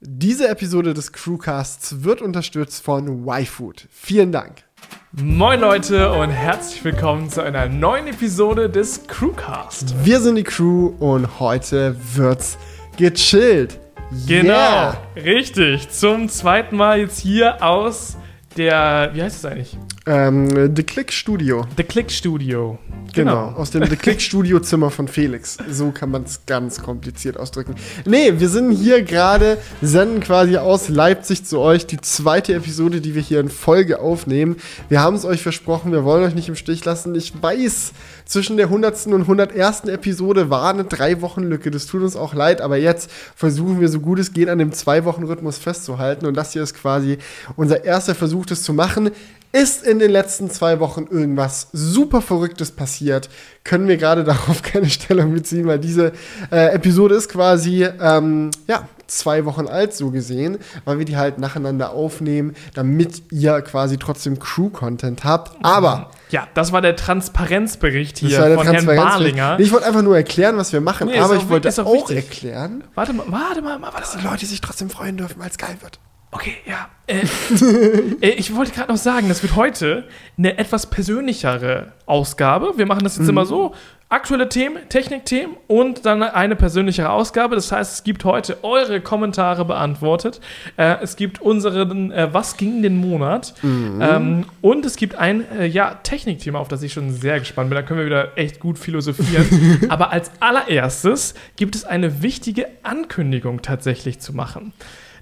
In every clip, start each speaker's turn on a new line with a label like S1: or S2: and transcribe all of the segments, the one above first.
S1: Diese Episode des Crewcasts wird unterstützt von YFood. Vielen Dank.
S2: Moin Leute und herzlich willkommen zu einer neuen Episode des Crewcast.
S1: Wir sind die Crew und heute wird's gechillt.
S2: Genau,
S1: Yeah.
S2: richtig. Zum zweiten Mal jetzt hier aus der, wie heißt es eigentlich?
S1: Ähm, The Click Studio.
S2: The Click Studio.
S1: Genau. Aus dem The Click Studio Zimmer von Felix. So kann man es ganz kompliziert ausdrücken. Nee, wir sind hier gerade, senden quasi aus Leipzig zu euch die zweite Episode, die wir hier in Folge aufnehmen. Wir haben es euch versprochen, wir wollen euch nicht im Stich lassen. Ich weiß, zwischen der 100. und 101. Episode war eine drei Wochen Lücke. Das tut uns auch leid, aber jetzt versuchen wir so gut es geht an dem zwei Wochen Rhythmus festzuhalten. Und das hier ist quasi unser erster Versuch, das zu machen. Ist in den letzten zwei Wochen irgendwas super Verrücktes passiert, können wir gerade darauf keine Stellung beziehen, weil diese äh, Episode ist quasi, ähm, ja, zwei Wochen alt so gesehen, weil wir die halt nacheinander aufnehmen, damit ihr quasi trotzdem Crew-Content habt. Aber
S2: Ja, das war der Transparenzbericht hier
S1: der
S2: von Herrn
S1: Transparenzbericht.
S2: Barlinger.
S1: Nee, Ich wollte einfach nur erklären, was wir machen,
S2: Nee,
S1: aber
S2: auch
S1: ich wollte
S2: auch
S1: auch, erklären,
S2: Warte mal, warte mal, warte
S1: dass
S2: mal.
S1: die Leute sich trotzdem freuen dürfen, weil es geil wird.
S2: Okay, ja. Äh, äh, ich wollte gerade noch sagen, das wird heute eine etwas persönlichere Ausgabe. Wir machen das jetzt immer so. Aktuelle Themen, Technikthemen und dann eine persönlichere Ausgabe. Das heißt, es gibt heute eure Kommentare beantwortet. Äh, es gibt unseren äh, Was ging den Monat? Ähm, und es gibt ein äh, ja, Technikthema, auf das ich schon sehr gespannt bin. Da können wir wieder echt gut philosophieren. Aber als allererstes gibt es eine wichtige Ankündigung tatsächlich zu machen.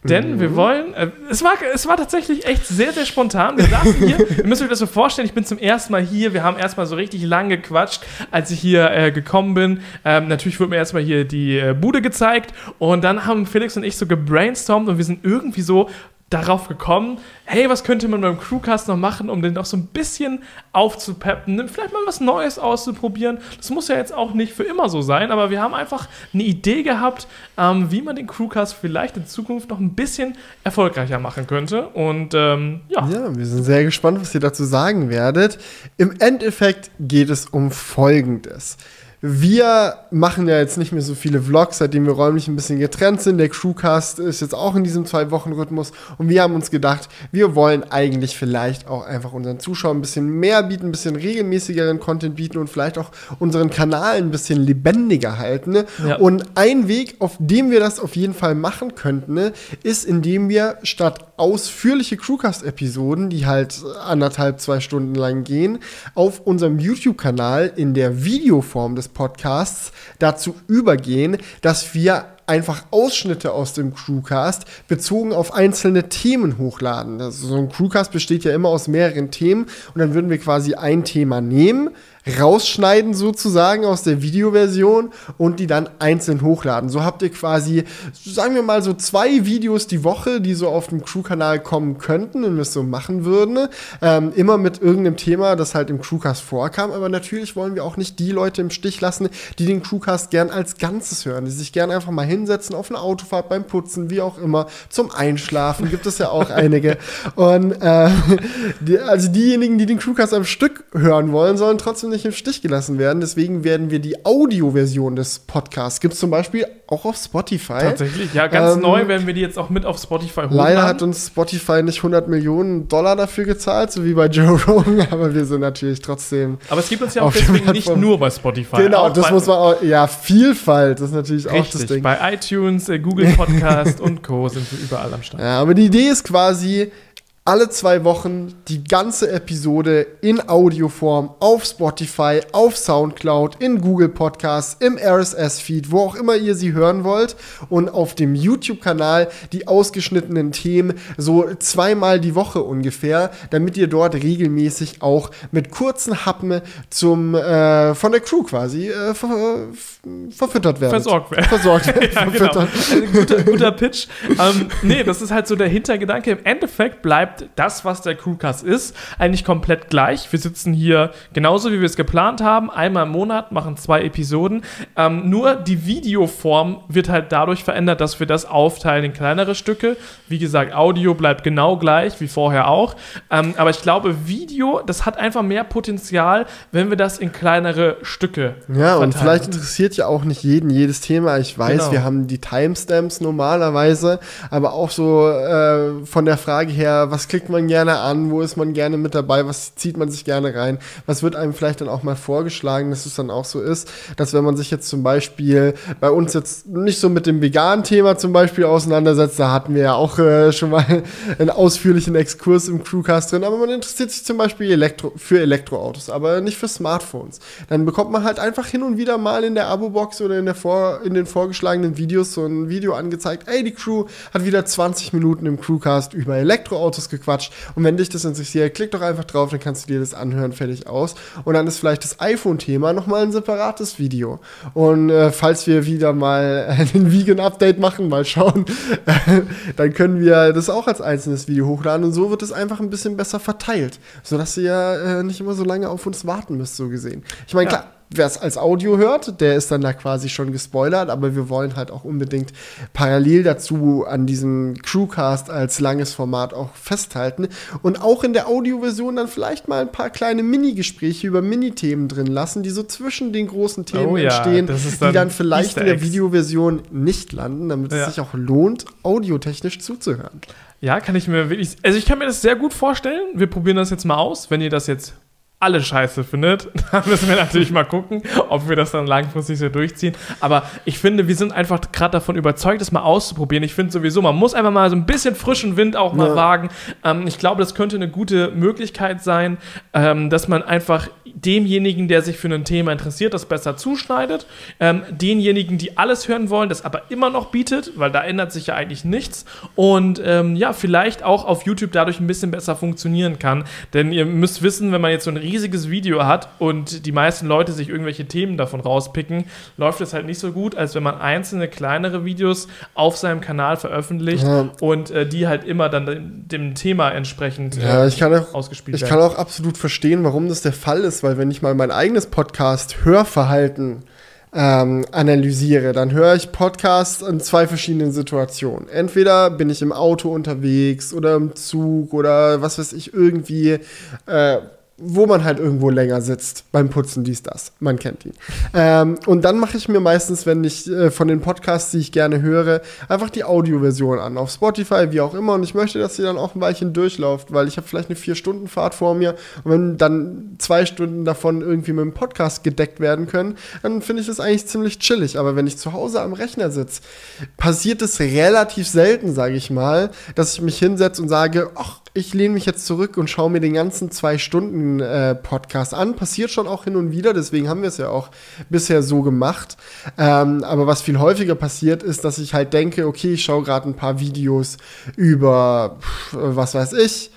S2: Denn wir wollen, äh, es, war, es war tatsächlich echt sehr, sehr spontan. Wir saßen hier, ihr müsst euch das so vorstellen, ich bin zum ersten Mal hier. Wir haben erstmal so richtig lang gequatscht, als ich hier äh, gekommen bin. Ähm, natürlich wurde mir erstmal hier die äh, Bude gezeigt und dann haben Felix und ich so gebrainstormt und wir sind irgendwie so darauf gekommen, hey, was könnte man beim Crewcast noch machen, um den noch so ein bisschen aufzupeppen, vielleicht mal was Neues auszuprobieren. Das muss ja jetzt auch nicht für immer so sein, aber wir haben einfach eine Idee gehabt, ähm, wie man den Crewcast vielleicht in Zukunft noch ein bisschen erfolgreicher machen könnte. Und ähm, ja,
S1: Ja, wir sind sehr gespannt, was ihr dazu sagen werdet. Im Endeffekt geht es um Folgendes. Wir machen ja jetzt nicht mehr so viele Vlogs, seitdem wir räumlich ein bisschen getrennt sind. Der Crewcast ist jetzt auch in diesem Zwei-Wochen-Rhythmus. Und wir haben uns gedacht, wir wollen eigentlich vielleicht auch einfach unseren Zuschauern ein bisschen mehr bieten, ein bisschen regelmäßigeren Content bieten und vielleicht auch unseren Kanal ein bisschen lebendiger halten. Ne?
S2: Ja.
S1: Und ein Weg, auf dem wir das auf jeden Fall machen könnten, ne, ist, indem wir statt ausführliche Crewcast-Episoden, die halt anderthalb, zwei Stunden lang gehen, auf unserem YouTube-Kanal in der Videoform des Podcasts dazu übergehen, dass wir einfach Ausschnitte aus dem Crewcast bezogen auf einzelne Themen hochladen. Also so ein Crewcast besteht ja immer aus mehreren Themen und dann würden wir quasi ein Thema nehmen, rausschneiden sozusagen aus der Videoversion und die dann einzeln hochladen. So habt ihr quasi, sagen wir mal so zwei Videos die Woche, die so auf dem Crew-Kanal kommen könnten, wenn wir es so machen würden. Ähm, immer mit irgendeinem Thema, das halt im Crewcast vorkam. Aber natürlich wollen wir auch nicht die Leute im Stich lassen, die den Crewcast gern als Ganzes hören, die sich gern einfach mal hinsetzen auf eine Autofahrt beim Putzen, wie auch immer, zum Einschlafen gibt es ja auch einige. Und äh, die, also diejenigen, die den Crewcast am Stück hören wollen, sollen trotzdem nicht im Stich gelassen werden. Deswegen werden wir die Audioversion des Podcasts, gibt es zum Beispiel auch auf Spotify.
S2: tatsächlich. Ja, ganz
S1: Ähm,
S2: neu werden wir die jetzt auch mit auf Spotify hochladen.
S1: Leider hat uns Spotify nicht 100 Millionen Dollar dafür gezahlt, so wie bei Joe Rogan, aber wir sind natürlich trotzdem.
S2: Aber es gibt uns ja auch deswegen nicht nur bei Spotify.
S1: genau, das muss man auch. Ja, Vielfalt ist natürlich auch das
S2: Richtig,
S1: Ding.
S2: bei iTunes, äh, Google Podcast und Co. sind wir überall am Start.
S1: Ja, aber die Idee ist quasi, alle zwei Wochen die ganze Episode in Audioform auf Spotify, auf Soundcloud, in Google Podcasts, im RSS-Feed, wo auch immer ihr sie hören wollt und auf dem YouTube-Kanal die ausgeschnittenen Themen so zweimal die Woche ungefähr, damit ihr dort regelmäßig auch mit kurzen Happen zum äh, von der Crew quasi äh, ver, verfüttert werdet.
S2: Versorgt werden.
S1: Versorgt werden.
S2: Ja, genau. guter, guter Pitch. ähm, nee, das ist halt so der Hintergedanke. Im Endeffekt bleibt bleibt das, was der Crewcast ist, eigentlich komplett gleich. Wir sitzen hier genauso, wie wir es geplant haben, einmal im Monat, machen zwei Episoden. Ähm, nur die Videoform wird halt dadurch verändert, dass wir das aufteilen in kleinere Stücke. Wie gesagt, Audio bleibt genau gleich, wie vorher auch. Ähm, aber ich glaube, Video, das hat einfach mehr Potenzial, wenn wir das in kleinere Stücke
S1: Ja, und vielleicht interessiert ja auch nicht jeden jedes Thema. Ich weiß,
S2: Genau.
S1: wir haben die Timestamps normalerweise, aber auch so äh, von der Frage her, was klickt man gerne an, wo ist man gerne mit dabei, was zieht man sich gerne rein, was wird einem vielleicht dann auch mal vorgeschlagen, dass es dann auch so ist, dass wenn man sich jetzt zum Beispiel bei uns jetzt nicht so mit dem veganen Thema zum Beispiel auseinandersetzt, da hatten wir ja auch äh, schon mal einen ausführlichen Exkurs im Crewcast drin, aber man interessiert sich zum Beispiel Elektro für Elektroautos, aber nicht für Smartphones. Dann bekommt man halt einfach hin und wieder mal in der Abo-Box oder in, der vor, in den vorgeschlagenen Videos so ein Video angezeigt, ey, die Crew hat wieder 20 Minuten im Crewcast über Elektroautos gequatscht und wenn dich das interessiert, klick doch einfach drauf, dann kannst du dir das anhören, fertig aus und dann ist vielleicht das iPhone-Thema nochmal ein separates Video und äh, falls wir wieder mal ein Vegan-Update machen, mal schauen, dann können wir das auch als einzelnes Video hochladen und so wird es einfach ein bisschen besser verteilt, sodass ihr äh, nicht immer so lange auf uns warten müsst, so gesehen. Ich meine,
S2: Ja.
S1: klar, wer es als Audio hört, der ist dann da quasi schon gespoilert, aber wir wollen halt auch unbedingt parallel dazu an diesem Crewcast als langes Format auch festhalten und auch in der Audioversion dann vielleicht mal ein paar kleine Mini-Gespräche über Mini-Themen drin lassen, die so zwischen den großen Themen
S2: Oh ja,
S1: entstehen,
S2: ist
S1: die
S2: dann
S1: dann vielleicht
S2: Easter
S1: in der. Videoversion nicht landen, damit
S2: Ja.
S1: es sich auch lohnt, audiotechnisch zuzuhören.
S2: Ja, kann ich mir wirklich. Also ich kann mir das sehr gut vorstellen. Wir probieren das jetzt mal aus. Wenn ihr das jetzt alle scheiße findet, dann müssen wir natürlich mal gucken, ob wir das dann langfristig so durchziehen. Aber ich finde, wir sind einfach gerade davon überzeugt, das mal auszuprobieren. Ich finde sowieso, man muss einfach mal so ein bisschen frischen Wind auch mal
S1: Ja.
S2: wagen. Ähm, ich glaube, das könnte eine gute Möglichkeit sein, ähm, dass man einfach demjenigen, der sich für ein Thema interessiert, das besser zuschneidet. Ähm, denjenigen, die alles hören wollen, das aber immer noch bietet, weil da ändert sich ja eigentlich nichts. Und ähm, ja, vielleicht auch auf YouTube dadurch ein bisschen besser funktionieren kann. Denn ihr müsst wissen, wenn man jetzt so ein riesiges Video hat und die meisten Leute sich irgendwelche Themen davon rauspicken, läuft es halt nicht so gut, als wenn man einzelne kleinere Videos auf seinem Kanal veröffentlicht
S1: Ja.
S2: und äh, die halt immer dann dem, dem Thema entsprechend
S1: Ja,
S2: äh,
S1: ich kann auch
S2: ausgespielt
S1: Ich
S2: werden.
S1: kann auch absolut verstehen, warum das der Fall ist, weil wenn ich mal mein eigenes Podcast-Hörverhalten ähm, analysiere, dann höre ich Podcasts in zwei verschiedenen Situationen. Entweder bin ich im Auto unterwegs oder im Zug oder was weiß ich, irgendwie, äh, wo man halt irgendwo länger sitzt beim Putzen, dies, das. Man kennt ihn. ähm, und dann mache ich mir meistens, wenn ich äh, von den Podcasts, die ich gerne höre, einfach die Audioversion an. Auf Spotify, wie auch immer. Und ich möchte, dass sie dann auch ein Weilchen durchläuft, weil ich habe vielleicht eine Vier-Stunden-Fahrt vor mir. Und wenn dann zwei Stunden davon irgendwie mit dem Podcast gedeckt werden können, dann finde ich das eigentlich ziemlich chillig. Aber wenn ich zu Hause am Rechner sitze, passiert es relativ selten, sage ich mal, dass ich mich hinsetze und sage, ach, ich lehne mich jetzt zurück und schaue mir den ganzen zwei Stunden äh, Podcast an. Passiert schon auch hin und wieder, deswegen haben wir es ja auch bisher so gemacht. Ähm, aber was viel häufiger passiert, ist, dass ich halt denke, okay, ich schaue gerade ein paar Videos über, was weiß ich,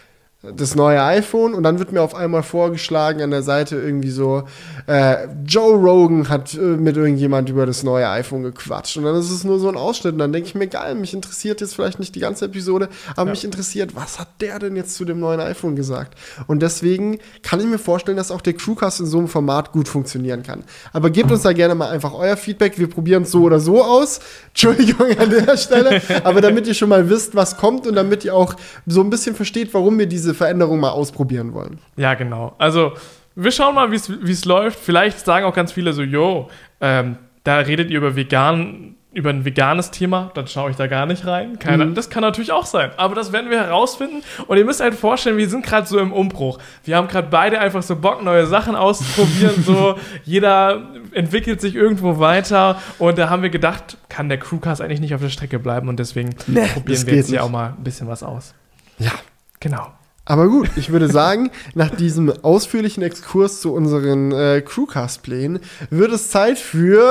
S1: das neue iPhone und dann wird mir auf einmal vorgeschlagen an der Seite irgendwie so, äh, Joe Rogan hat äh, mit irgendjemand über das neue iPhone gequatscht und dann ist es nur so ein Ausschnitt und dann denke ich mir, geil, mich interessiert jetzt vielleicht nicht die ganze Episode, aber
S2: Ja.
S1: mich interessiert, was hat der denn jetzt zu dem neuen iPhone gesagt? Und deswegen kann ich mir vorstellen, dass auch der Crewcast in so einem Format gut funktionieren kann. Aber gebt uns da gerne mal einfach euer Feedback, wir probieren es so oder so aus. Entschuldigung an der Stelle, aber damit ihr schon mal wisst, was kommt und damit ihr auch so ein bisschen versteht, warum wir diese Veränderung mal ausprobieren wollen.
S2: Ja, genau. Also, wir schauen mal, wie es läuft. Vielleicht sagen auch ganz viele so, yo, ähm, da redet ihr über vegan, über ein veganes Thema, dann schaue ich da gar nicht rein. Keine,
S1: Mhm.
S2: Das kann natürlich auch sein. Aber das werden wir herausfinden. Und ihr müsst halt vorstellen, wir sind gerade so im Umbruch. Wir haben gerade beide einfach so Bock, neue Sachen auszuprobieren. so, jeder entwickelt sich irgendwo weiter. Und da haben wir gedacht, kann der Crewcast eigentlich nicht auf der Strecke bleiben. Und deswegen
S1: das
S2: probieren wir jetzt hier
S1: nicht.
S2: auch mal ein bisschen was aus.
S1: Ja.
S2: Genau.
S1: Aber gut, ich würde sagen, nach diesem ausführlichen Exkurs zu unseren äh, Crewcast-Plänen wird es Zeit für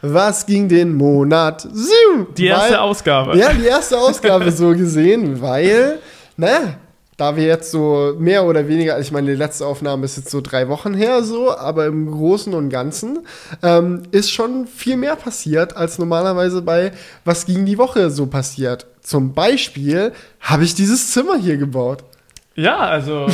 S1: Was ging den Monat?
S2: Die erste
S1: Weil-
S2: Ausgabe.
S1: Ja, die erste Ausgabe so gesehen, weil, naja, da wir jetzt so mehr oder weniger, also ich meine, die letzte Aufnahme ist jetzt so drei Wochen her, so, aber im Großen und Ganzen ähm, ist schon viel mehr passiert, als normalerweise bei Was ging die Woche so passiert. Zum Beispiel habe ich dieses Zimmer hier gebaut.
S2: Ja, also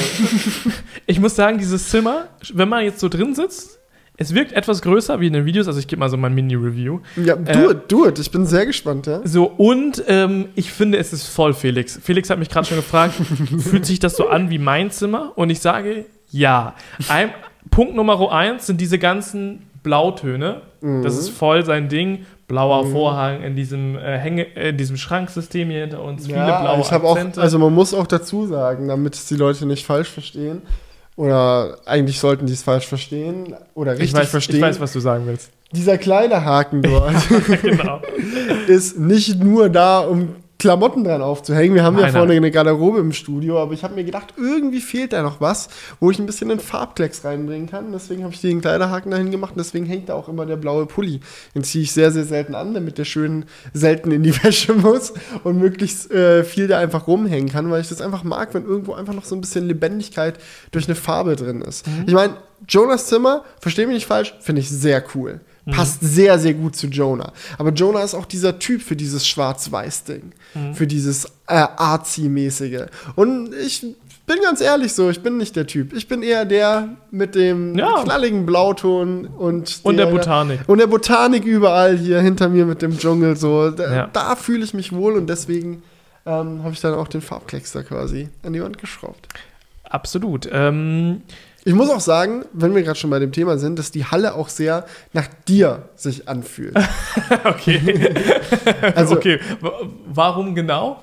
S2: ich muss sagen, dieses Zimmer, wenn man jetzt so drin sitzt, es wirkt etwas größer wie in den Videos, also ich gebe mal so mein Mini-Review.
S1: Ja, do
S2: Äh,
S1: it, do it. Ich bin sehr gespannt, ja.
S2: So, und ähm, ich finde, es ist voll Felix. Felix hat mich gerade schon gefragt, fühlt sich das so an wie mein Zimmer? Und ich sage, ja. Ein, Punkt Nummer eins sind diese ganzen Blautöne. Das ist voll sein Ding. Blauer Vorhang in diesem, äh, Hänge, äh, in diesem Schranksystem hier hinter uns. Viele blaue
S1: ich habe auch,
S2: Akzente.
S1: also man muss auch dazu sagen, damit es die Leute nicht falsch verstehen, oder eigentlich sollten die es falsch verstehen oder richtig
S2: ich, weiß,
S1: verstehen.
S2: ich weiß, was du sagen willst.
S1: Dieser kleine Haken dort
S2: genau.
S1: ist nicht nur da, um Klamotten dran aufzuhängen. Wir haben ja
S2: Nein,
S1: vorne
S2: nein.
S1: eine Garderobe im Studio, aber ich habe mir gedacht, irgendwie fehlt da noch was, wo ich ein bisschen den Farbklecks reinbringen kann. Deswegen habe ich den Kleiderhaken dahin gemacht. und Deswegen hängt da auch immer der blaue Pulli. Den ziehe ich sehr, sehr selten an, damit der schön selten in die Wäsche muss und möglichst äh, viel da einfach rumhängen kann, weil ich das einfach mag, wenn irgendwo einfach noch so ein bisschen Lebendigkeit durch eine Farbe drin ist. Ich meine, Jonas Zimmer, verstehe mich nicht falsch, finde ich sehr cool. Passt sehr, sehr gut zu Jonah. Aber Jonah ist auch dieser Typ für dieses Schwarz-Weiß-Ding. Für dieses äh, Arzi-mäßige. Und ich bin ganz ehrlich so, ich bin nicht der Typ. Ich bin eher der mit dem
S2: Ja.
S1: knalligen Blauton und,
S2: Und der Botanik.
S1: Und der Botanik überall hier hinter mir mit dem Dschungel. So. Da,
S2: Ja.
S1: da fühle ich mich wohl und deswegen ähm, habe ich dann auch den Farbklecks da quasi an die Wand geschraubt.
S2: Absolut. Ähm,
S1: Ich muss auch sagen, wenn wir gerade schon bei dem Thema sind, dass die Halle auch sehr nach dir sich anfühlt.
S2: okay.
S1: Also
S2: okay. Warum genau?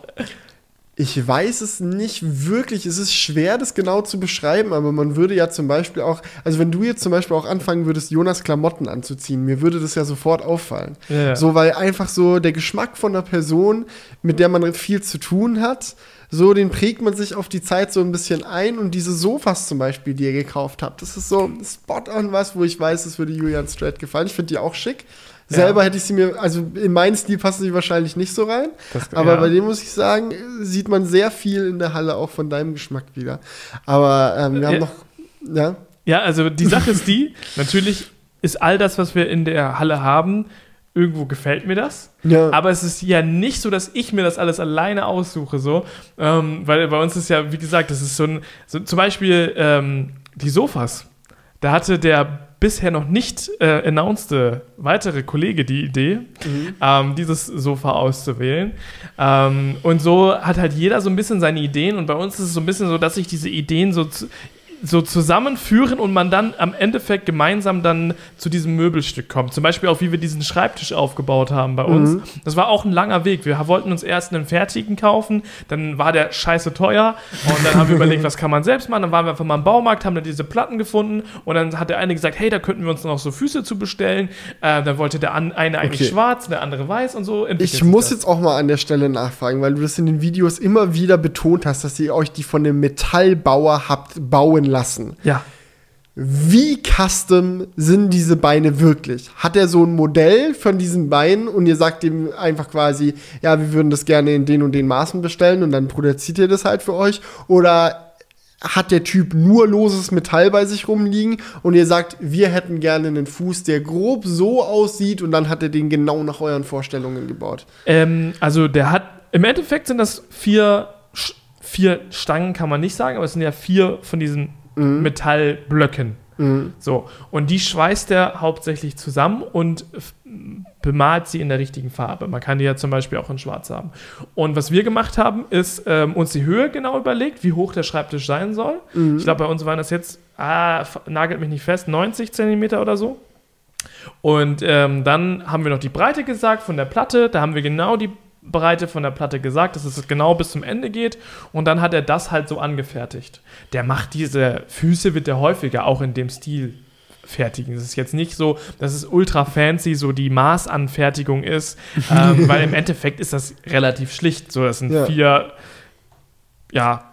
S1: ich weiß es nicht wirklich. Es ist schwer, das genau zu beschreiben, aber man würde ja zum Beispiel auch, also wenn du jetzt zum Beispiel auch anfangen würdest, Jonas Klamotten anzuziehen, mir würde das ja sofort auffallen.
S2: Ja.
S1: So, weil einfach so der Geschmack von einer Person, mit der man viel zu tun hat, so den prägt man sich auf die Zeit so ein bisschen ein und diese Sofas zum Beispiel, die ihr gekauft habt, das ist so spot on was, wo ich weiß, es würde Julian Strait gefallen. Ich finde die auch schick.
S2: Ja.
S1: Selber hätte ich sie mir, also in meinen Stil passen sie wahrscheinlich nicht so rein.
S2: Das-
S1: aber
S2: ja.
S1: bei dem muss ich sagen, sieht man sehr viel in der Halle auch von deinem Geschmack wieder. Aber ähm, wir
S2: Ja.
S1: haben noch, ja,
S2: Ja, also die Sache ist die, natürlich ist all das, was wir in der Halle haben, irgendwo gefällt mir das.
S1: ja,
S2: Aber es ist ja nicht so, dass ich mir das alles alleine aussuche, so. Ähm, weil bei uns ist ja, wie gesagt, das ist so ein, so, zum Beispiel ähm, die Sofas. Da hatte der bisher noch nicht äh, announced weitere Kollege die Idee, ähm, dieses Sofa auszuwählen. Ähm, und so hat halt jeder so ein bisschen seine Ideen und bei uns ist es so ein bisschen so, dass sich diese Ideen so, so zusammenführen und man dann am Endeffekt gemeinsam dann zu diesem Möbelstück kommt. Zum Beispiel auch, wie wir diesen Schreibtisch aufgebaut haben bei uns. Das war auch ein langer Weg. Wir wollten uns erst einen fertigen kaufen, dann war der scheiße teuer und dann haben wir überlegt, was kann man selbst machen. Dann waren wir einfach mal im Baumarkt, haben dann diese Platten gefunden und dann hat der eine gesagt, hey, da könnten wir uns noch so Füße zu bestellen. Äh, dann wollte der eine eigentlich
S1: Okay.
S2: schwarz, der andere weiß und so.
S1: Ich muss
S2: das.
S1: jetzt auch mal an der Stelle nachfragen, weil du das in den Videos immer wieder betont hast, dass ihr euch die von dem Metallbauer habt bauen lassen.
S2: Ja.
S1: Wie custom sind diese Beine wirklich? Hat er so ein Modell von diesen Beinen und ihr sagt ihm einfach quasi, ja, wir würden das gerne in den und den Maßen bestellen und dann produziert ihr das halt für euch? Oder hat der Typ nur loses Metall bei sich rumliegen und ihr sagt, wir hätten gerne einen Fuß, der grob so aussieht und dann hat er den genau nach euren Vorstellungen gebaut?
S2: Ähm, also der hat, im Endeffekt sind das vier, vier Stangen, kann man nicht sagen, aber es sind ja vier von diesen Metallblöcken. So, und die schweißt er hauptsächlich zusammen und bemalt sie in der richtigen Farbe. Man kann die ja zum Beispiel auch in schwarz haben. Und was wir gemacht haben, ist ähm, uns die Höhe genau überlegt, wie hoch der Schreibtisch sein soll. Ich glaube, bei uns waren das jetzt, ah, nagelt mich nicht fest, 90 Zentimeter oder so. Und ähm, dann haben wir noch die Breite gesagt von der Platte. Da haben wir genau die Breite von der Platte gesagt, dass es genau bis zum Ende geht. Und dann hat er das halt so angefertigt. Der macht diese Füße, wird der häufiger auch in dem Stil fertigen. Es ist jetzt nicht so, dass es ultra fancy so die Maßanfertigung ist, ähm, weil im Endeffekt ist das relativ schlicht. So, das sind
S1: Ja.
S2: vier, ja,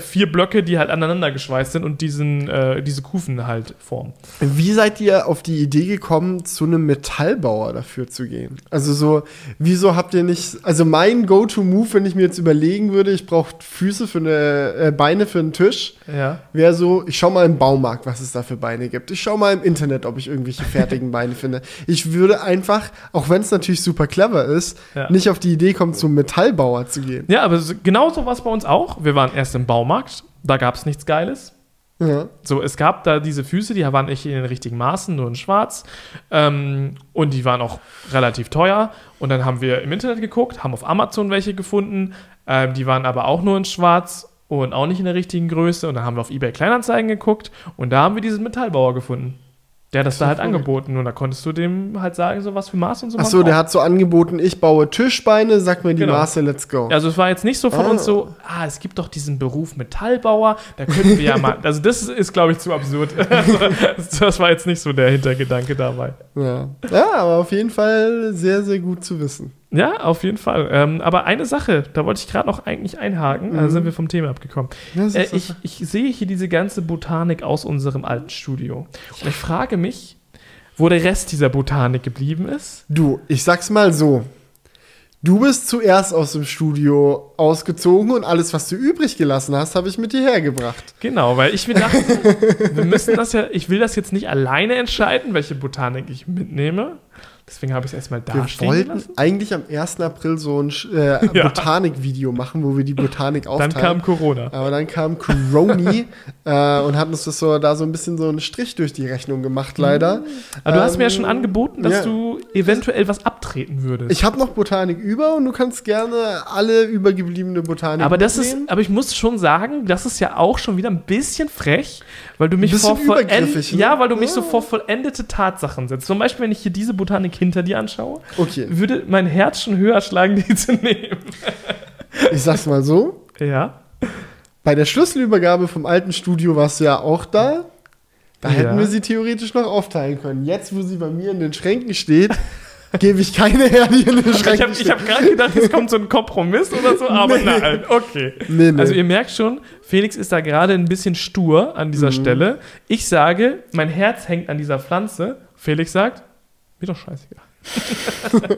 S2: vier Blöcke, die halt aneinander geschweißt sind und diesen, äh, diese Kufen halt formen.
S1: Wie seid ihr auf die Idee gekommen, zu einem Metallbauer dafür zu gehen? Also so, wieso habt ihr nicht, also mein Go-To-Move, wenn ich mir jetzt überlegen würde, ich brauche Füße für eine, äh, Beine für einen Tisch,
S2: Ja.
S1: wäre so, ich schau mal im Baumarkt, was es da für Beine gibt. Ich schau mal im Internet, ob ich irgendwelche fertigen Beine finde. Ich würde einfach, auch wenn es natürlich super clever ist,
S2: Ja.
S1: nicht auf die Idee kommen, zum Metallbauer zu gehen.
S2: Ja, aber so- genau so war es bei uns auch. Wir waren erst erst im Baumarkt. Da gab es nichts Geiles.
S1: Ja.
S2: So, es gab da diese Füße, die waren nicht in den richtigen Maßen, nur in schwarz. Ähm, und die waren auch relativ teuer. Und dann haben wir im Internet geguckt, haben auf Amazon welche gefunden. Ähm, die waren aber auch nur in schwarz und auch nicht in der richtigen Größe. Und dann haben wir auf eBay Kleinanzeigen geguckt und da haben wir diesen Metallbauer gefunden. Der hat das,
S1: Das
S2: da halt
S1: cool.
S2: angeboten und da konntest du dem halt sagen, so was für Maß und so.
S1: Achso, der hat so angeboten, ich baue Tischbeine, sag mir die
S2: Genau.
S1: Maße, let's go.
S2: Also es war jetzt nicht so von
S1: Ah.
S2: uns so, ah, es gibt doch diesen Beruf Metallbauer, da könnten wir ja mal. Also das ist, glaube ich, zu absurd. Also, das war jetzt nicht so der Hintergedanke dabei.
S1: Ja. ja, aber auf jeden Fall sehr, sehr gut zu wissen.
S2: Ja, auf jeden Fall. Ähm, aber eine Sache, da wollte ich gerade noch eigentlich einhaken, da
S1: Mhm.
S2: sind wir vom Thema abgekommen. Äh, ich, ich sehe hier diese ganze Botanik aus unserem alten Studio. Und ich frage mich, wo der Rest dieser Botanik geblieben ist.
S1: Du, ich sag's mal so. Du bist zuerst aus dem Studio ausgezogen und alles, was du übrig gelassen hast, habe ich mit dir hergebracht.
S2: Genau, weil ich mir dachte, wir müssen das ja, ich will das jetzt nicht alleine entscheiden, welche Botanik ich mitnehme. Deswegen habe ich es erstmal
S1: Wir
S2: dastehen
S1: wollten
S2: gelassen.
S1: eigentlich am 1. April so ein äh,
S2: Ja.
S1: Botanik-Video machen, wo wir die Botanik
S2: Dann
S1: aufteilen.
S2: kam Corona.
S1: Aber dann kam Coroni äh, und hat uns das so da so ein bisschen so einen Strich durch die Rechnung gemacht, leider.
S2: Aber du hast mir ja
S1: Ähm,
S2: schon angeboten, dass
S1: ja.
S2: du eventuell was abtreten würdest.
S1: Ich habe noch Botanik über und du kannst gerne alle übergebliebene Botanik
S2: aber das ist, aber ich muss schon sagen, das ist ja auch schon wieder ein bisschen frech, weil du mich vor vollend,
S1: ne?
S2: ja, weil du mich so
S1: Ja.
S2: vor vollendete Tatsachen setzt. Zum Beispiel, wenn ich hier diese Botanik hinter dir anschaue,
S1: Okay,
S2: würde mein Herz schon höher schlagen, die zu nehmen.
S1: ich sag's mal so.
S2: Ja.
S1: Bei der Schlüsselübergabe vom alten Studio warst du ja auch da. Da
S2: Ja.
S1: hätten wir sie theoretisch noch aufteilen können. Jetzt, wo sie bei mir in den Schränken steht, gebe ich keine her, die in den
S2: Ich habe ich
S1: steht.
S2: hab gerade gedacht, es kommt so ein Kompromiss oder so, aber
S1: Nee.
S2: nein, okay.
S1: Nee, nee.
S2: Also ihr merkt schon, Felix ist da gerade ein bisschen stur an dieser
S1: Mhm.
S2: Stelle. Ich sage, mein Herz hängt an dieser Pflanze. Felix sagt, mir doch scheißegal.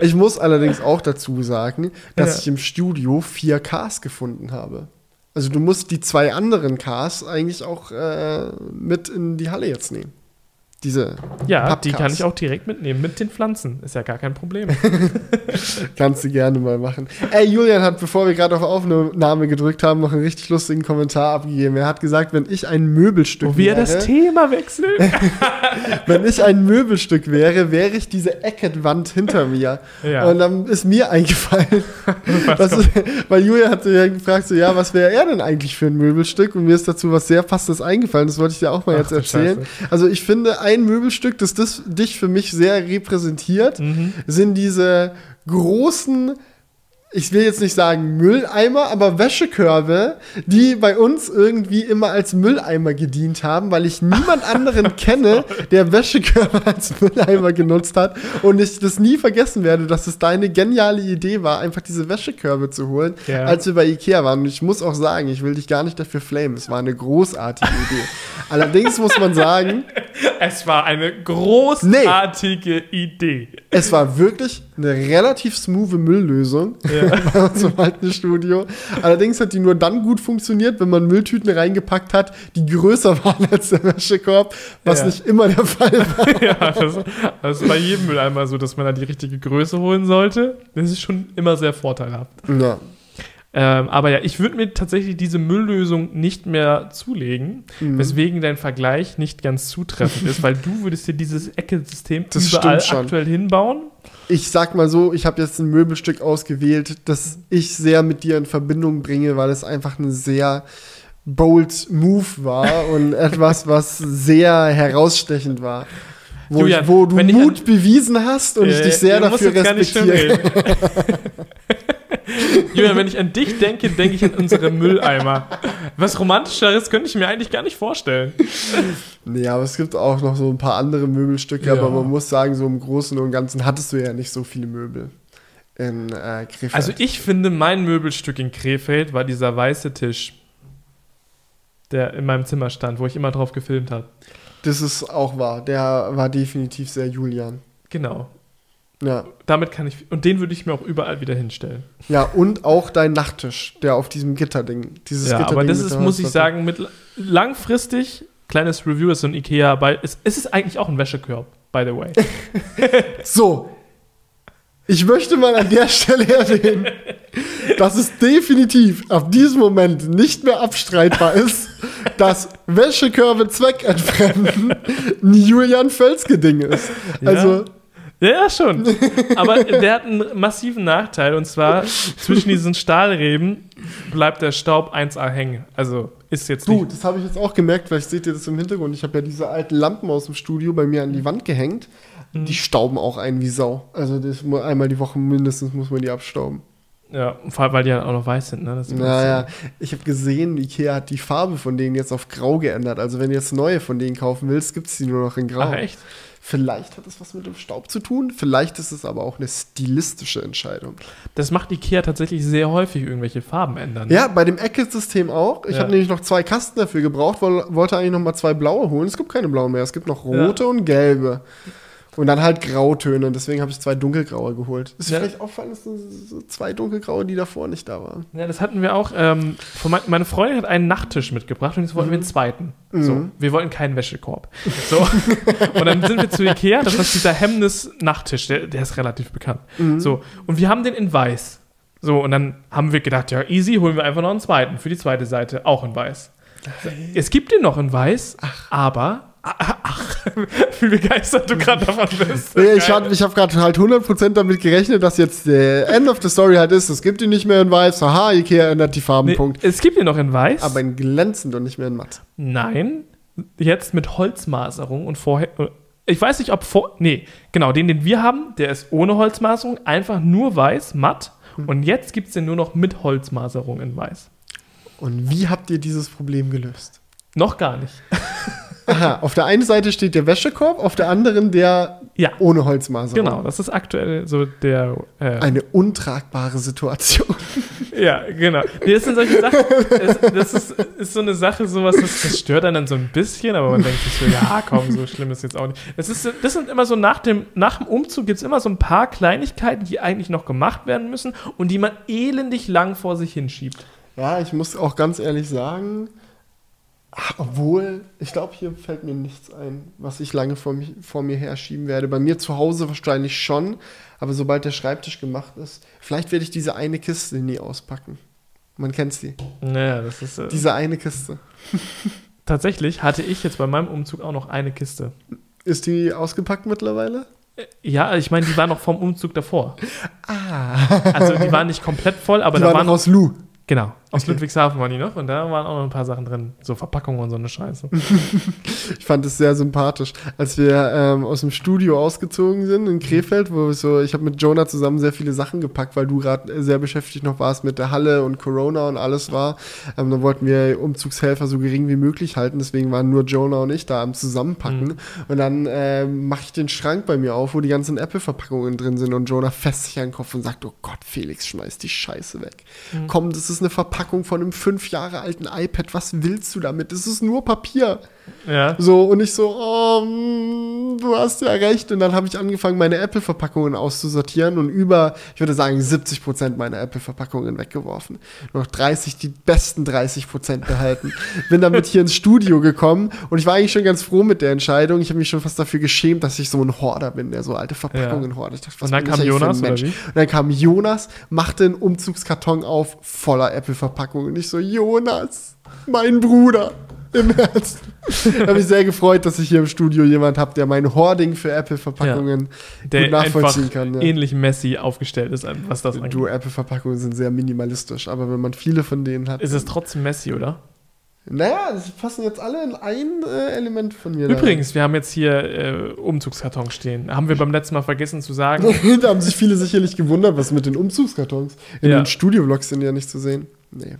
S1: Ich muss allerdings auch dazu sagen, dass
S2: Ja.
S1: ich im Studio vier Cars gefunden habe. Also du musst die zwei anderen Cars eigentlich auch äh, mit in die Halle jetzt nehmen. Diese
S2: Ja,
S1: Pappcast.
S2: die kann ich auch direkt mitnehmen mit den Pflanzen. Ist ja gar kein Problem.
S1: kannst du gerne mal machen. Ey, Julian hat, bevor wir gerade auf Aufnahme gedrückt haben, noch einen richtig lustigen Kommentar abgegeben. Er hat gesagt, wenn ich ein Möbelstück
S2: Wo wir
S1: wäre,
S2: das Thema wechseln.
S1: wenn ich ein Möbelstück wäre, wäre ich diese Eckett-Wand hinter mir.
S2: Ja.
S1: Und dann ist mir eingefallen, was, weil Julia hat ja gefragt, so, ja, was wäre er denn eigentlich für ein Möbelstück? Und mir ist dazu was sehr Passendes eingefallen, das wollte ich dir auch mal
S2: Ach
S1: jetzt erzählen. Also ich finde, ein Möbelstück, das, das dich für mich sehr repräsentiert,
S2: Mhm.
S1: sind diese großen ich will jetzt nicht sagen Mülleimer, aber Wäschekörbe, die bei uns irgendwie immer als Mülleimer gedient haben, weil ich niemand anderen kenne, der Wäschekörbe als Mülleimer genutzt hat und ich das nie vergessen werde, dass es deine geniale Idee war, einfach diese Wäschekörbe zu holen,
S2: Ja.
S1: als wir bei Ikea waren. Und ich muss auch sagen, ich will dich gar nicht dafür flamen. Es war eine großartige Idee. Allerdings muss man sagen,
S2: Es war eine großartige Idee.
S1: es war wirklich eine relativ smooth Mülllösung bei uns im alten Studio. Allerdings hat die nur dann gut funktioniert, wenn man Mülltüten reingepackt hat, die größer waren als der Wäschekorb, was
S2: Ja.
S1: nicht immer der Fall war.
S2: ja, das, das ist bei jedem Mülleimer so, dass man da die richtige Größe holen sollte. Das ist schon immer sehr vorteilhaft.
S1: Ja.
S2: Ähm, aber ja, ich würde mir tatsächlich diese Mülllösung nicht mehr zulegen,
S1: Mhm.
S2: weswegen dein Vergleich nicht ganz zutreffend ist, weil du würdest dir dieses Ecke-System überall aktuell hinbauen.
S1: Ich sag mal so, ich habe jetzt ein Möbelstück ausgewählt, das ich sehr mit dir in Verbindung bringe, weil es einfach ein sehr bold Move war und etwas, was sehr herausstechend war. Wo,
S2: Julian,
S1: ich, wo du
S2: ich
S1: Mut bewiesen hast und ich
S2: Äh,
S1: dich sehr dafür respektiere.
S2: Julian, wenn ich an dich denke, denke ich an unsere Mülleimer. Was romantischeres könnte ich mir eigentlich gar nicht vorstellen.
S1: Nee, aber es gibt auch noch so ein paar andere Möbelstücke,
S2: Ja.
S1: aber man muss sagen, so im Großen und Ganzen hattest du ja nicht so viele Möbel in äh, Krefeld.
S2: Also ich finde, mein Möbelstück in Krefeld war dieser weiße Tisch, der in meinem Zimmer stand, wo ich immer drauf gefilmt habe.
S1: das ist auch wahr. Der war definitiv sehr Julian.
S2: Genau.
S1: Ja.
S2: Damit kann ich. Und den würde ich mir auch überall wieder hinstellen.
S1: Ja, und auch dein Nachttisch, der auf diesem Gitterding, dieses
S2: Ja,
S1: Gitterding
S2: aber das ist, muss ich sagen, mit langfristig, kleines Review ist so ein Ikea, bei, es, es ist eigentlich auch ein Wäschekorb, by the way.
S1: So. Ich möchte mal an der Stelle erwähnen, dass es definitiv ab diesem Moment nicht mehr abstreitbar ist, dass Wäschekörbe zweckentfremden ein Julian Völzke-Ding ist. Also,
S2: Ja, ja, schon. Aber der hat einen massiven Nachteil und zwar zwischen diesen Stahlreben bleibt der Staub 1A hängen. Also ist jetzt
S1: du,
S2: nicht.
S1: das habe ich jetzt auch gemerkt, vielleicht seht ihr das im Hintergrund. Ich habe ja diese alten Lampen aus dem Studio bei mir an die Wand gehängt.
S2: Mhm.
S1: Die stauben auch ein wie Sau. Also das, einmal die Woche mindestens muss man die abstauben.
S2: Ja, vor allem, weil die ja auch noch weiß sind, ne?
S1: Naja, ich habe gesehen, Ikea hat die Farbe von denen jetzt auf grau geändert. Also wenn du jetzt neue von denen kaufen willst, gibt es die nur noch in grau.
S2: Ach, echt?
S1: Vielleicht hat es was mit dem Staub zu tun, vielleicht ist es aber auch eine stilistische Entscheidung.
S2: Das macht Ikea tatsächlich sehr häufig, irgendwelche Farben ändern.
S1: Ja, bei dem Ecke-System auch. Ich
S2: Ja.
S1: habe nämlich noch zwei Kasten dafür gebraucht, woll- wollte eigentlich noch mal zwei blaue holen. Es gibt keine blauen mehr, es gibt noch rote und gelbe. Und dann halt Grautöne. Und deswegen habe ich zwei dunkelgraue geholt. Ist
S2: Ja.
S1: vielleicht auffallen, dass so so zwei dunkelgraue, die davor nicht da waren?
S2: Ja, das hatten wir auch. Ähm, mein, meine Freundin hat einen Nachttisch mitgebracht und jetzt wollten wir einen zweiten. So,
S1: Mhm.
S2: wir wollten keinen Wäschekorb. So. und dann sind wir zu Ikea, das ist dieser Hemmnis-Nachttisch, der, der ist relativ bekannt.
S1: Mhm.
S2: So, und wir haben den in weiß. So, und dann haben wir gedacht, ja, easy, holen wir einfach noch einen zweiten für die zweite Seite, auch in weiß. Es gibt den noch in weiß, aber. Ach, wie begeistert du gerade davon bist.
S1: Nee, ich habe hab gerade halt 100% damit gerechnet, dass jetzt der End of the Story halt ist, es gibt ihn nicht mehr in weiß, haha, Ikea ändert die Farben,
S2: Nee,
S1: Punkt.
S2: es gibt den noch in weiß.
S1: Aber in glänzend und nicht mehr in matt.
S2: Nein, jetzt mit Holzmaserung und vorher. äh, Ich weiß nicht, ob vor. Nee, genau, den, den wir haben, der ist ohne Holzmaserung, einfach nur weiß, matt. Und jetzt gibt es den nur noch mit Holzmaserung in weiß.
S1: Und wie habt ihr dieses Problem gelöst?
S2: Noch gar nicht.
S1: Aha, auf der einen Seite steht der Wäschekorb, auf der anderen der
S2: Ja,
S1: ohne Holzmaserung.
S2: genau, das ist aktuell so der. Äh,
S1: Eine untragbare Situation.
S2: ja, genau. Nee, das sind solche Sachen. Das, ist, ist so eine Sache, sowas, das, das stört einen dann so ein bisschen, aber man denkt sich so, ja, komm, so schlimm ist jetzt auch nicht. Das, ist, das sind immer so, nach dem, nach dem Umzug gibt es immer so ein paar Kleinigkeiten, die eigentlich noch gemacht werden müssen und die man elendig lang vor sich hinschiebt.
S1: Ja, ich muss auch ganz ehrlich sagen, ach, obwohl, ich glaube, hier fällt mir nichts ein, was ich lange vor, mich, vor mir herschieben werde. Bei mir zu Hause wahrscheinlich schon, aber sobald der Schreibtisch gemacht ist, vielleicht werde ich diese eine Kiste nie auspacken. Man kennt sie.
S2: Naja, das ist. Äh,
S1: Diese eine Kiste.
S2: tatsächlich hatte ich jetzt bei meinem Umzug auch noch eine Kiste.
S1: Ist die ausgepackt mittlerweile?
S2: Äh, Ja, ich meine, die war noch vom Umzug davor.
S1: Ah.
S2: Also die war nicht komplett voll, aber
S1: die
S2: da
S1: war
S2: waren
S1: noch aus Lu.
S2: Genau, aus
S1: Okay.
S2: Ludwigshafen waren die noch und da waren auch noch ein paar Sachen drin, so Verpackungen und so eine Scheiße.
S1: Ich fand es sehr sympathisch, als wir ähm, aus dem Studio ausgezogen sind in Krefeld, wo wir so, ich habe mit Jonah zusammen sehr viele Sachen gepackt, weil du gerade sehr beschäftigt noch warst mit der Halle und Corona und alles war. Ähm, dann wollten wir Umzugshelfer so gering wie möglich halten, deswegen waren nur Jonah und ich da am Zusammenpacken.
S2: Mhm.
S1: Und dann ähm, mache ich den Schrank bei mir auf, wo die ganzen Apple-Verpackungen drin sind und Jonah fässt sich an den Kopf und sagt, oh Gott, Felix, schmeiß die Scheiße weg.
S2: Mhm.
S1: Komm, das ist eine Verpackung von einem fünf Jahre alten iPad, was willst du damit? Das ist nur Papier.
S2: Ja.
S1: So, und ich so, oh, mm, du hast ja recht. Und dann habe ich angefangen, meine Apple-Verpackungen auszusortieren und über, ich würde sagen, 70 Prozent meiner Apple-Verpackungen weggeworfen. Nur noch 30, die besten 30 Prozent behalten. Bin damit hier ins Studio gekommen und ich war eigentlich schon ganz froh mit der Entscheidung. Ich habe mich schon fast dafür geschämt, dass ich so ein Horder bin, der so alte Verpackungen dachte, was
S2: Und dann kam Jonas, oder wie?
S1: Und dann kam Jonas, machte einen Umzugskarton auf, voller Apple-Verpackungen. Und ich so, Jonas, mein Bruder, im. Ich habe mich sehr gefreut, dass ich hier im Studio jemand habe, der mein Hoarding für Apple-Verpackungen
S2: Der
S1: gut nachvollziehen kann. Ja.
S2: ähnlich messy aufgestellt ist, was das angeht.
S1: Du, Apple-Verpackungen sind sehr minimalistisch, aber wenn man viele von denen hat.
S2: Ist es trotzdem messy, oder?
S1: naja, sie passen jetzt alle in ein äh, Element von mir. da
S2: Übrigens, wir haben jetzt hier äh, Umzugskarton stehen. Haben wir beim letzten Mal vergessen zu sagen.
S1: da haben sich viele sicherlich gewundert, was mit den Umzugskartons. In
S2: Ja.
S1: den Studio-Vlogs sind ja nicht zu sehen. Nee.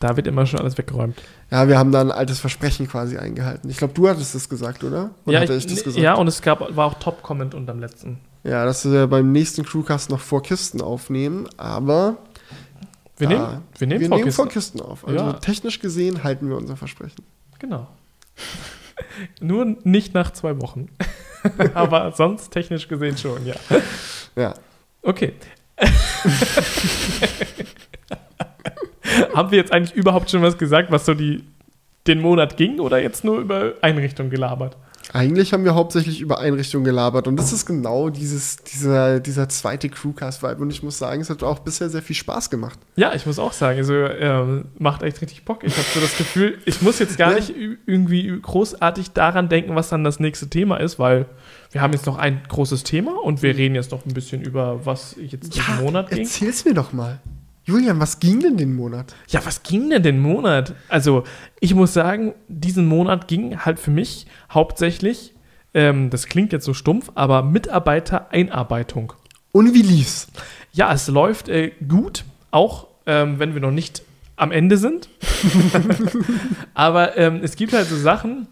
S2: Da wird immer schon alles weggeräumt.
S1: Ja, wir haben da ein altes Versprechen quasi eingehalten. Ich glaube, du hattest das gesagt, oder? Oder
S2: ja, ich,
S1: ich das gesagt?
S2: ja, und es gab, war auch Top-Comment unterm letzten.
S1: Ja, dass wir beim nächsten Crewcast noch vor Kisten aufnehmen, aber
S2: Wir
S1: da-
S2: nehmen, wir nehmen
S1: wir
S2: Frau
S1: nehmen
S2: Kisten.
S1: vor Kisten auf. Also
S2: Ja.
S1: technisch gesehen halten wir unser Versprechen.
S2: Genau. Nur nicht nach zwei Wochen. Aber sonst technisch gesehen schon, ja.
S1: Ja.
S2: Okay. Haben wir jetzt eigentlich überhaupt schon was gesagt, was so die, den Monat ging oder jetzt nur über Einrichtung gelabert?
S1: Eigentlich haben wir hauptsächlich über Einrichtungen gelabert und das ist genau dieses, dieser, dieser zweite Crewcast-Vibe und ich muss sagen, es hat auch bisher sehr viel Spaß gemacht.
S2: Ja, ich muss auch sagen, also ähm, macht echt richtig Bock. Ich habe so das Gefühl, ich muss jetzt gar
S1: Ja.
S2: nicht irgendwie großartig daran denken, was dann das nächste Thema ist, weil wir haben jetzt noch ein großes Thema und wir reden jetzt noch ein bisschen über, was jetzt diesen Monat ging.
S1: erzähl's mir doch mal. Julian, was ging denn den Monat?
S2: Ja, was ging denn den Monat? Also, ich muss sagen, diesen Monat ging halt für mich hauptsächlich, ähm, das klingt jetzt so stumpf, aber Mitarbeitereinarbeitung.
S1: Und wie lief's?
S2: Ja, es läuft äh, gut, auch ähm, wenn wir noch nicht am Ende sind. Aber ähm, es gibt halt so Sachen,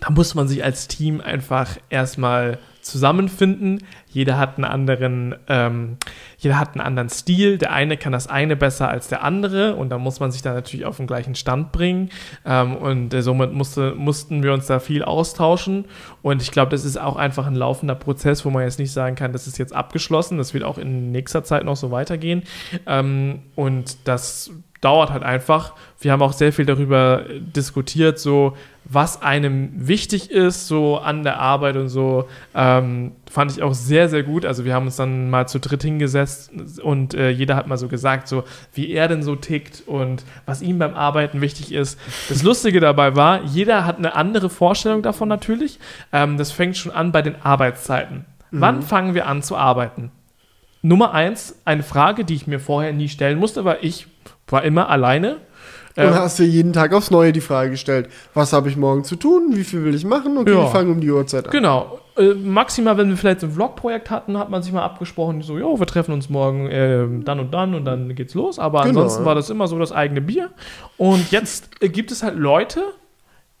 S2: da muss man sich als Team einfach erstmal zusammenfinden. Jeder hat einen anderen, ähm, jeder hat einen anderen Stil. Der eine kann das eine besser als der andere und da muss man sich dann natürlich auf den gleichen Stand bringen. Ähm, und äh, somit musste, mussten wir uns da viel austauschen. Und ich glaube, das ist auch einfach ein laufender Prozess, wo man jetzt nicht sagen kann, das ist jetzt abgeschlossen. Das wird auch in nächster Zeit noch so weitergehen. Ähm, und das dauert halt einfach. Wir haben auch sehr viel darüber diskutiert, so was einem wichtig ist, so an der Arbeit und so. Ähm, fand ich auch sehr, sehr gut. Also wir haben uns dann mal zu dritt hingesetzt und äh, jeder hat mal so gesagt, so wie er denn so tickt und was ihm beim Arbeiten wichtig ist. Das Lustige dabei war, jeder hat eine andere Vorstellung davon natürlich. Ähm, das fängt schon an bei den Arbeitszeiten. Wann fangen wir an zu arbeiten? Nummer eins, eine Frage, die ich mir vorher nie stellen musste, weil ich war immer alleine.
S1: Und
S2: Ähm,
S1: hast dir jeden Tag aufs Neue die Frage gestellt, was habe ich morgen zu tun, wie viel will ich machen? Okay,
S2: Ja.
S1: wir fangen um die Uhrzeit an.
S2: Genau. Äh, maximal, wenn wir vielleicht so ein Vlog-Projekt hatten, hat man sich mal abgesprochen, so, jo, wir treffen uns morgen ähm, dann und dann und dann geht's los. Aber
S1: Genau,
S2: ansonsten
S1: ja.
S2: war das immer so das eigene Bier. Und jetzt äh, gibt es halt Leute,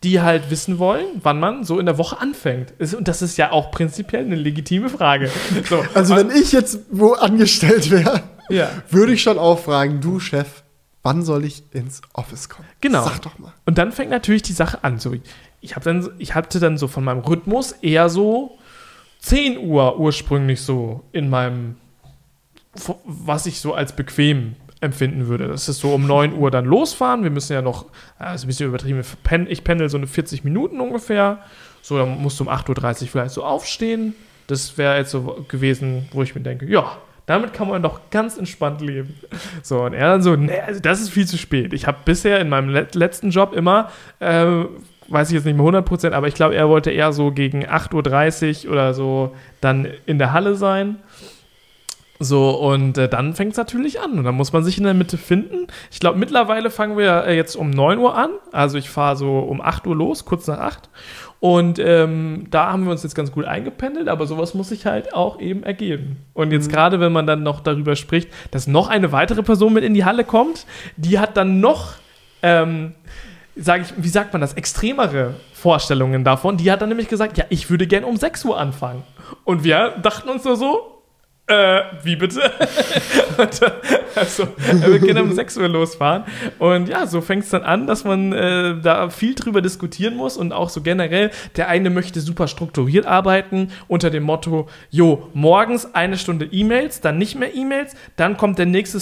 S2: die halt wissen wollen, wann man so in der Woche anfängt. Und das ist ja auch prinzipiell eine legitime Frage. So,
S1: Also wenn ich jetzt wo angestellt wäre,
S2: ja.
S1: würde ich schon auch fragen, du Chef, wann soll ich ins Office kommen?
S2: Genau.
S1: Sag doch mal.
S2: Und dann fängt natürlich die Sache an. So, ich, hab dann, ich hatte dann so von meinem Rhythmus eher so 10 Uhr ursprünglich so in meinem, was ich so als bequem empfinden würde. Das ist so um 9 Uhr dann losfahren. Wir müssen ja noch, ist ein bisschen übertrieben, ich pendel so eine 40 Minuten ungefähr. So, dann musst du um 8.30 Uhr vielleicht so aufstehen. Das wäre jetzt so gewesen, wo ich mir denke, ja, damit kann man doch ganz entspannt leben. So, und er dann so, nee, also das ist viel zu spät. Ich habe bisher in meinem let letzten Job immer, äh, weiß ich jetzt nicht mehr 100%, aber ich glaube, er wollte eher so gegen 8.30 Uhr oder so dann in der Halle sein. So, und äh, dann fängt es natürlich an. Und dann muss man sich in der Mitte finden. Ich glaube, mittlerweile fangen wir äh, jetzt um 9 Uhr an. Also ich fahre so um 8 Uhr los, kurz nach 8. Und ähm, da haben wir uns jetzt ganz gut eingependelt, aber sowas muss sich halt auch eben ergeben. Und jetzt gerade, wenn man dann noch darüber spricht, dass noch eine weitere Person mit in die Halle kommt, die hat dann noch, ähm, sage ich, wie sagt man das, extremere Vorstellungen davon. Die hat dann nämlich gesagt, ja, ich würde gern um 6 Uhr anfangen. Und wir dachten uns nur so, äh, wie bitte? und, äh, also, wir können um 6 Uhr losfahren. Und ja, so fängt es dann an, dass man äh, da viel drüber diskutieren muss und auch so generell, der eine möchte super strukturiert arbeiten unter dem Motto, jo, morgens eine Stunde E-Mails, dann nicht mehr E-Mails, dann kommt der nächste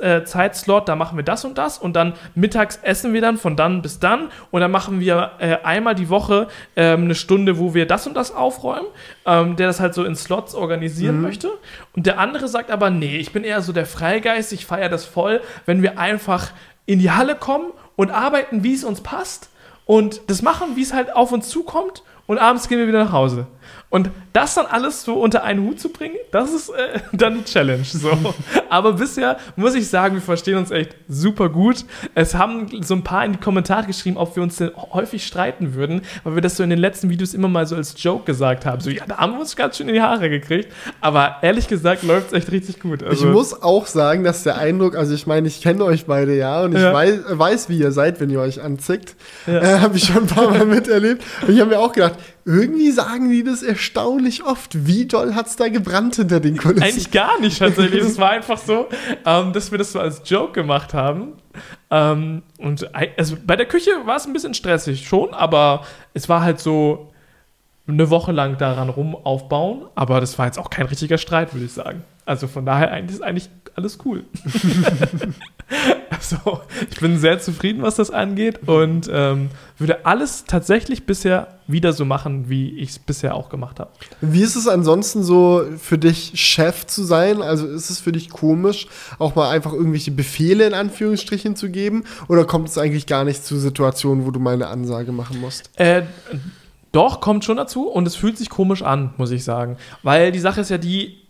S2: äh, Zeitslot, da machen wir das und das und dann mittags essen wir dann von dann bis dann und dann machen wir äh, einmal die Woche ähm, eine Stunde, wo wir das und das aufräumen, ähm, der das halt so in Slots organisieren möchte. Und der andere sagt aber, nee, ich bin eher so der Freigeist, ich feiere das voll, wenn wir einfach in die Halle kommen und arbeiten, wie es uns passt und das machen, wie es halt auf uns zukommt und abends gehen wir wieder nach Hause. Und das dann alles so unter einen Hut zu bringen, das ist äh, dann die Challenge. So. Aber bisher muss ich sagen, wir verstehen uns echt super gut. Es haben so ein paar in die Kommentare geschrieben, ob wir uns denn häufig streiten würden, weil wir das so in den letzten Videos immer mal so als Joke gesagt haben. So, ja, da haben wir uns ganz schön in die Haare gekriegt. Aber ehrlich gesagt läuft es echt richtig gut. Also,
S1: ich muss auch sagen, dass der Eindruck, also ich meine, ich kenne euch beide ja und ich
S2: Ja.
S1: weiß, weiß, wie ihr seid, wenn ihr euch anzickt.
S2: Ja.
S1: Äh, habe ich schon ein paar Mal miterlebt. Und ich habe mir auch gedacht, irgendwie sagen die das erstaunlich oft. Wie doll hat es da gebrannt hinter den Kulissen?
S2: Eigentlich gar nicht tatsächlich. Es war einfach so, ähm, dass wir das so als Joke gemacht haben. Ähm, und also bei der Küche war es ein bisschen stressig schon, aber es war halt so eine Woche lang daran rum aufbauen. Aber das war jetzt auch kein richtiger Streit, würde ich sagen. Also von daher eigentlich ist eigentlich alles cool. also, ich bin sehr zufrieden, was das angeht und ähm, würde alles tatsächlich bisher wieder so machen, wie ich es bisher auch gemacht habe.
S1: Wie ist es ansonsten so für dich, Chef zu sein? Also ist es für dich komisch, auch mal einfach irgendwelche Befehle in Anführungsstrichen zu geben? Oder kommt es eigentlich gar nicht zu Situationen, wo du mal eine Ansage machen musst?
S2: Äh, doch, kommt schon dazu und es fühlt sich komisch an, muss ich sagen. Weil die Sache ist ja die,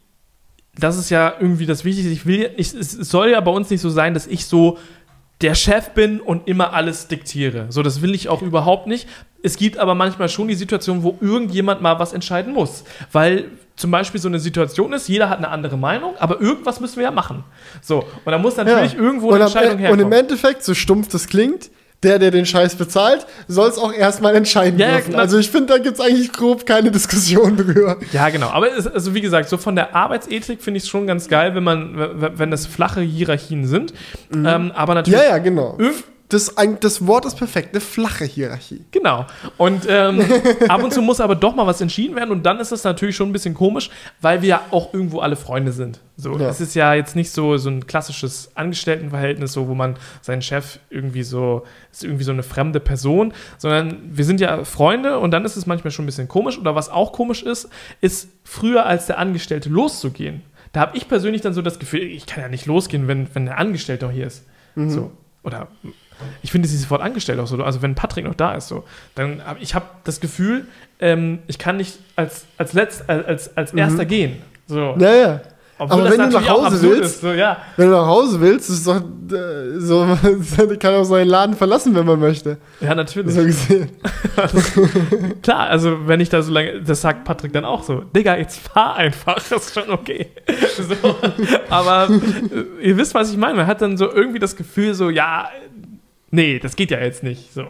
S2: das ist ja irgendwie das Wichtigste. Ich will, ich, es soll ja bei uns nicht so sein, dass ich so der Chef bin und immer alles diktiere. So, das will ich auch überhaupt nicht. Es gibt aber manchmal schon die Situation, wo irgendjemand mal was entscheiden muss. Weil zum Beispiel so eine Situation ist, jeder hat eine andere Meinung, aber irgendwas müssen wir ja machen. So, und da muss natürlich
S1: Ja.
S2: irgendwo eine Entscheidung
S1: Und im
S2: herkommen.
S1: Endeffekt, so stumpf das klingt, der, der den Scheiß bezahlt, soll es auch erstmal entscheiden
S2: Ja,
S1: dürfen. Also ich finde, da gibt es eigentlich grob keine Diskussion drüber.
S2: Ja, genau. Aber es, also wie gesagt, so von der Arbeitsethik finde ich es schon ganz geil, wenn man, wenn das flache Hierarchien sind. Ähm, aber natürlich.
S1: Mhm. Ja, ja, genau. Das, ein- das Wort ist perfekt, eine flache Hierarchie.
S2: Genau. Und ähm, ab und zu muss aber doch mal was entschieden werden und dann ist das natürlich schon ein bisschen komisch, weil wir ja auch irgendwo alle Freunde sind. So,
S1: Ja.
S2: es ist ja jetzt nicht so, so ein klassisches Angestelltenverhältnis, so, wo man seinen Chef irgendwie so, ist irgendwie so eine fremde Person, sondern wir sind ja Freunde und dann ist es manchmal schon ein bisschen komisch. Oder was auch komisch ist, ist früher als der Angestellte loszugehen. Da habe ich persönlich dann so das Gefühl, ich kann ja nicht losgehen, wenn, wenn der Angestellte noch hier ist. So. Oder ich finde dieses Wort angestellt auch so, also wenn Patrick noch da ist, so, dann habe ich habe das Gefühl, ähm, ich kann nicht als, als, letzt, als, als, als erster gehen. So.
S1: Ja, ja.
S2: Obwohl
S1: aber wenn du nach Hause willst-
S2: ist, so, ja.
S1: Wenn du nach Hause willst, ist doch äh, so, man kann auch seinen Laden verlassen, wenn man möchte.
S2: ja, natürlich.
S1: So gesehen.
S2: Klar, also wenn ich da so lange, das sagt Patrick dann auch so, Digga, jetzt fahr einfach, das ist schon okay. So, aber äh, ihr wisst, was ich meine. Man hat dann so irgendwie das Gefühl, so, ja, nee, das geht ja jetzt nicht. So.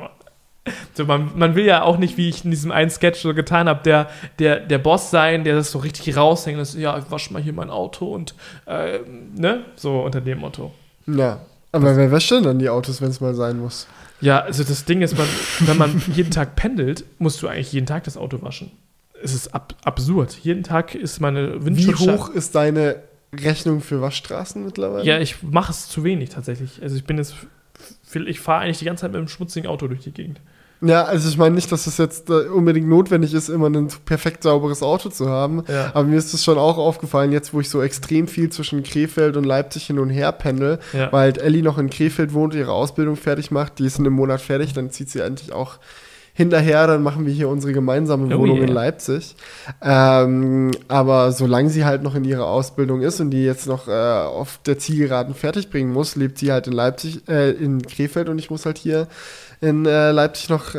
S2: So, man, man will ja auch nicht, wie ich in diesem einen Sketch so getan habe, der, der, der Boss sein, der das so richtig raushängt, das, ja, ich wasche mal hier mein Auto und, äh, ne, so unter dem Motto.
S1: Ja. Aber wer wäscht denn dann die Autos, wenn es mal sein muss?
S2: Ja, also das Ding ist, man, wenn man jeden Tag pendelt, musst du eigentlich jeden Tag das Auto waschen. Es ist ab, absurd. Jeden Tag ist meine
S1: Wie
S2: Windschutzscheibe.
S1: hoch ist deine Rechnung für Waschstraßen mittlerweile?
S2: Ja, ich mache es zu wenig tatsächlich. Also ich bin jetzt, ich fahre eigentlich die ganze Zeit mit einem schmutzigen Auto durch die Gegend.
S1: Ja, also ich meine nicht, dass es jetzt äh, unbedingt notwendig ist, immer ein perfekt sauberes Auto zu haben.
S2: Ja.
S1: Aber mir ist es schon auch aufgefallen, jetzt wo ich so extrem viel zwischen Krefeld und Leipzig hin und her pendel,
S2: Ja.
S1: weil halt Ellie noch in Krefeld wohnt, ihre Ausbildung fertig macht. Die ist in einem Monat fertig, dann zieht sie endlich auch hinterher, dann machen wir hier unsere gemeinsame
S2: Oh
S1: Wohnung
S2: yeah.
S1: in Leipzig. Ähm, aber solange sie halt noch in ihrer Ausbildung ist und die jetzt noch äh, auf der Zielgeraden fertig bringen muss, lebt sie halt in Leipzig, äh, in Krefeld und ich muss halt hier in äh, Leipzig noch, äh,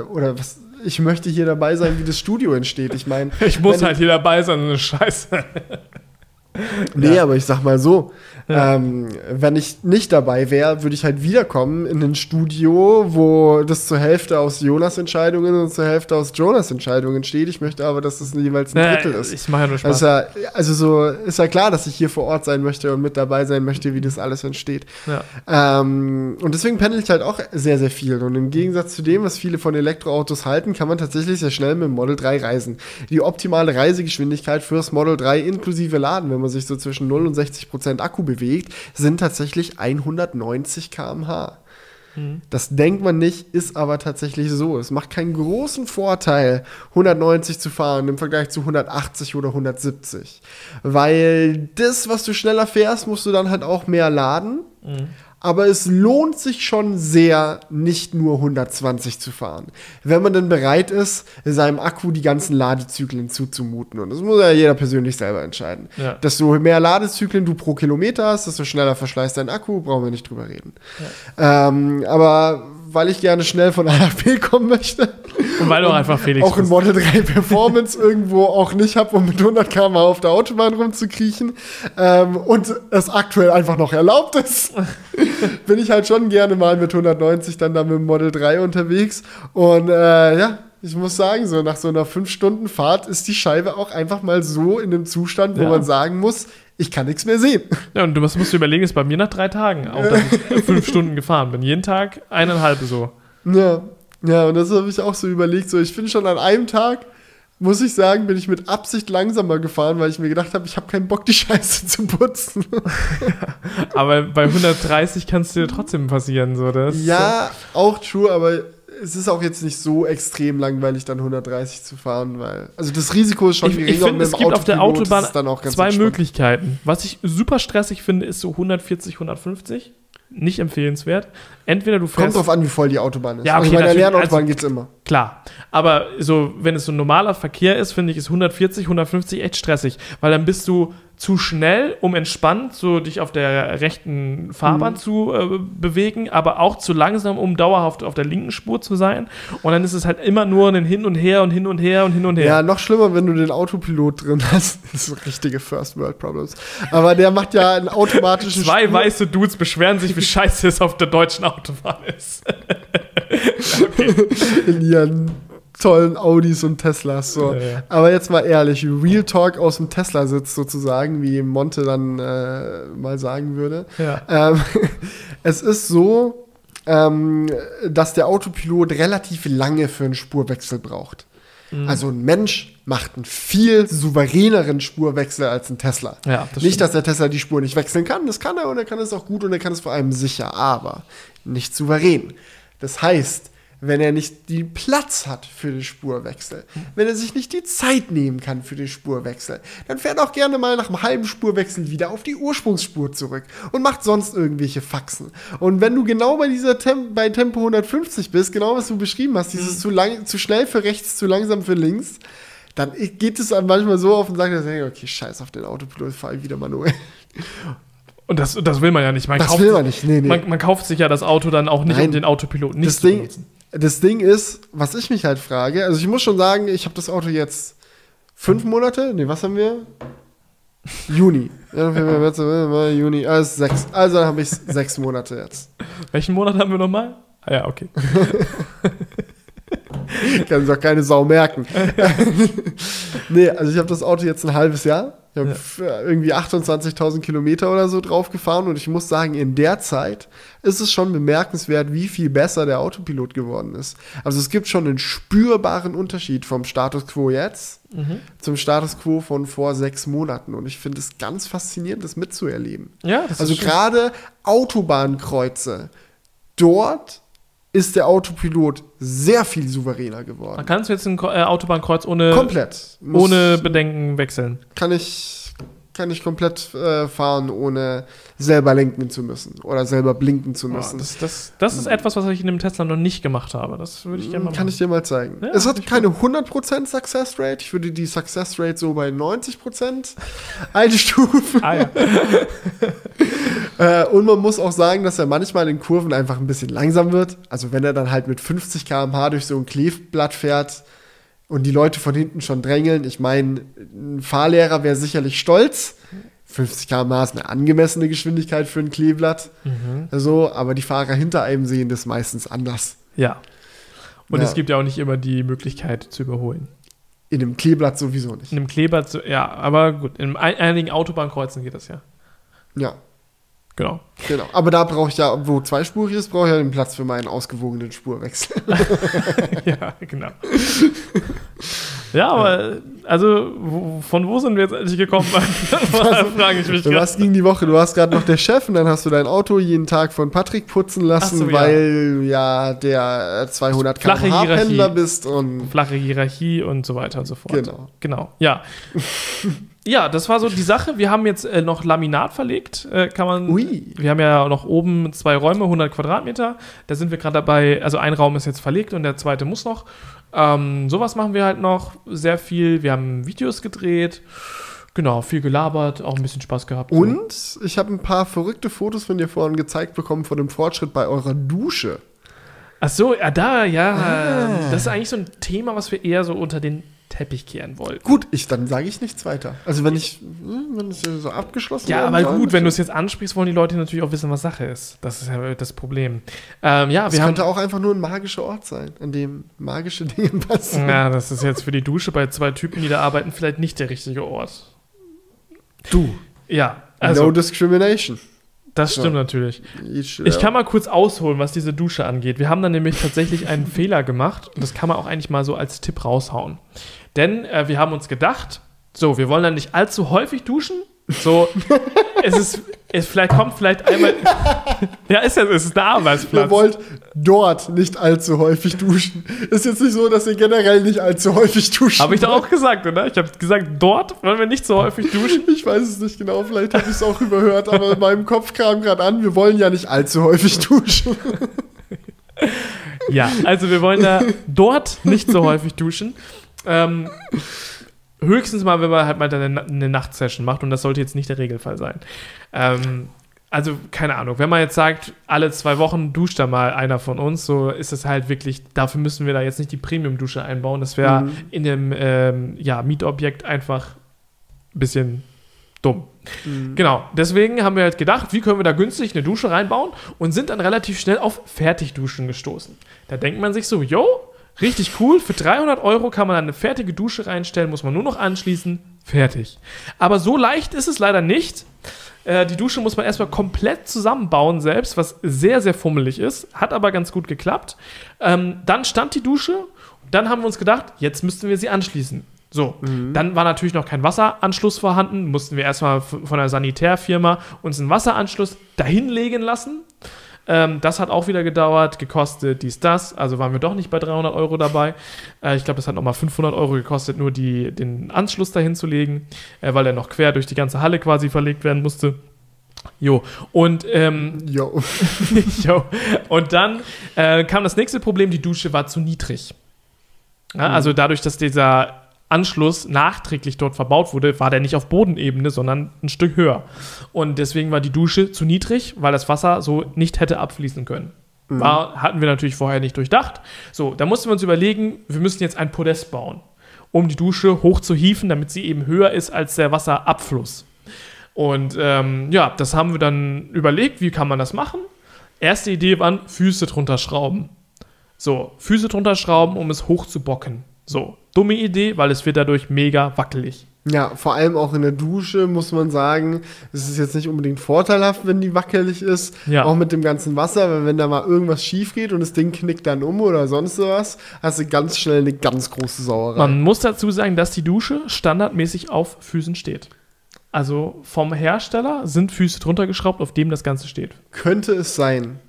S1: oder was, ich möchte hier dabei sein, wie das Studio entsteht. Ich meine,
S2: Ich muss halt hier dabei sein, eine Scheiße.
S1: Nee,
S2: Ja.
S1: aber ich sag mal so,
S2: Ja.
S1: ähm, wenn ich nicht dabei wäre, würde ich halt wiederkommen in ein Studio, wo das zur Hälfte aus Jonas Entscheidungen und zur Hälfte aus Jonas Entscheidungen steht. Ich möchte aber, dass es jeweils ein Drittel ist.
S2: Ich mache ja nur Spaß.
S1: Also, also so ist ja klar, dass ich hier vor Ort sein möchte und mit dabei sein möchte, wie das alles entsteht.
S2: ja.
S1: Ähm, und deswegen pendel ich halt auch sehr, sehr viel. Und im Gegensatz zu dem, was viele von Elektroautos halten, kann man tatsächlich sehr schnell mit dem Model 3 reisen. Die optimale Reisegeschwindigkeit fürs Model 3 inklusive Laden, wenn man sich so zwischen 0 und 60 Prozent Akku bewegt, sind tatsächlich 190 km/h. Das denkt man nicht, ist aber tatsächlich so. Es macht keinen großen Vorteil, 190 zu fahren im Vergleich zu 180 oder 170. Weil das, was du schneller fährst, musst du dann halt auch mehr laden. Aber es lohnt sich schon sehr, nicht nur 120 zu fahren. Wenn man dann bereit ist, seinem Akku die ganzen Ladezyklen zuzumuten. Und das muss ja jeder persönlich selber entscheiden.
S2: Ja.
S1: Desto mehr Ladezyklen du pro Kilometer hast, desto schneller verschleißt dein Akku, brauchen wir nicht drüber reden. Ähm, aber weil ich gerne schnell von A nach B kommen möchte,
S2: Und weil du auch einfach Felix
S1: auch in
S2: bist.
S1: Model 3 Performance irgendwo auch nicht habe, um mit 100 km auf der Autobahn rumzukriechen ähm, und es aktuell einfach noch erlaubt ist, bin ich halt schon gerne mal mit 190 dann da mit dem Model 3 unterwegs und äh, ja, ich muss sagen, so nach so einer 5-Stunden-Fahrt ist die Scheibe auch einfach mal so in einem Zustand, wo
S2: Ja.
S1: man sagen muss, ich kann nichts mehr sehen.
S2: Ja, und du musst, musst du überlegen, ist bei mir nach drei Tagen auch, dass ich fünf Stunden gefahren bin. Jeden Tag eineinhalb so.
S1: Ja, ja, und das habe ich auch so überlegt. So, ich bin schon an einem Tag muss ich sagen, bin ich mit Absicht langsamer gefahren, weil ich mir gedacht habe, ich habe keinen Bock, die Scheiße zu putzen.
S2: Aber bei 130 kann es dir trotzdem passieren, so das.
S1: ja, auch true, aber es ist auch jetzt nicht so extrem langweilig, dann 130 zu fahren, weil. Also das Risiko ist schon
S2: Ich, ich
S1: geringer und
S2: finde, es gibt auf der Autobahn
S1: ist es dann auch ganz
S2: zwei. Möglichkeiten. Was ich super stressig finde, ist so 140, 150. Nicht empfehlenswert. Entweder du
S1: Kommt
S2: fährst.
S1: drauf an, wie voll die Autobahn ist.
S2: Ja, okay,
S1: also bei der Lernautobahn
S2: also-
S1: geht's immer.
S2: Klar, aber so, wenn es so ein normaler Verkehr ist, finde ich, ist 140, 150 echt stressig, weil dann bist du zu schnell, um entspannt so dich auf der rechten
S1: Mhm.
S2: Fahrbahn zu äh, bewegen, aber auch zu langsam, um dauerhaft auf der linken Spur zu sein. Und dann ist es halt immer nur ein Hin und Her und hin und her und hin und her.
S1: Ja, noch schlimmer, wenn du den Autopilot drin hast. Das sind richtige First World Problems. Aber der macht ja einen automatischen
S2: Zwei
S1: Spur-
S2: weiße Dudes beschweren sich, wie scheiße es auf der deutschen Autobahn ist.
S1: in ihren tollen Audis und Teslas. So.
S2: Ja, ja.
S1: Aber jetzt mal ehrlich, Real Talk aus dem Tesla-Sitz sozusagen, wie Monte dann äh, mal sagen würde.
S2: Ja.
S1: Ähm, es ist so, ähm, dass der Autopilot relativ lange für einen Spurwechsel braucht.
S2: Mhm.
S1: Also ein Mensch macht einen viel souveräneren Spurwechsel als ein Tesla.
S2: Ja, das
S1: nicht, dass der Tesla die Spur nicht wechseln kann, das kann er und er kann es auch gut und er kann es vor allem sicher, aber nicht souverän. Das heißt, wenn er nicht den Platz hat für den Spurwechsel, wenn er sich nicht die Zeit nehmen kann für den Spurwechsel, dann fährt er auch gerne mal nach einem halben Spurwechsel wieder auf die Ursprungsspur zurück und macht sonst irgendwelche Faxen. Und wenn du genau bei dieser Tem bei Tempo 150 bist, genau was du beschrieben hast, dieses zu, lang zu schnell für rechts, zu langsam für links, dann geht es einem manchmal so auf und sagt, okay, scheiß auf den Autopilot, fahr ich wieder manuell.
S2: Und das, das will man ja nicht. Man
S1: Das
S2: kauft,
S1: will man nicht, nee, nee.
S2: Man, man kauft sich ja das Auto dann auch nicht,
S1: Nein.
S2: um den Autopiloten nicht
S1: das
S2: zu
S1: Ding,
S2: benutzen.
S1: Das Ding ist, was ich mich halt frage, also ich muss schon sagen, ich habe das Auto jetzt fünf Monate, nee, was haben wir? Juni. April, Mai, Juni, also sechs. Also habe ich sechs Monate jetzt.
S2: Welchen Monat haben wir nochmal? Ah ja, okay.
S1: Kann sich auch keine Sau merken. nee, also ich habe das Auto jetzt ein halbes Jahr. Ich habe
S2: Ja.
S1: irgendwie 28.000 Kilometer oder so drauf gefahren und ich muss sagen, in der Zeit ist es schon bemerkenswert, wie viel besser der Autopilot geworden ist. Also es gibt schon einen spürbaren Unterschied vom Status quo jetzt zum Status quo von vor sechs Monaten und ich finde es ganz faszinierend, das mitzuerleben.
S2: Ja, das
S1: Also gerade Autobahnkreuze, dort ist der Autopilot sehr viel souveräner geworden.
S2: Man kannst du jetzt ein äh, Autobahnkreuz ohne,
S1: Komplett. Muss-
S2: ohne Bedenken wechseln.
S1: kann ich, kann ich komplett äh, fahren, ohne selber lenken zu müssen oder selber blinken zu
S2: Ja,
S1: müssen.
S2: das, das, das ist etwas, was ich in dem Tesla noch nicht gemacht habe. Das würde ich gerne mal
S1: Hm, kann ich
S2: machen.
S1: dir mal zeigen.
S2: Ja,
S1: es hat
S2: ich
S1: keine 100% Success Rate. Ich würde die Success Rate so bei 90% einstufen.
S2: Ah ja.
S1: Äh, und man muss auch sagen, dass er manchmal in Kurven einfach ein bisschen langsam wird. Also wenn er dann halt mit 50 km/h durch so ein Kleeblatt fährt und die Leute von hinten schon drängeln. Ich meine, ein Fahrlehrer wäre sicherlich stolz. 50 km/h ist eine angemessene Geschwindigkeit für ein Kleeblatt.
S2: Mhm.
S1: Also, aber die Fahrer hinter einem sehen das meistens anders.
S2: Ja. Und
S1: Ja.
S2: es gibt ja auch nicht immer die Möglichkeit zu überholen.
S1: In einem Kleeblatt sowieso nicht.
S2: In einem zu, ja, aber gut, in ein- einigen Autobahnkreuzen geht das ja.
S1: Ja,
S2: Genau.
S1: genau. Aber da brauche ich ja, wo zweispurig ist, brauche ich ja den Platz für meinen ausgewogenen Spurwechsel.
S2: ja, genau. Ja, aber also wo, von wo sind wir jetzt eigentlich gekommen? frage ich mich
S1: was ging die Woche? Du warst gerade noch der Chef und dann hast du dein Auto jeden Tag von Patrick putzen lassen,
S2: so, ja.
S1: weil ja der äh, 200
S2: Flache
S1: km/h. Pendler bist und
S2: Flache Hierarchie und so weiter und so fort.
S1: Genau.
S2: Genau, ja. Ja, das war so die Sache. Wir haben jetzt äh, noch Laminat verlegt. Äh, kann man.
S1: Ui.
S2: Wir haben ja noch oben zwei Räume, 100 Quadratmeter. Da sind wir gerade dabei. Also ein Raum ist jetzt verlegt und der zweite muss noch. Ähm, sowas machen wir halt noch sehr viel. Wir haben Videos gedreht. Genau, viel gelabert, auch ein bisschen Spaß gehabt. so.
S1: und ich habe ein paar verrückte Fotos von dir vorhin gezeigt bekommen von dem Fortschritt bei eurer Dusche.
S2: Ach so, ja, da, ja.
S1: Ah.
S2: Das ist eigentlich so ein Thema, was wir eher so unter den Teppich kehren wollten.
S1: Gut, ich dann sage ich nichts weiter. Also wenn ich hm, wenn es so abgeschlossen
S2: Ja,
S1: werden
S2: aber
S1: soll,
S2: gut, wenn du es jetzt ansprichst, wollen die Leute natürlich auch wissen, was Sache ist. Das ist ja das Problem. Ähm, ja,
S1: es
S2: wir haben.
S1: könnte auch einfach nur ein magischer Ort sein, an dem magische Dinge passieren.
S2: Ja, das ist jetzt für die Dusche bei zwei Typen, die da arbeiten, vielleicht nicht der richtige Ort.
S1: Du,
S2: Ja, also.
S1: no discrimination.
S2: Das stimmt
S1: Ja.
S2: natürlich.
S1: Ich,
S2: Ich kann mal kurz ausholen, was diese Dusche angeht. Wir haben da nämlich tatsächlich einen Fehler gemacht und das kann man auch eigentlich mal so als Tipp raushauen. Denn äh, wir haben uns gedacht, so, wir wollen dann nicht allzu häufig duschen. So, es ist, es vielleicht kommt vielleicht einmal. ja, ist ja, es ist der
S1: Ihr
S2: Arbeitsplatz.
S1: wollt dort nicht allzu häufig duschen. Ist jetzt nicht so, dass ihr generell nicht allzu häufig duschen.
S2: Habe ich doch auch gesagt, oder? Ich habe gesagt, dort wollen wir nicht so häufig duschen.
S1: Ich weiß es nicht genau, vielleicht habe ich es auch überhört, aber in meinem Kopf kam gerade an, wir wollen ja nicht allzu häufig duschen.
S2: Ja, also wir wollen da dort nicht so häufig duschen. Ähm, höchstens mal, wenn man halt mal eine, eine Nachtsession macht und das sollte jetzt nicht der Regelfall sein. Ähm, also, keine Ahnung, wenn man jetzt sagt, alle zwei Wochen duscht da mal einer von uns, so ist es halt wirklich, dafür müssen wir da jetzt nicht die Premium-Dusche einbauen. Das wäre
S1: Mhm.
S2: in dem ähm, ja, Mietobjekt einfach ein bisschen dumm. Genau, deswegen haben wir halt gedacht, wie können wir da günstig eine Dusche reinbauen und sind dann relativ schnell auf Fertigduschen gestoßen. Da denkt man sich so, yo, richtig cool, für 300 Euro kann man eine fertige Dusche reinstellen, muss man nur noch anschließen, fertig. Aber so leicht ist es leider nicht. Äh, die Dusche muss man erstmal komplett zusammenbauen selbst, was sehr, sehr fummelig ist, hat aber ganz gut geklappt. Ähm, dann stand die Dusche, dann haben wir uns gedacht, jetzt müssten wir sie anschließen. So, dann war natürlich noch kein Wasseranschluss vorhanden, mussten wir erstmal von der Sanitärfirma uns einen Wasseranschluss dahinlegen lassen. Ähm, das hat auch wieder gedauert, gekostet dies, das. Also waren wir doch nicht bei 300 Euro dabei. Äh, ich glaube, das hat nochmal 500 Euro gekostet, nur die, den Anschluss dahin zu legen, äh, weil er noch quer durch die ganze Halle quasi verlegt werden musste. Jo, und ähm,
S1: Jo.
S2: Jo. Und dann äh, kam das nächste Problem, die Dusche war zu niedrig. Ja, also dadurch, dass dieser Anschluss nachträglich dort verbaut wurde, war der nicht auf Bodenebene, sondern ein Stück höher. Und deswegen war die Dusche zu niedrig, weil das Wasser so nicht hätte abfließen können. War, hatten wir natürlich vorher nicht durchdacht. So, da mussten wir uns überlegen, wir müssen jetzt ein Podest bauen, um die Dusche hoch zu hieven, damit sie eben höher ist als der Wasserabfluss. Und ähm, ja, das haben wir dann überlegt, wie kann man das machen? Erste Idee waren Füße drunter schrauben. So, Füße drunter schrauben, um es hochzubocken. So, dumme Idee, weil es wird dadurch mega wackelig.
S1: Ja, vor allem auch in der Dusche muss man sagen, es ist jetzt nicht unbedingt vorteilhaft, wenn die wackelig ist,
S2: Ja.
S1: auch mit dem ganzen Wasser, weil wenn da mal irgendwas schief geht und das Ding knickt dann um oder sonst was, hast du ganz schnell eine ganz große Sauerei.
S2: Man muss dazu sagen, dass die Dusche standardmäßig auf Füßen steht. Also vom Hersteller sind Füße drunter geschraubt, auf dem das Ganze steht.
S1: Könnte es sein,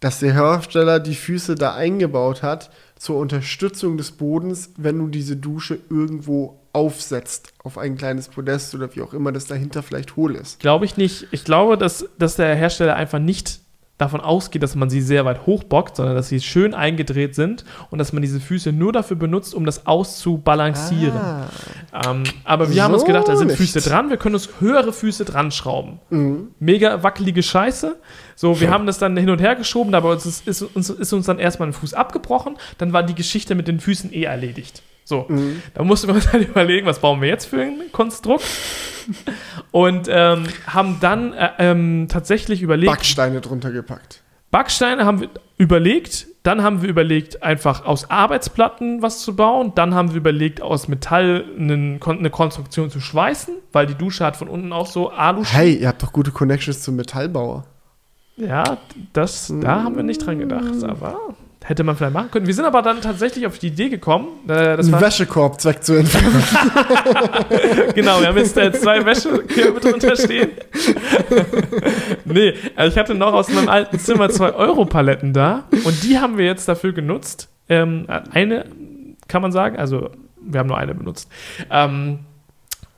S1: dass der Hersteller die Füße da eingebaut hat zur Unterstützung des Bodens, wenn du diese Dusche irgendwo aufsetzt auf ein kleines Podest oder wie auch immer das dahinter vielleicht hohl ist.
S2: Glaube ich nicht. Ich glaube, dass, dass der Hersteller einfach nicht davon ausgeht, dass man sie sehr weit hochbockt, sondern dass sie schön eingedreht sind und dass man diese Füße nur dafür benutzt, um das auszubalancieren.
S1: Ah.
S2: Ähm, aber wir haben uns
S1: So
S2: gedacht, da sind
S1: nicht.
S2: Füße dran, wir können uns höhere Füße dran schrauben.
S1: Mhm.
S2: Mega wackelige Scheiße. So, wir haben das dann hin und her geschoben, aber uns ist, ist, uns, ist uns dann erstmal ein Fuß abgebrochen, dann war die Geschichte mit den Füßen eh erledigt. So,
S1: Mhm.
S2: da mussten wir uns halt überlegen, was bauen wir jetzt für ein Konstrukt? Und ähm, haben dann äh, ähm, tatsächlich überlegt,
S1: Backsteine drunter gepackt.
S2: Backsteine haben wir überlegt, dann haben wir überlegt, einfach aus Arbeitsplatten was zu bauen, dann haben wir überlegt, aus Metall einen, eine Konstruktion zu schweißen, weil die Dusche hat von unten auch so alu
S1: Hey, ihr habt doch gute Connections zum Metallbauer.
S2: Ja, das, da haben wir nicht dran gedacht, aber hätte man vielleicht machen können. Wir sind aber dann tatsächlich auf die Idee gekommen, äh, das
S1: Einen Wäschekorb zweck zu entfernen.
S2: genau, wir haben jetzt äh, zwei Wäschekörbe drunter stehen. nee, also ich hatte noch aus meinem alten Zimmer zwei Euro-Paletten da und die haben wir jetzt dafür genutzt. Ähm, eine, kann man sagen, also wir haben nur eine benutzt. Ähm,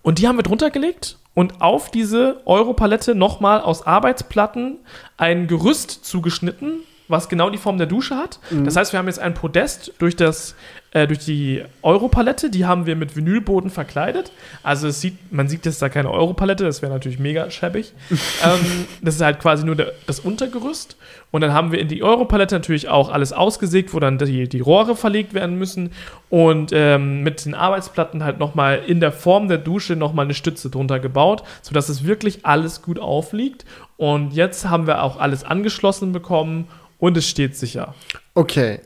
S2: und die haben wir drunter gelegt und auf diese Europalette nochmal aus Arbeitsplatten ein Gerüst zugeschnitten, was genau die Form der Dusche hat. Das heißt, wir haben jetzt ein Podest durch, das, äh, durch die Europalette, die haben wir mit Vinylboden verkleidet. Also es sieht, man sieht jetzt da keine Europalette, das wäre natürlich mega schäbig. ähm, das ist halt quasi nur der, das Untergerüst. Und dann haben wir in die Europalette natürlich auch alles ausgesägt, wo dann die, die Rohre verlegt werden müssen. Und ähm, mit den Arbeitsplatten halt nochmal in der Form der Dusche nochmal eine Stütze drunter gebaut, sodass es wirklich alles gut aufliegt. Und jetzt haben wir auch alles angeschlossen bekommen und es steht sicher.
S1: Okay.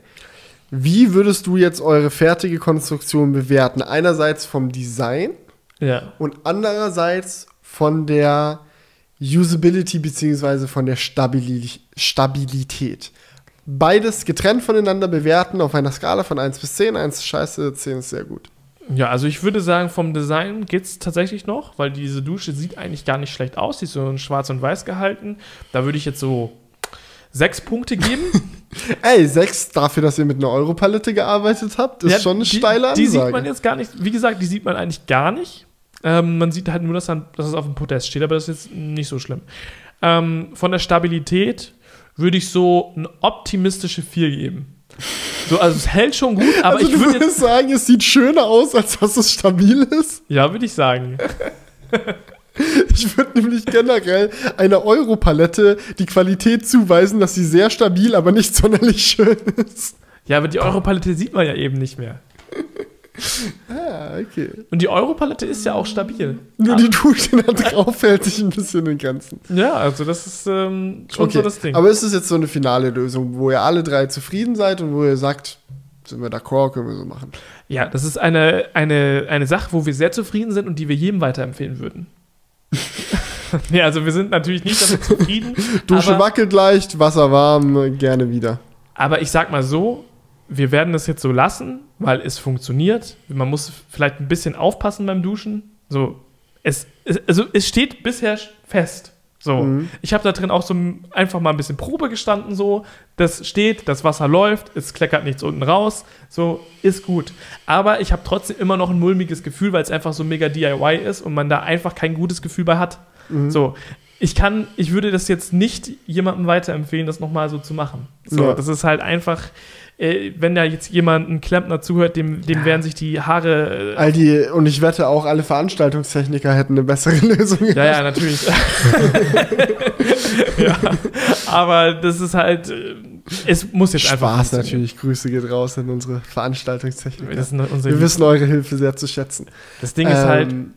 S1: Wie würdest du jetzt eure fertige Konstruktion bewerten? Einerseits vom Design
S2: Ja.
S1: und andererseits von der Usability beziehungsweise von der Stabili Stabilität. Beides getrennt voneinander bewerten auf einer Skala von 1 bis 10. 1 ist scheiße, 10 ist sehr gut.
S2: Ja, also ich würde sagen, vom Design geht es tatsächlich noch, weil diese Dusche sieht eigentlich gar nicht schlecht aus. Die ist so in schwarz und weiß gehalten. Da würde ich jetzt so sechs Punkte geben.
S1: Ey, 6 dafür, dass ihr mit einer Europalette gearbeitet habt, ist
S2: Ja,
S1: schon eine
S2: die,
S1: steile Ansage.
S2: Die sieht man jetzt gar nicht, wie gesagt, die sieht man eigentlich gar nicht. Ähm, man sieht halt nur, dass, dann, dass es auf dem Podest steht, aber das ist jetzt nicht so schlimm. Ähm, von der Stabilität würde ich so eine optimistische 4 geben. So, also es hält schon gut, aber
S1: also
S2: ich
S1: du
S2: würde jetzt.
S1: würdest sagen, es sieht schöner aus, als dass es stabil ist?
S2: Ja, würde ich sagen.
S1: Ich würde nämlich generell einer Europalette die Qualität zuweisen, dass sie sehr stabil, aber nicht sonderlich schön ist.
S2: Ja, aber die Europalette sieht man ja eben nicht mehr.
S1: Ah, okay.
S2: Und die Europalette ist ja auch stabil.
S1: Nur die Dusche da drauf hält sich ein bisschen in Grenzen.
S2: Ja, also das ist ähm, schon
S1: Okay,
S2: so das Ding.
S1: aber ist es jetzt so eine finale Lösung, wo ihr alle drei zufrieden seid und wo ihr sagt, sind wir d'accord, können wir so machen?
S2: Ja, das ist eine, eine, eine Sache, wo wir sehr zufrieden sind und die wir jedem weiterempfehlen würden. Ja, also wir sind natürlich nicht damit zufrieden.
S1: Dusche
S2: aber,
S1: wackelt leicht, Wasser warm, gerne wieder.
S2: aber ich sag mal so, wir werden das jetzt so lassen, weil es funktioniert. Man muss vielleicht ein bisschen aufpassen beim Duschen. So, es, es, also es steht bisher fest. So,
S1: Mhm.
S2: ich habe da drin auch so einfach mal ein bisschen Probe gestanden, so. Das steht, das Wasser läuft, es kleckert nichts unten raus, so, ist gut. Aber ich habe trotzdem immer noch ein mulmiges Gefühl, weil es einfach so mega DIY ist und man da einfach kein gutes Gefühl bei hat.
S1: Mhm.
S2: So, ich kann, ich würde das jetzt nicht jemandem weiterempfehlen, das nochmal so zu machen. So,
S1: Ja.
S2: das ist halt einfach, äh, wenn da jetzt jemand, ein Klempner zuhört, dem, dem werden sich die Haare. Äh,
S1: All die, und ich wette auch, alle Veranstaltungstechniker hätten eine bessere Lösung.
S2: ja, ja, natürlich. ja, aber das ist halt, äh, es muss jetzt einfach.
S1: Spaß natürlich. Grüße geht raus an unsere Veranstaltungstechniker. Wir wissen eure Hilfe sehr zu schätzen.
S2: das Ding ist halt,
S1: Ähm,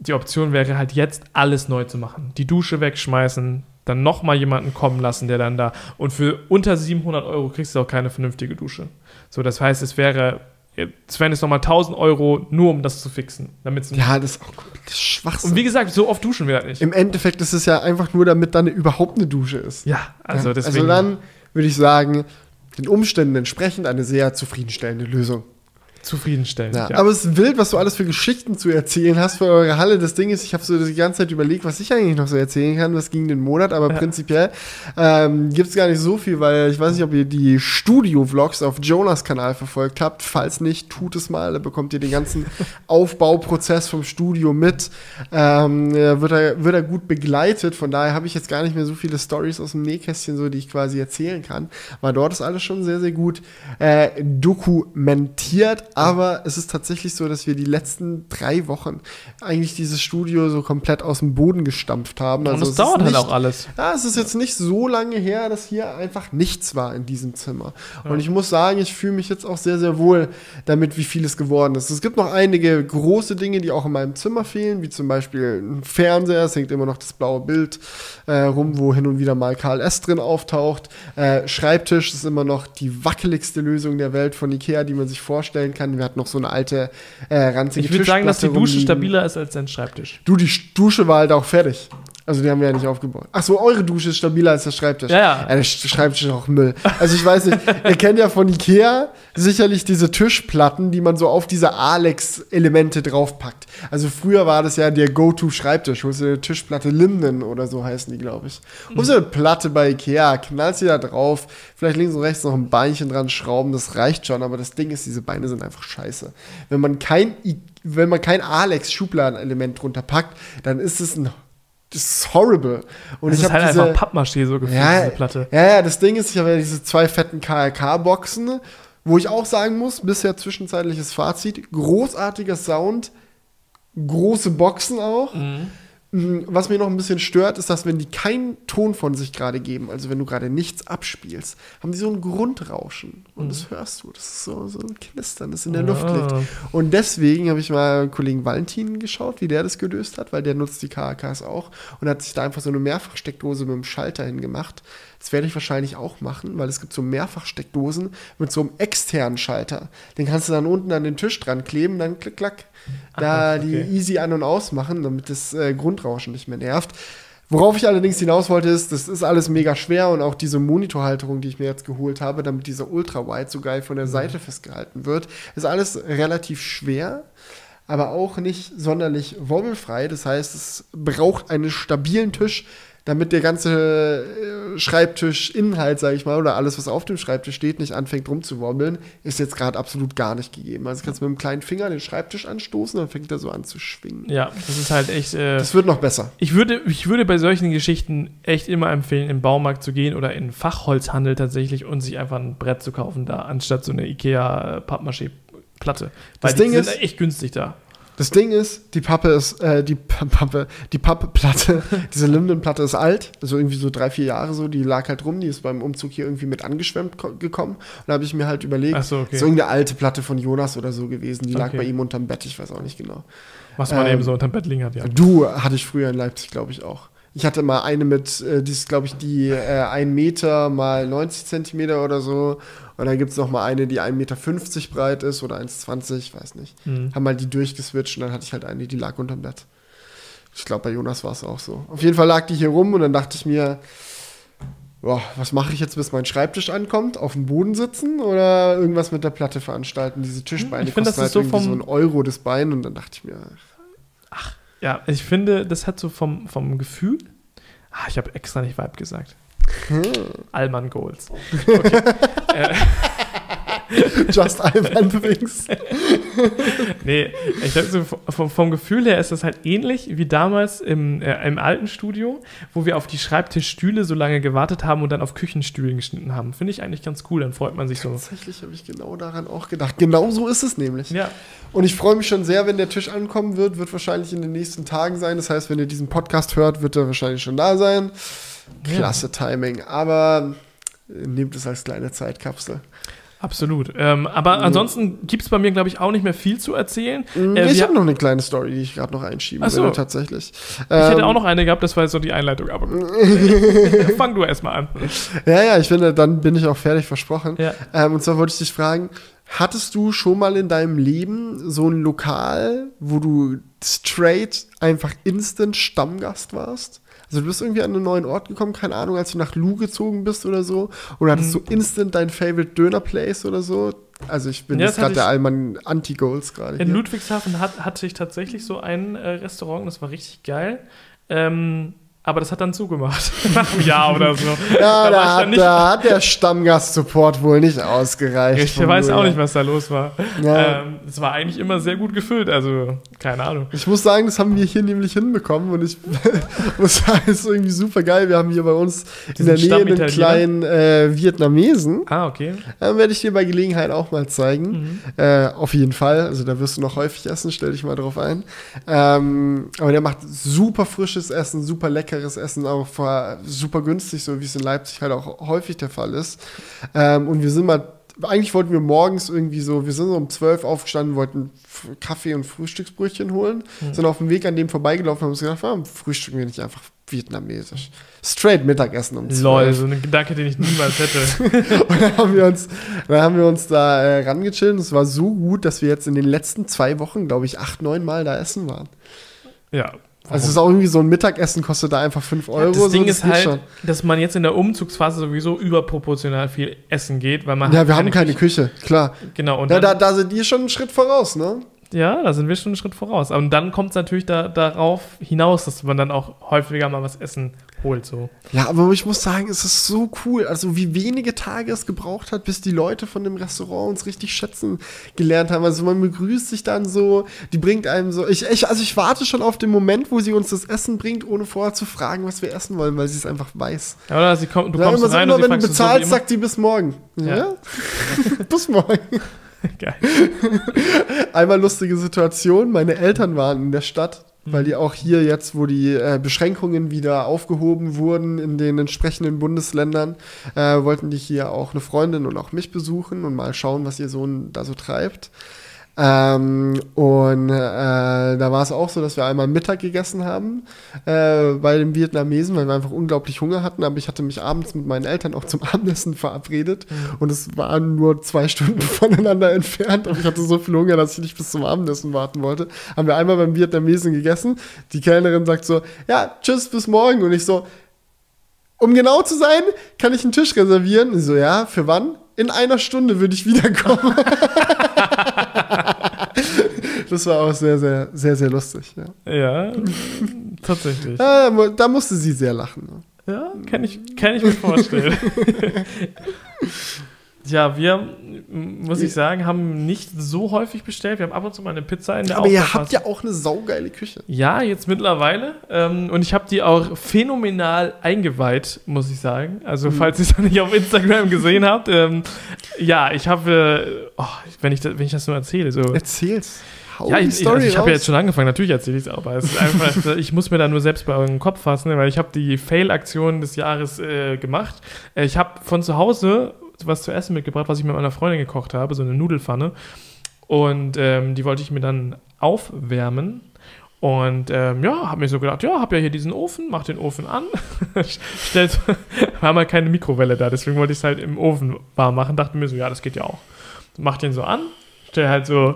S2: die Option wäre halt jetzt alles neu zu machen. Die Dusche wegschmeißen, dann nochmal jemanden kommen lassen, der dann da. Und für unter 700 Euro kriegst du auch keine vernünftige Dusche. So, das heißt, es wäre, es wären jetzt nochmal 1000 Euro, nur um das zu fixen. Damit's
S1: ja, das ist auch komplett Schwachsinn.
S2: Und wie gesagt, so oft duschen wir halt nicht.
S1: Im Endeffekt ist es ja einfach nur, damit dann überhaupt eine Dusche ist.
S2: Ja, also
S1: Ja,
S2: deswegen.
S1: also dann würde ich sagen, den Umständen entsprechend eine sehr zufriedenstellende Lösung.
S2: Zufriedenstellend.
S1: Ja,
S2: Ja,
S1: Aber es ist wild, was du alles für Geschichten zu erzählen hast für eure Halle. Das Ding ist, ich habe so die ganze Zeit überlegt, was ich eigentlich noch so erzählen kann. Was ging den Monat, aber
S2: Ja.
S1: prinzipiell ähm, gibt es gar nicht so viel, weil ich weiß nicht, ob ihr die Studio-Vlogs auf Jonas Kanal verfolgt habt. Falls nicht, tut es mal. Da bekommt ihr den ganzen Aufbauprozess vom Studio mit. Ähm, äh, wird, er, wird er gut begleitet. Von daher habe ich jetzt gar nicht mehr so viele Stories aus dem Nähkästchen, so, die ich quasi erzählen kann. Weil dort ist alles schon sehr, sehr gut äh, dokumentiert. Aber es ist tatsächlich so, dass wir die letzten drei Wochen eigentlich dieses Studio so komplett aus dem Boden gestampft haben.
S2: und
S1: Also
S2: es
S1: es
S2: dauert halt
S1: nicht,
S2: auch alles.
S1: ja, es ist jetzt nicht so lange her, dass hier einfach nichts war in diesem Zimmer. Und ich muss sagen, ich fühle mich jetzt auch sehr, sehr wohl damit, wie viel es geworden ist. Es gibt noch einige große Dinge, die auch in meinem Zimmer fehlen, wie zum Beispiel ein Fernseher. Es hängt immer noch das blaue Bild äh, rum, wo hin und wieder mal Karl S. drin auftaucht. Äh, Schreibtisch ist immer noch die wackeligste Lösung der Welt von Ikea, die man sich vorstellen kann. Wir hatten noch so eine alte, äh, ranzige
S2: Ich würde sagen, dass die Dusche stabiler ist als dein Schreibtisch.
S1: Du, die Dusche war halt auch fertig. Also die haben wir ja nicht aufgebaut. Ach so, eure Dusche ist stabiler als der Schreibtisch.
S2: Ja, ja.
S1: der Sch- Schreibtisch ist auch Müll. Also ich weiß nicht, ihr kennt ja von Ikea sicherlich diese Tischplatten, die man so auf diese Alex-Elemente draufpackt. Also früher war das ja der Go-To-Schreibtisch. Holst du eine Tischplatte Linden oder so heißen die, glaube ich. Holst du eine Platte bei Ikea, knallst sie da drauf, vielleicht links und rechts noch ein Beinchen dran schrauben, das reicht schon. Aber das Ding ist, diese Beine sind einfach scheiße. Wenn man kein, I wenn man kein Alex-Schubladenelement drunter packt, dann ist es ein ist horrible. Und
S2: Das
S1: ich
S2: ist
S1: habe
S2: halt
S1: diese,
S2: einfach Pappmaché so gefühlt,
S1: ja,
S2: diese Platte.
S1: Ja, ja, das Ding ist, ich habe ja diese zwei fetten KLK-Boxen, wo ich auch sagen muss, bisher zwischenzeitliches Fazit, großartiger Sound, große Boxen auch.
S2: Mhm.
S1: Mm, Was mir noch ein bisschen stört, ist, dass wenn die keinen Ton von sich gerade geben, also wenn du gerade nichts abspielst, haben die so ein Grundrauschen. Und das hörst du. Das ist so, so ein Knistern, das in der Luft liegt.
S2: Ah.
S1: Und deswegen habe ich mal Kollegen Valentin geschaut, wie der das gelöst hat, weil der nutzt die KAKs auch und hat sich da einfach so eine Mehrfachsteckdose mit dem Schalter hingemacht. Das werde ich wahrscheinlich auch machen, weil es gibt so Mehrfachsteckdosen mit so einem externen Schalter. Den kannst du dann unten an den Tisch dran kleben, dann klick, klack, da
S2: Ach, okay.
S1: die easy an- und ausmachen, damit das äh, Grundrauschen nicht mehr nervt. Worauf ich allerdings hinaus wollte, ist, das ist alles mega schwer und auch diese Monitorhalterung, die ich mir jetzt geholt habe, damit dieser Ultra-Wide so geil von der Seite festgehalten wird, ist alles relativ schwer, aber auch nicht sonderlich wobbelfrei. Das heißt, es braucht einen stabilen Tisch, damit der ganze äh, Schreibtischinhalt, sage ich mal, oder alles, was auf dem Schreibtisch steht, nicht anfängt rumzuwobbeln, ist jetzt gerade absolut gar nicht gegeben. Also kannst du mit dem kleinen Finger den Schreibtisch anstoßen, dann fängt er so an zu schwingen.
S2: Ja, das ist halt echt. Äh,
S1: Das wird noch besser.
S2: ich, würde, ich würde bei solchen Geschichten echt immer empfehlen, im Baumarkt zu gehen oder in Fachholzhandel tatsächlich und sich einfach ein Brett zu kaufen, da anstatt so eine IKEA-Pappmaché-Platte. Weil
S1: Das Ding
S2: sind
S1: ist-
S2: echt günstig da.
S1: Das Ding ist, die Pappe ist, äh, die Pappe, die Pappplatte, diese Lindenplatte ist alt, also irgendwie so drei, vier Jahre so, die lag halt rum, die ist beim Umzug hier irgendwie mit angeschwemmt ko- gekommen. Und da habe ich mir halt überlegt,
S2: so, okay.
S1: ist irgendeine alte Platte von Jonas oder so gewesen, die lag
S2: Okay.
S1: bei ihm unterm Bett, ich weiß auch nicht genau.
S2: Was man
S1: Ähm,
S2: eben so unterm Bett liegen hat, ja.
S1: Du hatte ich früher in Leipzig, glaube ich, auch. Ich hatte mal eine mit, äh, die ist, glaube ich, die äh, 1 Meter mal 90 Zentimeter oder so. Und dann gibt es noch mal eine, die 1,50 Meter breit ist oder 1,20, ich weiß nicht.
S2: Mhm.
S1: Haben mal die durchgeswitcht und dann hatte ich halt eine, die lag unterm Bett. Ich glaube, bei Jonas war es auch so. Auf jeden Fall lag die hier rum und dann dachte ich mir, boah, was mache ich jetzt, bis mein Schreibtisch ankommt? Auf dem Boden sitzen oder irgendwas mit der Platte veranstalten? Diese Tischbeine
S2: Ich finde, das
S1: kosten
S2: ist so
S1: irgendwie so
S2: vom-
S1: ein Euro das Bein und dann dachte ich mir,
S2: Ja, ich finde, das hat so vom, vom Gefühl. Ah, ich habe extra nicht Vibe gesagt.
S1: Hm,
S2: Allman Goals. Okay.
S1: just Ivan Drinks.
S2: nee, ich glaube, so vom, vom Gefühl her ist das halt ähnlich wie damals im, äh, im alten Studio, wo wir auf die Schreibtischstühle so lange gewartet haben und dann auf Küchenstühlen geschnitten haben. Finde ich eigentlich ganz cool, dann freut man sich so.
S1: Tatsächlich habe ich genau daran auch gedacht. Genau so ist es nämlich.
S2: Ja,
S1: Und ich freue mich schon sehr, wenn der Tisch ankommen wird. Wird wahrscheinlich in den nächsten Tagen sein. Das heißt, wenn ihr diesen Podcast hört, wird er wahrscheinlich schon da sein. Klasse Timing. Aber nehmt es als kleine Zeitkapsel.
S2: absolut. Ähm, aber ansonsten gibt es bei mir, glaube ich, auch nicht mehr viel zu erzählen.
S1: Mm,
S2: Äh,
S1: ich habe noch eine kleine Story, die ich gerade noch einschieben
S2: so.
S1: will, tatsächlich.
S2: Ich hätte
S1: Ähm,
S2: auch noch eine gehabt, das war jetzt so die Einleitung, aber. Fang du erstmal an.
S1: Ja, ja, ich finde, dann bin ich auch fertig, versprochen.
S2: Ja.
S1: Ähm, und zwar wollte ich dich fragen, hattest du schon mal in deinem Leben so ein Lokal, wo du straight einfach instant Stammgast warst? Also du bist irgendwie an einen neuen Ort gekommen, keine Ahnung, als du nach Lu gezogen bist oder so. Oder hattest
S2: Mhm.
S1: du instant dein Favorite Döner Place oder so? Also ich bin
S2: Ja,
S1: jetzt gerade der Allmann Anti-Goals gerade.
S2: In
S1: hier.
S2: Ludwigshafen hat, hatte ich tatsächlich so ein äh, Restaurant, das war richtig geil. Ähm, aber das hat dann zugemacht. Nach einem Jahr oder so.
S1: Ja,
S2: Da
S1: da,
S2: dann
S1: hat,
S2: nicht-
S1: da hat der Stammgast-Support wohl nicht ausgereicht.
S2: Ich weiß auch nicht, was da los war.
S1: Ja.
S2: Ähm, es war eigentlich immer sehr gut gefüllt, also keine Ahnung.
S1: Ich muss sagen, das haben wir hier nämlich hinbekommen und ich muss sagen, es ist irgendwie super geil. Wir haben hier bei uns in
S2: Diesen
S1: der Nähe einen kleinen äh, Vietnamesen.
S2: Ah, okay.
S1: Ähm, Werde ich dir bei Gelegenheit auch mal zeigen.
S2: Mhm.
S1: Äh, auf jeden Fall. Also da wirst du noch häufig essen, stell dich mal drauf ein. Ähm, aber der macht super frisches Essen, super leckeres Essen, auch super günstig, so wie es in Leipzig halt auch häufig der Fall ist. Ähm, und wir sind mal, eigentlich wollten wir morgens irgendwie so, wir sind so um 12 aufgestanden, wollten Kaffee und Frühstücksbrötchen holen,
S2: Mhm.
S1: sind auf dem Weg an dem vorbeigelaufen und haben uns gedacht, warum frühstücken wir nicht einfach vietnamesisch? Straight Mittagessen um 12.
S2: Lol, so ein Gedanke, den ich niemals hätte.
S1: Und dann haben wir uns, dann haben wir uns da äh, rangechillt. Und es war so gut, dass wir jetzt in den letzten zwei Wochen, glaube ich, acht, neun Mal da essen waren.
S2: ja.
S1: Also es ist auch irgendwie so ein Mittagessen, kostet da einfach fünf Euro.
S2: das Ding
S1: so,
S2: ist halt,
S1: schon.
S2: dass man jetzt in der Umzugsphase sowieso überproportional viel essen geht, weil man
S1: Ja, wir haben keine Küche, klar.
S2: Genau, und
S1: Ja, da, da sind die schon einen Schritt voraus, ne?
S2: Ja, da sind wir schon einen Schritt voraus. Und dann kommt es natürlich da, darauf hinaus, dass man dann auch häufiger mal was essen holt. So.
S1: Ja, aber ich muss sagen, es ist so cool, also wie wenige Tage es gebraucht hat, bis die Leute von dem Restaurant uns richtig schätzen gelernt haben. Also man begrüßt sich dann so, die bringt einem so, ich, ich, also ich warte schon auf den Moment, wo sie uns das Essen bringt, ohne vorher zu fragen, was wir essen wollen, weil sie es einfach weiß.
S2: Ja, Oder sie kommt, du
S1: Ja,
S2: kommst
S1: immer so,
S2: rein
S1: immer,
S2: und
S1: wenn du
S2: so
S1: bezahlst,
S2: wie
S1: sagt sie bis morgen. Ja?
S2: Ja.
S1: bis morgen.
S2: Geil.
S1: Einmal lustige Situation, meine Eltern waren in der Stadt, weil die auch hier jetzt, wo die äh, Beschränkungen wieder aufgehoben wurden in den entsprechenden Bundesländern, äh, wollten die hier auch eine Freundin und auch mich besuchen und mal schauen, was ihr Sohn da so treibt. Ähm, und äh, da war es auch so, dass wir einmal Mittag gegessen haben äh, bei den Vietnamesen, weil wir einfach unglaublich Hunger hatten. Aber ich hatte mich abends mit meinen Eltern auch zum Abendessen verabredet
S2: Mhm.
S1: und es waren nur zwei Stunden voneinander entfernt. Und ich hatte so viel Hunger, dass ich nicht bis zum Abendessen warten wollte. Haben wir einmal beim Vietnamesen gegessen. Die Kellnerin sagt so: Ja, tschüss, bis morgen. Und ich so: Um genau zu sein, kann ich einen Tisch reservieren? Und ich so: Ja, für wann? In einer Stunde würde ich wiederkommen. das war auch sehr, sehr, sehr, sehr lustig. Ja.
S2: Ja, tatsächlich.
S1: Mu- da musste sie sehr lachen. ne?
S2: Ja, kann ich, kann ich mir vorstellen. ja, wir, muss ich sagen, haben nicht so häufig bestellt. Wir haben ab und zu mal eine Pizza in der
S1: Aber ihr habt ja auch eine saugeile Küche.
S2: Ja, jetzt mittlerweile. Ähm, und ich habe die auch phänomenal eingeweiht, muss ich sagen. Also,
S1: Mhm.
S2: falls ihr es noch nicht auf Instagram gesehen habt. Ähm, ja, ich habe, äh, oh, wenn, ich das, wenn ich das nur erzähle, so.
S1: Erzähl's. Hau
S2: Ja, ich, also ich habe ja jetzt schon angefangen, natürlich erzähle ich es, aber es ist einfach, ich muss mir da nur selbst bei eurem Kopf fassen, weil ich habe die Fail-Aktion des Jahres äh, gemacht. Äh, ich habe von zu Hause was zu essen mitgebracht, was ich mit meiner Freundin gekocht habe, so eine Nudelfanne. Und ähm, die wollte ich mir dann aufwärmen. Und ähm, ja, habe mir so gedacht, ja, habe ja hier diesen Ofen, mach den Ofen an. Stellt, war mal keine Mikrowelle da, deswegen wollte ich es halt im Ofen warm machen. Dachte mir so, ja, das geht ja auch. Mach den so an, stell halt so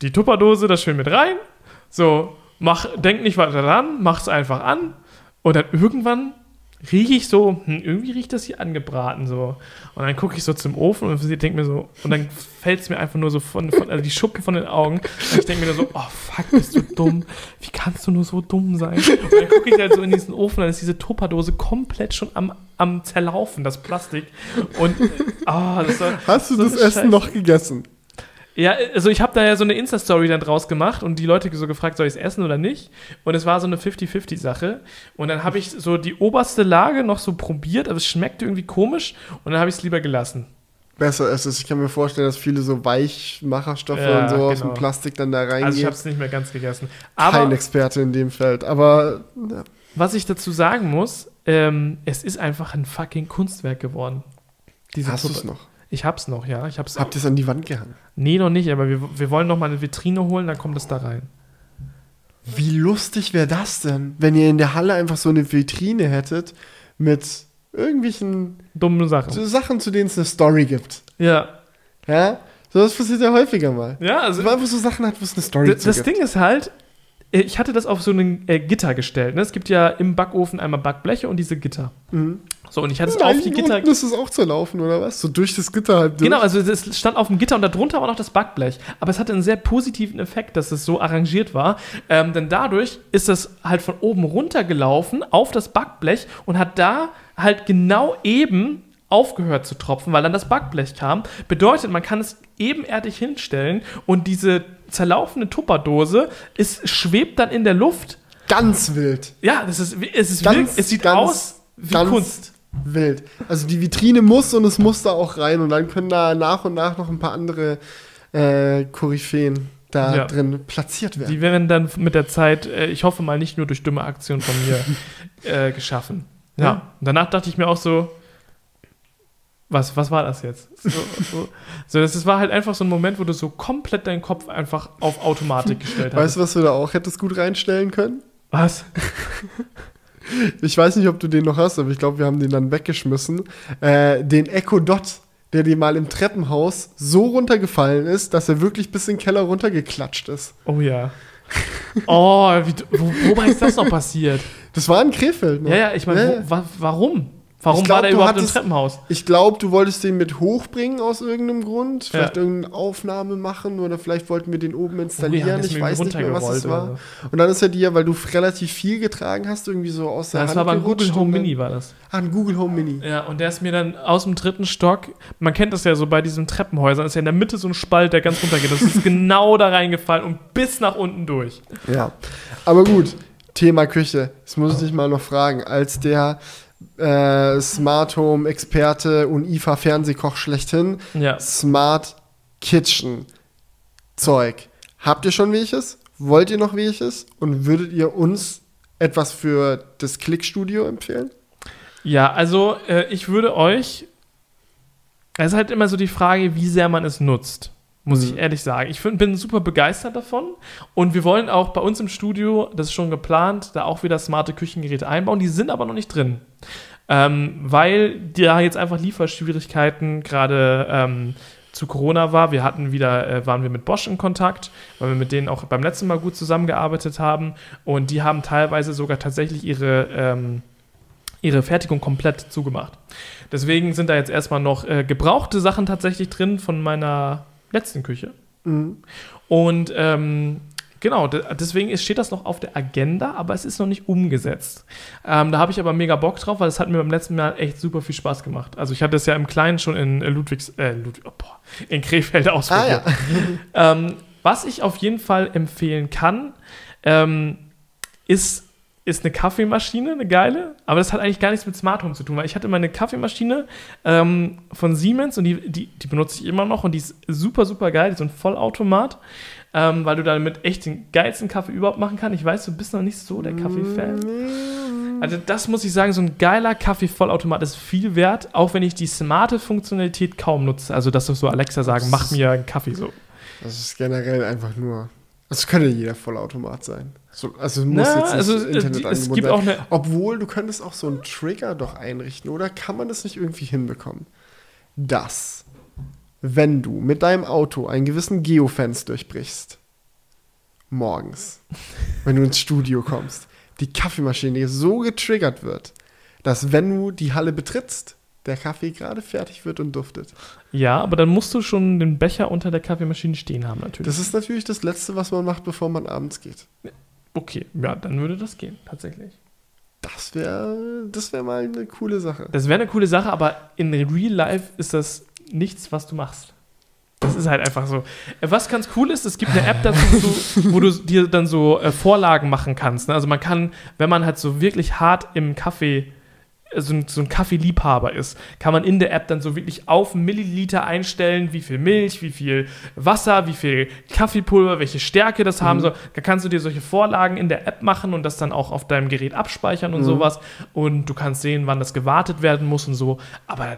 S2: die Tupperdose da schön mit rein. So, mach, denk nicht weiter dran, mach's einfach an. Und dann irgendwann rieche ich so, hm, irgendwie riecht das hier angebraten so. Und dann gucke ich so zum Ofen und denke mir so, und dann fällt es mir einfach nur so von, von also die Schuppen von den Augen. Und ich denke mir nur so, oh fuck, bist du dumm? Wie kannst du nur so dumm sein? Und dann gucke ich halt so in diesen Ofen, dann ist diese Tupperdose komplett schon am, am Zerlaufen, das Plastik. Und, ah, das war,
S1: Hast du das
S2: eine
S1: Essen
S2: Scheiße.
S1: noch gegessen?
S2: Ja, also ich habe da ja so eine Insta-Story dann draus gemacht und die Leute so gefragt, soll ich es essen oder nicht? Und es war so eine 50-50-Sache. Und dann habe ich so die oberste Lage noch so probiert, aber es schmeckte irgendwie komisch und dann habe ich es lieber gelassen.
S1: Besser ist es. Ich kann mir vorstellen, dass viele so Weichmacherstoffe
S2: Ja,
S1: und so aus
S2: genau.
S1: dem Plastik dann da reingehen.
S2: Also ich habe es nicht mehr ganz gegessen.
S1: Kein
S2: Aber
S1: Experte in dem Feld. Aber ja,
S2: was ich dazu sagen muss, ähm, es ist einfach ein fucking Kunstwerk geworden. Diese
S1: hast du es noch?
S2: Ich hab's noch, ja. Ich hab's.
S1: Habt ihr es an die Wand gehangen?
S2: Nee, noch nicht, aber wir, wir wollen noch mal eine Vitrine holen, dann kommt es da rein.
S1: Wie lustig wäre das denn, wenn ihr in der Halle einfach so eine Vitrine hättet mit irgendwelchen
S2: Dumme Sachen.
S1: so Sachen, zu denen es eine Story gibt.
S2: Ja.
S1: Ja? So das passiert ja häufiger mal.
S2: Ja, also
S1: man einfach so Sachen hat, wo es eine Story zu
S2: das
S1: gibt.
S2: Ding ist halt, ich hatte das auf so ein äh, Gitter gestellt. Ne? Es gibt ja im Backofen einmal Backbleche und diese Gitter.
S1: Mhm.
S2: So, und ich hatte es
S1: Nein,
S2: auf die Gitter.
S1: unten ist es auch zu laufen, oder was? So durch das Gitter halt durch.
S2: Genau, also es stand auf dem Gitter und darunter war noch das Backblech. Aber es hatte einen sehr positiven Effekt, dass es so arrangiert war. Ähm, denn dadurch ist es halt von oben runtergelaufen auf das Backblech und hat da halt genau eben aufgehört zu tropfen, weil dann das Backblech kam. Bedeutet, man kann es ebenerdig hinstellen und diese zerlaufene Tupperdose ist, schwebt dann in der Luft.
S1: Ganz wild.
S2: Ja, das ist, es ist
S1: Ganz,
S2: wild, es sieht
S1: ganz,
S2: aus wie Kunst.
S1: Wild. Also die Vitrine muss und es muss da auch rein und dann können da nach und nach noch ein paar andere äh, Koryphäen da
S2: Ja.
S1: drin platziert werden.
S2: Die werden dann mit der Zeit, äh, ich hoffe mal, nicht nur durch dumme Aktionen von mir äh, geschaffen. Ja.
S1: Ja.
S2: Und danach dachte ich mir auch so, was, was war das jetzt? So, so, so, das, das war halt einfach so ein Moment, wo du so komplett deinen Kopf einfach auf Automatik gestellt hast.
S1: weißt du, was du da auch hättest gut reinstellen können?
S2: Was?
S1: Ich weiß nicht, ob du den noch hast, aber ich glaube, wir haben den dann weggeschmissen. Äh, den Echo Dot, der dir mal im Treppenhaus so runtergefallen ist, dass er wirklich bis in den Keller runtergeklatscht ist.
S2: Oh ja. Oh, wie, wo, wobei ist das noch passiert?
S1: Das war in Krefeld. Ne?
S2: Ja, ja, ich meine,
S1: Ja, ja.
S2: warum? Warum
S1: Ich glaub,
S2: war der überhaupt im
S1: hattest-
S2: Treppenhaus?
S1: Ich glaube, du wolltest den mit hochbringen aus irgendeinem Grund. Vielleicht
S2: Ja.
S1: irgendeine Aufnahme machen oder vielleicht wollten wir den oben
S2: Oh ja,
S1: installieren.
S2: ist
S1: ich weiß nicht mehr, was es war. Und dann ist er dir, weil du relativ viel getragen hast, irgendwie so aus der
S2: Das
S1: Hand
S2: war beim
S1: gerutscht
S2: Google Home Mini, war das.
S1: Ah, ein Google Home Mini.
S2: Ja, und der ist mir dann aus dem dritten Stock, man kennt das ja so bei diesen Treppenhäusern, ist ja in der Mitte so ein Spalt, der ganz runter geht. Das ist genau da reingefallen und bis nach unten durch.
S1: Ja. Aber gut, Thema Küche. Das muss ich dich mal noch fragen. Als der äh, Smart Home Experte und IFA Fernsehkoch schlechthin,
S2: Ja.
S1: Smart Kitchen Zeug. Habt ihr schon welches? Wollt ihr noch welches? Und würdet ihr uns etwas für das Klickstudio empfehlen?
S2: Ja, also äh, ich würde euch. Es ist halt immer so die Frage, wie sehr man es nutzt. muss
S1: Mhm.
S2: ich ehrlich sagen. Ich find, bin super begeistert davon und wir wollen auch bei uns im Studio, das ist schon geplant, da auch wieder smarte Küchengeräte einbauen. Die sind aber noch nicht drin, ähm, weil da jetzt einfach Lieferschwierigkeiten gerade ähm, zu Corona war. Wir hatten wieder, äh, waren wir mit Bosch in Kontakt, weil wir mit denen auch beim letzten Mal gut zusammengearbeitet haben und die haben teilweise sogar tatsächlich ihre ähm, ihre Fertigung komplett zugemacht. Deswegen sind da jetzt erstmal noch äh, gebrauchte Sachen tatsächlich drin von meiner letzten Küche.
S1: Mhm.
S2: Und ähm, genau, de- deswegen steht das noch auf der Agenda, aber es ist noch nicht umgesetzt. Ähm, da habe ich aber mega Bock drauf, weil es hat mir beim letzten Mal echt super viel Spaß gemacht. Also ich hatte es ja im Kleinen schon in äh, Ludwigs, äh, Ludwig, oh, boah, in Krefeld
S1: Ah
S2: ausprobiert.
S1: ja.
S2: Ähm, was ich auf jeden Fall empfehlen kann, ähm, ist, ist eine Kaffeemaschine, eine geile. Aber das hat eigentlich gar nichts mit Smart Home zu tun, weil ich hatte meine Kaffeemaschine ähm, von Siemens und die, die, die benutze ich immer noch und die ist super, super geil. Die ist so ein Vollautomat, ähm, weil du damit echt den geilsten Kaffee überhaupt machen kannst. Ich weiß, du bist noch nicht so der Kaffee-Fan. Also das muss ich sagen, so ein geiler Kaffee-Vollautomat ist viel wert, auch wenn ich die smarte Funktionalität kaum nutze. Also dass du so Alexa sagen, mach mir einen Kaffee so.
S1: Das ist generell einfach nur. Es könnte jeder Vollautomat sein. So, also muss
S2: Na,
S1: jetzt nicht
S2: also, äh,
S1: Internet
S2: es gibt
S1: sein.
S2: auch eine.
S1: Obwohl, du könntest auch so einen Trigger doch einrichten, oder kann man das nicht irgendwie hinbekommen? Dass, wenn du mit deinem Auto einen gewissen Geofence durchbrichst, morgens, wenn du ins Studio kommst, die Kaffeemaschine so getriggert wird, dass wenn du die Halle betrittst, der Kaffee gerade fertig wird und duftet.
S2: Ja, aber dann musst du schon den Becher unter der Kaffeemaschine stehen haben, natürlich.
S1: Das ist natürlich das Letzte, was man macht, bevor man abends geht.
S2: okay, ja, dann würde das gehen, tatsächlich.
S1: Das wäre das wär mal eine coole Sache.
S2: Das wäre eine coole Sache, aber in Real Life ist das nichts, was du machst. Das ist halt einfach so. Äh, Was ganz cool ist, es gibt eine App dazu, wo du, dir dann so äh, Vorlagen machen kannst. Ne? Also man kann, wenn man halt so wirklich hart im Kaffee, so ein, so ein Kaffeeliebhaber ist, kann man in der App dann so wirklich auf Milliliter einstellen, wie viel Milch, wie viel Wasser, wie viel Kaffeepulver, welche Stärke das haben
S1: Mhm.
S2: soll. Da kannst du dir solche Vorlagen in der App machen und das dann auch auf deinem Gerät abspeichern und
S1: Mhm.
S2: sowas. Und du kannst sehen, wann das gewartet werden muss und so. Aber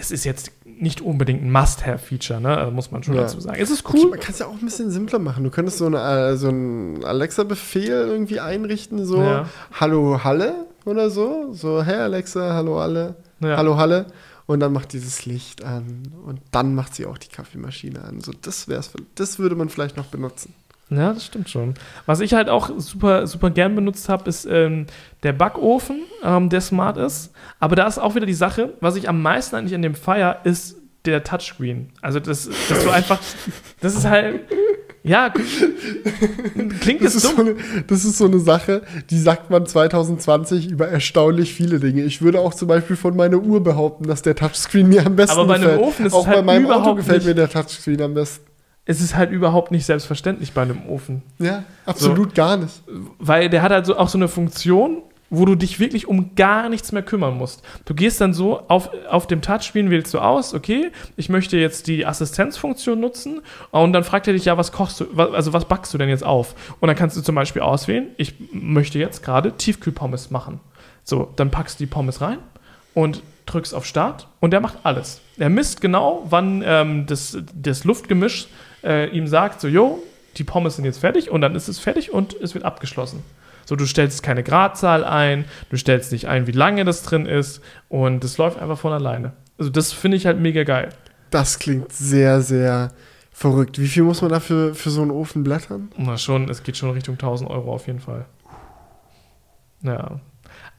S2: das ist jetzt nicht unbedingt ein Must-Have-Feature, ne? Also muss man schon
S1: Ja.
S2: dazu sagen. Es ist
S1: Okay,
S2: cool.
S1: man kann es ja auch ein bisschen simpler machen. Du könntest so, eine, äh, so einen Alexa-Befehl irgendwie einrichten, so
S2: Ja.
S1: Hallo Halle oder so. So, hey Alexa, hallo Halle,
S2: Ja.
S1: hallo Halle. Und dann macht dieses Licht an und dann macht sie auch die Kaffeemaschine an. So, das wär's, das würde man vielleicht noch benutzen.
S2: Ja, das stimmt schon. Was ich halt auch super, super gern benutzt habe, ist ähm, der Backofen, ähm, der smart ist. Aber da ist auch wieder die Sache, was ich am meisten eigentlich an dem feier, ist der Touchscreen. Also, das, dass du einfach, das ist halt, ja, klingt
S1: Das
S2: jetzt
S1: ist,
S2: dumm.
S1: so eine, das ist so eine Sache, die sagt man 2020 über erstaunlich viele Dinge. Ich würde auch zum Beispiel von meiner Uhr behaupten, dass der Touchscreen mir am besten
S2: Aber bei einem
S1: gefällt.
S2: Ofen ist
S1: auch
S2: es halt
S1: bei meinem Auto gefällt
S2: nicht-
S1: mir der Touchscreen am besten.
S2: Es ist halt überhaupt nicht selbstverständlich bei einem Ofen.
S1: Ja, absolut gar nicht.
S2: weil der hat halt so auch so eine Funktion, wo du dich wirklich um gar nichts mehr kümmern musst. Du gehst dann so auf, auf dem Touchscreen, wählst du aus, okay, ich möchte jetzt die Assistenzfunktion nutzen und dann fragt er dich, ja, was kochst du, also was backst du denn jetzt auf? Und dann kannst du zum Beispiel auswählen, ich möchte jetzt gerade Tiefkühlpommes machen. So, dann packst du die Pommes rein und drückst auf Start und der macht alles. Er misst genau, wann ähm, das, das Luftgemisch äh, ihm sagt, so, jo, die Pommes sind jetzt fertig und dann ist es fertig und es wird abgeschlossen. So, du stellst keine Gradzahl ein, du stellst nicht ein, wie lange das drin ist und es läuft einfach von alleine. Also das finde ich halt mega geil.
S1: Das klingt sehr, sehr verrückt. Wie viel muss man dafür für so einen Ofen blättern?
S2: Na schon, es geht schon Richtung 1000 Euro auf jeden Fall. Ja.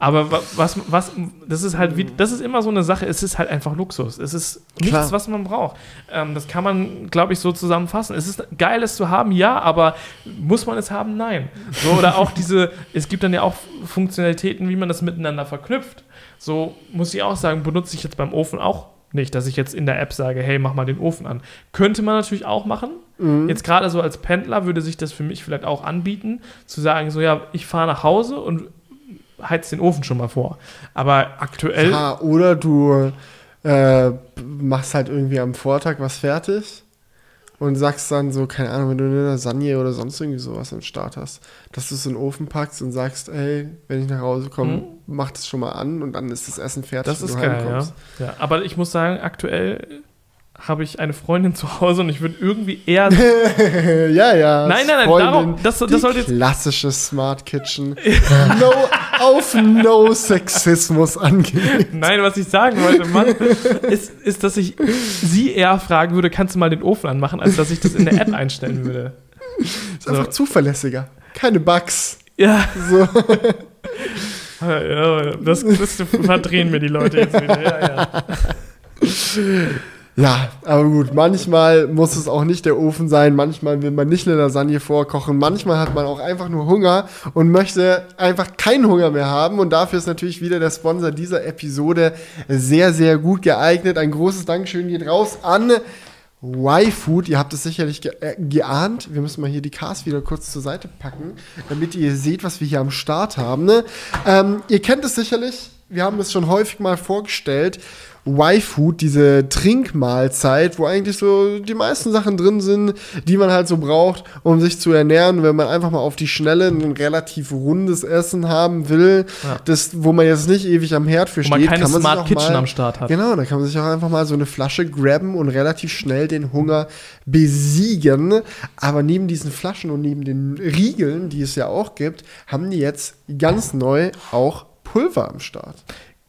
S2: Aber wa- was, was, das ist halt, wie, das ist immer so eine Sache, es ist halt einfach Luxus. Es ist nichts,
S1: Klar.
S2: was man braucht. Ähm, das kann man, glaube ich, so zusammenfassen. Es ist geil, es zu haben, ja, aber muss man es haben? Nein. So, oder auch diese, es gibt dann ja auch Funktionalitäten, wie man das miteinander verknüpft. So muss ich auch sagen, benutze ich jetzt beim Ofen auch nicht, dass ich jetzt in der App sage, hey, mach mal den Ofen an. Könnte man natürlich auch machen.
S1: Mhm.
S2: Jetzt gerade so als Pendler würde sich das für mich vielleicht auch anbieten, zu sagen, so ja, ich fahre nach Hause und heiz den Ofen schon mal vor. Aber aktuell,
S1: Ja, oder du äh, machst halt irgendwie am Vortag was fertig und sagst dann so, keine Ahnung, wenn du eine Lasagne oder sonst irgendwie sowas am Start hast, dass du es in den Ofen packst und sagst, ey, wenn ich nach Hause komme,
S2: Mhm.
S1: mach das schon mal an und dann ist das Essen fertig,
S2: das ist geil, ja. ja. Aber ich muss sagen, aktuell habe ich eine Freundin zu Hause und ich würde irgendwie eher.
S1: ja, ja.
S2: Nein, nein, nein,
S1: Freundin,
S2: darum- das- das sollte jetzt-
S1: Klassische Smart Kitchen. no, auf No Sexismus angelegt.
S2: Nein, was ich sagen wollte, Mann, ist, ist, dass ich sie eher fragen würde, kannst du mal den Ofen anmachen, als dass ich das in der App einstellen würde.
S1: Ist einfach zuverlässiger. Keine Bugs.
S2: Ja,
S1: So.
S2: ja das, das verdrehen mir die Leute jetzt wieder. Ja, ja.
S1: Ja, aber gut, manchmal muss es auch nicht der Ofen sein, manchmal will man nicht eine Lasagne vorkochen, manchmal hat man auch einfach nur Hunger und möchte einfach keinen Hunger mehr haben und dafür ist natürlich wieder der Sponsor dieser Episode sehr, sehr gut geeignet. Ein großes Dankeschön geht raus an Y-Food, ihr habt es sicherlich ge äh, geahnt. Wir müssen mal hier die Cars wieder kurz zur Seite packen, damit ihr seht, was wir hier am Start haben. Ne? Ähm, ihr kennt es sicherlich, wir haben es schon häufig mal vorgestellt. Y-Food, diese Trinkmahlzeit, wo eigentlich so die meisten Sachen drin sind, die man halt so braucht, um sich zu ernähren, wenn man einfach mal auf die Schnelle ein relativ rundes Essen haben will,
S2: Ja.
S1: das, wo man jetzt nicht ewig am Herd für
S2: Wo
S1: steht,
S2: man keine
S1: kann man sich
S2: Smart
S1: auch
S2: Kitchen
S1: mal,
S2: am Start hat.
S1: Genau, da kann man sich auch einfach mal so eine Flasche grabben und relativ schnell den Hunger besiegen. Aber neben diesen Flaschen und neben den Riegeln, die es ja auch gibt, haben die jetzt ganz neu auch Pulver am Start.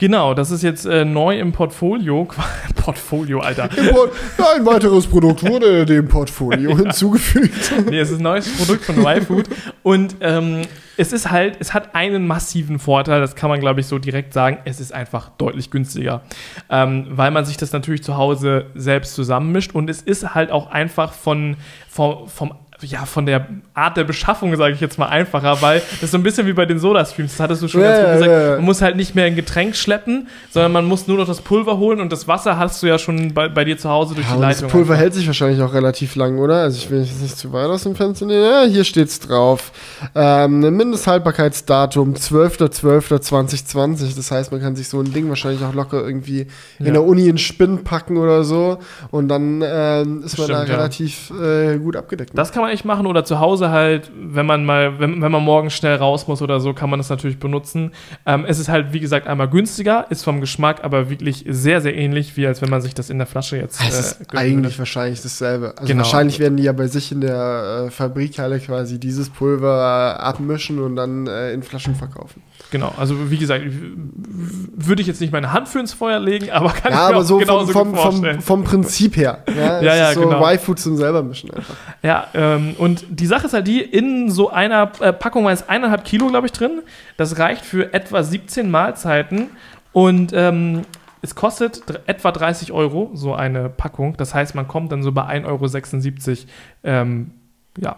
S2: Genau, das ist jetzt äh, neu im Portfolio. Portfolio, Alter.
S1: Ja, ein weiteres Produkt wurde dem Portfolio hinzugefügt.
S2: Nee, es ist ein neues Produkt von Y-Food. Und ähm, es ist halt, es hat einen massiven Vorteil, das kann man, glaube ich, so direkt sagen. Es ist einfach deutlich günstiger. Ähm, weil man sich das natürlich zu Hause selbst zusammenmischt. Und es ist halt auch einfach von, vom, vom ja, von der Art der Beschaffung, sage ich jetzt mal, einfacher, weil das ist so ein bisschen wie bei den Soda-Streams, das hattest du schon ganz gut gesagt, man muss halt nicht mehr ein Getränk schleppen, sondern man muss nur noch das Pulver holen und das Wasser hast du ja schon bei, bei dir zu Hause durch
S1: Ja,
S2: die
S1: und das
S2: Leitung.
S1: Pulver
S2: einfach.
S1: hält sich wahrscheinlich auch relativ lang, oder? Also ich will jetzt nicht zu weit aus dem Fenster nehmen. Ja, hier steht's drauf. Ähm, Mindesthaltbarkeitsdatum 12.12.2020. Das heißt, man kann sich so ein Ding wahrscheinlich auch locker irgendwie
S2: Ja.
S1: in der Uni in Spinn packen oder so. Und dann ähm, ist man da
S2: Stimmt, ja.
S1: relativ äh, gut abgedeckt.
S2: Das kann man echt machen oder zu Hause halt, wenn man mal, wenn, wenn man morgen schnell raus muss oder so, kann man das natürlich benutzen. Ähm, es ist halt, wie gesagt, einmal günstiger, ist vom Geschmack aber wirklich sehr, sehr ähnlich, wie als wenn man sich das in der Flasche jetzt.
S1: Es ist
S2: gönnen
S1: eigentlich wahrscheinlich dasselbe. Also
S2: Genau.
S1: wahrscheinlich werden die ja bei sich in der äh, Fabrikhalle quasi dieses Pulver äh, abmischen und dann äh, in Flaschen verkaufen.
S2: Genau, also wie gesagt, würde ich jetzt nicht meine Hand für ins Feuer legen, aber kann
S1: Ja,
S2: ich mir
S1: aber so vom,
S2: genauso
S1: vom, vom, vom Prinzip her. Ja,
S2: Ja, ja,
S1: so
S2: genau.
S1: Y-Food zum selber mischen einfach.
S2: Ja, ähm, und die Sache ist halt die, in so einer äh, Packung war es eineinhalb Kilo, glaube ich, drin. Das reicht für etwa 17 Mahlzeiten und ähm, es kostet etwa 30 Euro, so eine Packung. Das heißt, man kommt dann so bei 1,76 Euro. Ähm, ja,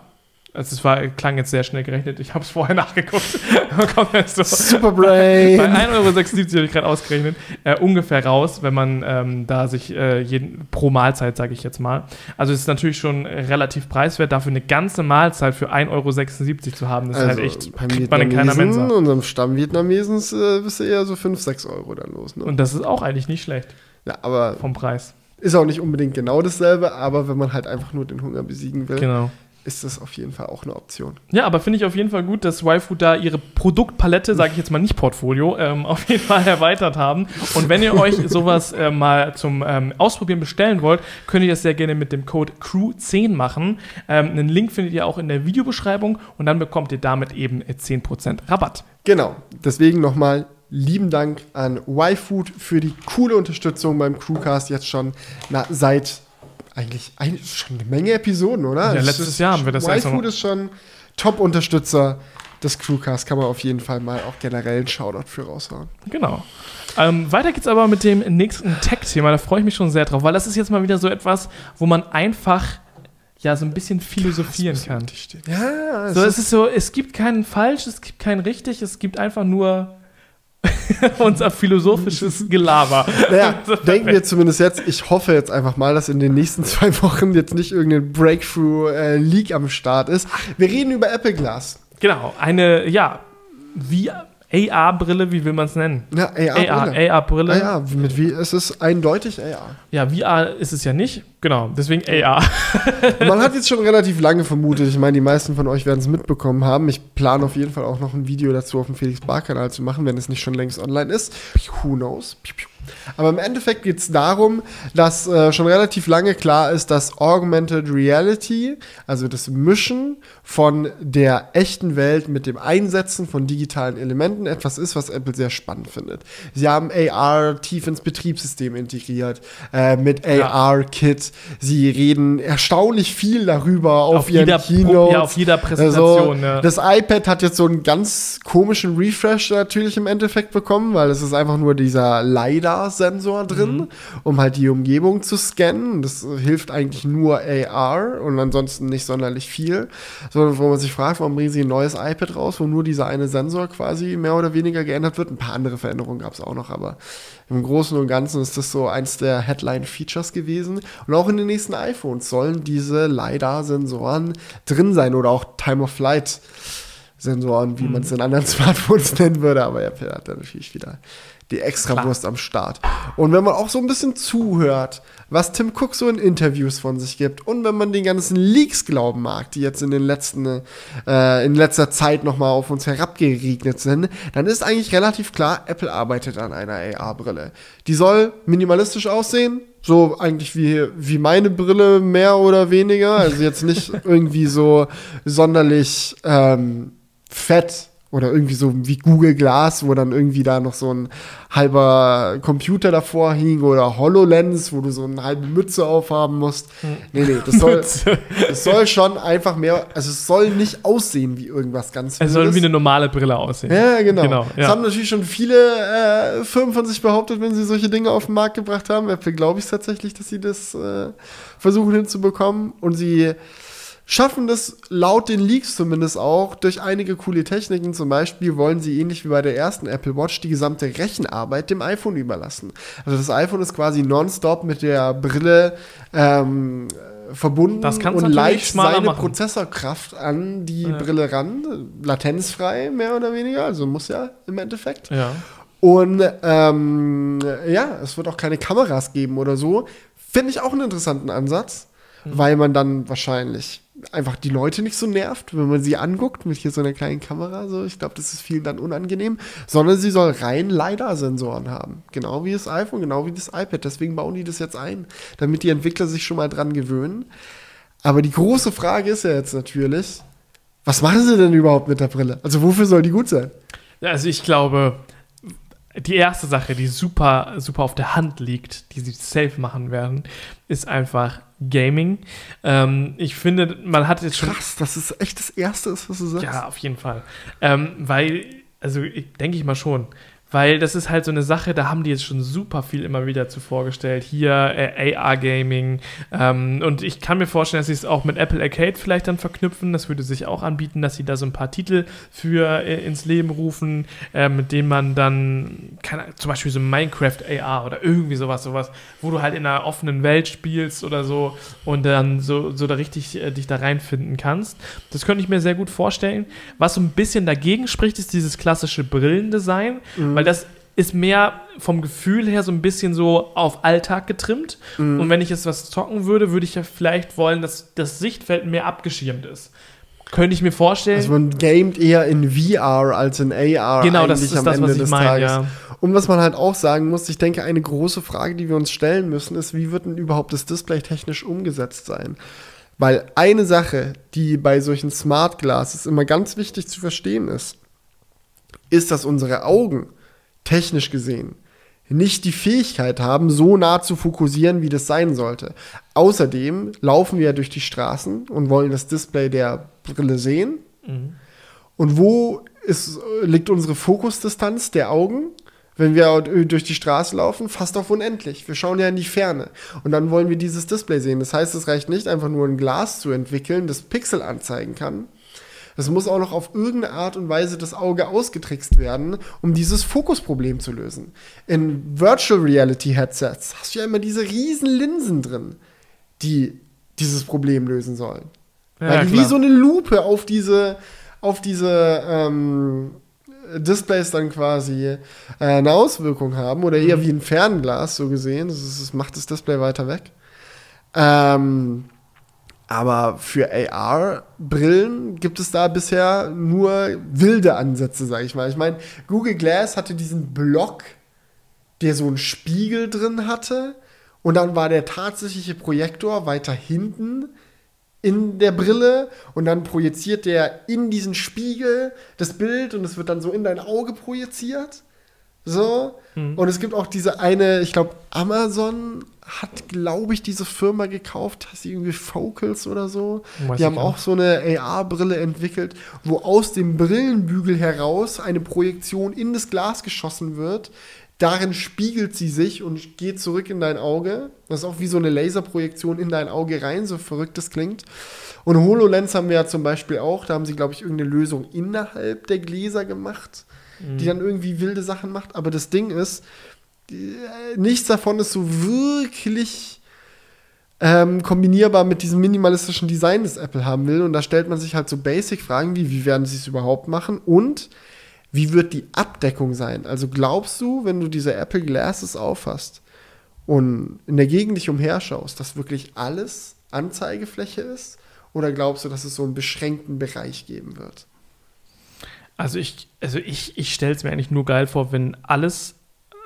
S2: also es war, klang jetzt sehr schnell gerechnet. Ich habe es vorher nachgeguckt. So
S1: Superbrain.
S2: bei 1,76 Euro habe ich gerade ausgerechnet, äh, ungefähr raus, wenn man ähm, da sich äh, jeden, pro Mahlzeit, sage ich jetzt mal. Also es ist natürlich schon relativ preiswert, dafür eine ganze Mahlzeit für 1,76 Euro zu haben. Das ist halt echt,
S1: beim
S2: kriegt man in keiner Mensa.
S1: unserem Stamm-Vietnamesen, äh, bist du eher so 5, 6 Euro dann los. Ne?
S2: Und das ist auch eigentlich nicht schlecht
S1: ja, aber
S2: vom Preis.
S1: ist auch nicht unbedingt genau dasselbe, aber wenn man halt einfach nur den Hunger besiegen will,
S2: Genau.
S1: Ist das auf jeden Fall auch eine Option.
S2: Ja, aber finde ich auf jeden Fall gut, dass YFood da ihre Produktpalette, sage ich jetzt mal nicht Portfolio, ähm, auf jeden Fall erweitert haben. Und wenn ihr euch sowas äh, mal zum ähm, Ausprobieren bestellen wollt, könnt ihr das sehr gerne mit dem Code CREW10 machen. Ähm, einen Link findet ihr auch in der Videobeschreibung und dann bekommt ihr damit eben äh, 10% Rabatt.
S1: Genau, deswegen nochmal lieben Dank an YFood für die coole Unterstützung beim Crewcast jetzt schon na, seit eigentlich, eigentlich schon eine Menge Episoden, oder?
S2: Ja,
S1: Es
S2: letztes
S1: ist-
S2: Jahr haben wir das
S1: YFood
S2: noch-
S1: ist schon Top-Unterstützer des Crewcast, kann man auf jeden Fall mal auch generell einen Shoutout für raushauen.
S2: Genau. Ähm, weiter geht's aber mit dem nächsten Tech-Thema. Da freue ich mich schon sehr drauf, weil das ist jetzt mal wieder so etwas, wo man einfach ja so ein bisschen philosophieren kann.
S1: Ja, es
S2: So,
S1: ist,
S2: es ist so, es gibt keinen falsch, es gibt keinen richtig, es gibt einfach nur unser philosophisches Gelaber.
S1: naja, denken wir zumindest jetzt, ich hoffe jetzt einfach mal, dass in den nächsten zwei Wochen jetzt nicht irgendein Breakthrough-Leak am Start ist. Wir reden über Apple Glass.
S2: Genau, eine, ja, wie AR-Brille, wie will man es nennen?
S1: Ja, AR.
S2: AR, AR-Brille.
S1: Ah ja, mit wie, es ist eindeutig AR.
S2: Ja, VR ist es ja nicht. Genau, deswegen AR.
S1: Man hat jetzt schon relativ lange vermutet, ich meine, die meisten von euch werden es mitbekommen haben. Ich plane auf jeden Fall auch noch ein Video dazu auf dem Felix Bar Kanal zu machen, wenn es nicht schon längst online ist. Who knows? Aber im Endeffekt geht es darum, dass äh, schon relativ lange klar ist, dass Augmented Reality, also das Mischen von der echten Welt mit dem Einsetzen von digitalen Elementen, etwas ist, was Apple sehr spannend findet. Sie haben AR tief ins Betriebssystem integriert, äh, mit
S2: Ja.
S1: AR-Kit. Sie reden erstaunlich viel darüber auf,
S2: Auf
S1: ihren
S2: jeder,
S1: Keynotes.
S2: ja, auf jeder Präsentation.
S1: Also,
S2: ja.
S1: Das iPad hat jetzt so einen ganz komischen Refresh natürlich im Endeffekt bekommen, weil es ist einfach nur dieser LiDAR-Sensor drin,
S2: Mhm.
S1: um halt die Umgebung zu scannen. Das hilft eigentlich nur AR und ansonsten nicht sonderlich viel. So, wo man sich fragt, warum bringen sie ein neues iPad raus, wo nur dieser eine Sensor quasi mehr oder weniger geändert wird. Ein paar andere Veränderungen gab es auch noch, aber im Großen und Ganzen ist das so eins der Headline-Features gewesen. Und auch in den nächsten iPhones sollen diese LiDAR-Sensoren drin sein oder auch Time-of-Flight. Sensoren, wie man es in anderen Smartphones nennen würde, aber Apple hat da natürlich wieder die Extrawurst am Start. Und wenn man auch so ein bisschen zuhört, was Tim Cook so in Interviews von sich gibt und wenn man den ganzen Leaks glauben mag, die jetzt in den letzten, äh, in letzter Zeit nochmal auf uns herabgeregnet sind, dann ist eigentlich relativ klar, Apple arbeitet an einer AR-Brille. Die soll minimalistisch aussehen, so eigentlich wie, wie meine Brille mehr oder weniger. Also jetzt nicht irgendwie so sonderlich ähm, fett oder irgendwie so wie Google Glass, wo dann irgendwie da noch so ein halber Computer davor hing oder HoloLens, wo du so eine halbe Mütze aufhaben musst. Nee, nee, das soll, das soll schon einfach mehr, also es soll nicht aussehen wie irgendwas ganz
S2: es soll wie eine normale Brille aussehen.
S1: Ja, genau.
S2: Genau,
S1: Das
S2: ja.
S1: haben natürlich schon viele äh, Firmen von sich behauptet, wenn sie solche Dinge auf den Markt gebracht haben. Apple glaube ich tatsächlich, dass sie das äh, versuchen hinzubekommen. Und sie schaffen das laut den Leaks zumindest auch durch einige coole Techniken. Zum Beispiel wollen sie ähnlich wie bei der ersten Apple Watch die gesamte Rechenarbeit dem iPhone überlassen. Also das iPhone ist quasi nonstop mit der Brille ähm, äh, verbunden und
S2: schmaler
S1: seine
S2: machen.
S1: Prozessorkraft an die
S2: Ja.
S1: Brille ran, latenzfrei mehr oder weniger, also muss ja im Endeffekt.
S2: Ja.
S1: Und ähm, ja, es wird auch keine Kameras geben oder so. Finde ich auch einen interessanten Ansatz,
S2: Mhm.
S1: weil man dann wahrscheinlich einfach die Leute nicht so nervt, wenn man sie anguckt mit hier so einer kleinen Kamera. So, ich glaube, das ist vielen dann unangenehm, sondern sie soll rein LiDAR-Sensoren haben. Genau wie das iPhone, genau wie das iPad. Deswegen bauen die das jetzt ein, damit die Entwickler sich schon mal dran gewöhnen. Aber die große Frage ist ja jetzt natürlich, was machen sie denn überhaupt mit der Brille? Also wofür soll die gut sein?
S2: Also ich glaube, die erste Sache, die super, super auf der Hand liegt, die sie safe machen werden, ist einfach Gaming. Ähm, ich finde, man hat jetzt schon.
S1: Krass, dass es echt das Erste ist, was du sagst.
S2: Ja, auf jeden Fall. Ähm, weil, also ich, denke ich mal schon. Weil das ist halt so eine Sache, da haben die jetzt schon super viel immer wieder zu vorgestellt. Hier äh, AR-Gaming. Ähm, und ich kann mir vorstellen, dass sie es auch mit Apple Arcade vielleicht dann verknüpfen. Das würde sich auch anbieten, dass sie da so ein paar Titel für äh, ins Leben rufen, äh, mit denen man dann, keine, zum Beispiel so Minecraft AR oder irgendwie sowas, sowas, wo du halt in einer offenen Welt spielst oder so und dann so, so da richtig äh, dich da reinfinden kannst. Das könnte ich mir sehr gut vorstellen. Was so ein bisschen dagegen spricht, ist dieses klassische Brillendesign, weil das ist mehr vom Gefühl her so ein bisschen so auf Alltag getrimmt. Und wenn ich jetzt was zocken würde, würde ich ja vielleicht wollen, dass das Sichtfeld mehr abgeschirmt ist. Könnte ich mir vorstellen.
S1: Also man gamet eher in VR als in AR
S2: genau, das ist
S1: am
S2: das,
S1: Ende
S2: was ich meine, ja.
S1: Und was man halt auch sagen muss, ich denke, eine große Frage, die wir uns stellen müssen, ist, wie wird denn überhaupt das Display technisch umgesetzt sein? Weil eine Sache, die bei solchen Smart Glasses immer ganz wichtig zu verstehen ist, ist, dass unsere Augen technisch gesehen nicht die Fähigkeit haben, so nah zu fokussieren, wie das sein sollte. Außerdem laufen wir ja durch die Straßen und wollen das Display der Brille sehen. Und wo ist, liegt unsere Fokusdistanz der Augen? Wenn wir durch die Straße laufen, fast auf unendlich. Wir schauen ja in die Ferne. Und dann wollen wir dieses Display sehen. Das heißt, es reicht nicht einfach nur ein Glas zu entwickeln, das Pixel anzeigen kann. Es muss auch noch auf irgendeine Art und Weise das Auge ausgetrickst werden, um dieses Fokusproblem zu lösen. In Virtual Reality Headsets hast du ja immer diese riesen Linsen drin, die dieses Problem lösen sollen.
S2: Ja,
S1: Weil die
S2: klar.
S1: wie so eine Lupe auf diese, auf diese ähm, Displays dann quasi äh, eine Auswirkung haben oder eher wie ein Fernglas so gesehen. Das, ist, das macht das Display weiter weg. Ähm, aber für AR-Brillen gibt es da bisher nur wilde Ansätze, sage ich mal. Ich meine, Google Glass hatte diesen Block, der so einen Spiegel drin hatte. Und dann war der tatsächliche Projektor weiter hinten in der Brille und dann projiziert der in diesen Spiegel das Bild und es wird dann so in dein Auge projiziert. So. Mhm. Und es gibt auch diese eine, ich glaube, Amazon hat, glaube ich, diese Firma gekauft, heißt die irgendwie Focals oder so. Weiß die haben auch so eine AR-Brille entwickelt, wo aus dem Brillenbügel heraus eine Projektion in das Glas geschossen wird. Darin spiegelt sie sich und geht zurück in dein Auge. Das ist auch wie so eine Laserprojektion in dein Auge rein, so verrückt das klingt. Und HoloLens haben wir ja zum Beispiel auch. Da haben sie, glaube ich, irgendeine Lösung innerhalb der Gläser gemacht, mhm. die dann irgendwie wilde Sachen macht. Aber das Ding ist, nichts davon ist so wirklich ähm, kombinierbar mit diesem minimalistischen Design, das Apple haben will. Und da stellt man sich halt so Basic-Fragen wie, wie werden sie es überhaupt machen? Und wie wird die Abdeckung sein? Also glaubst du, wenn du diese Apple Glasses aufhast und in der Gegend dich umherschaust, dass wirklich alles Anzeigefläche ist? Oder glaubst du, dass es so einen beschränkten Bereich geben wird?
S2: Also ich, also ich, ich stelle es mir eigentlich nur geil vor, wenn alles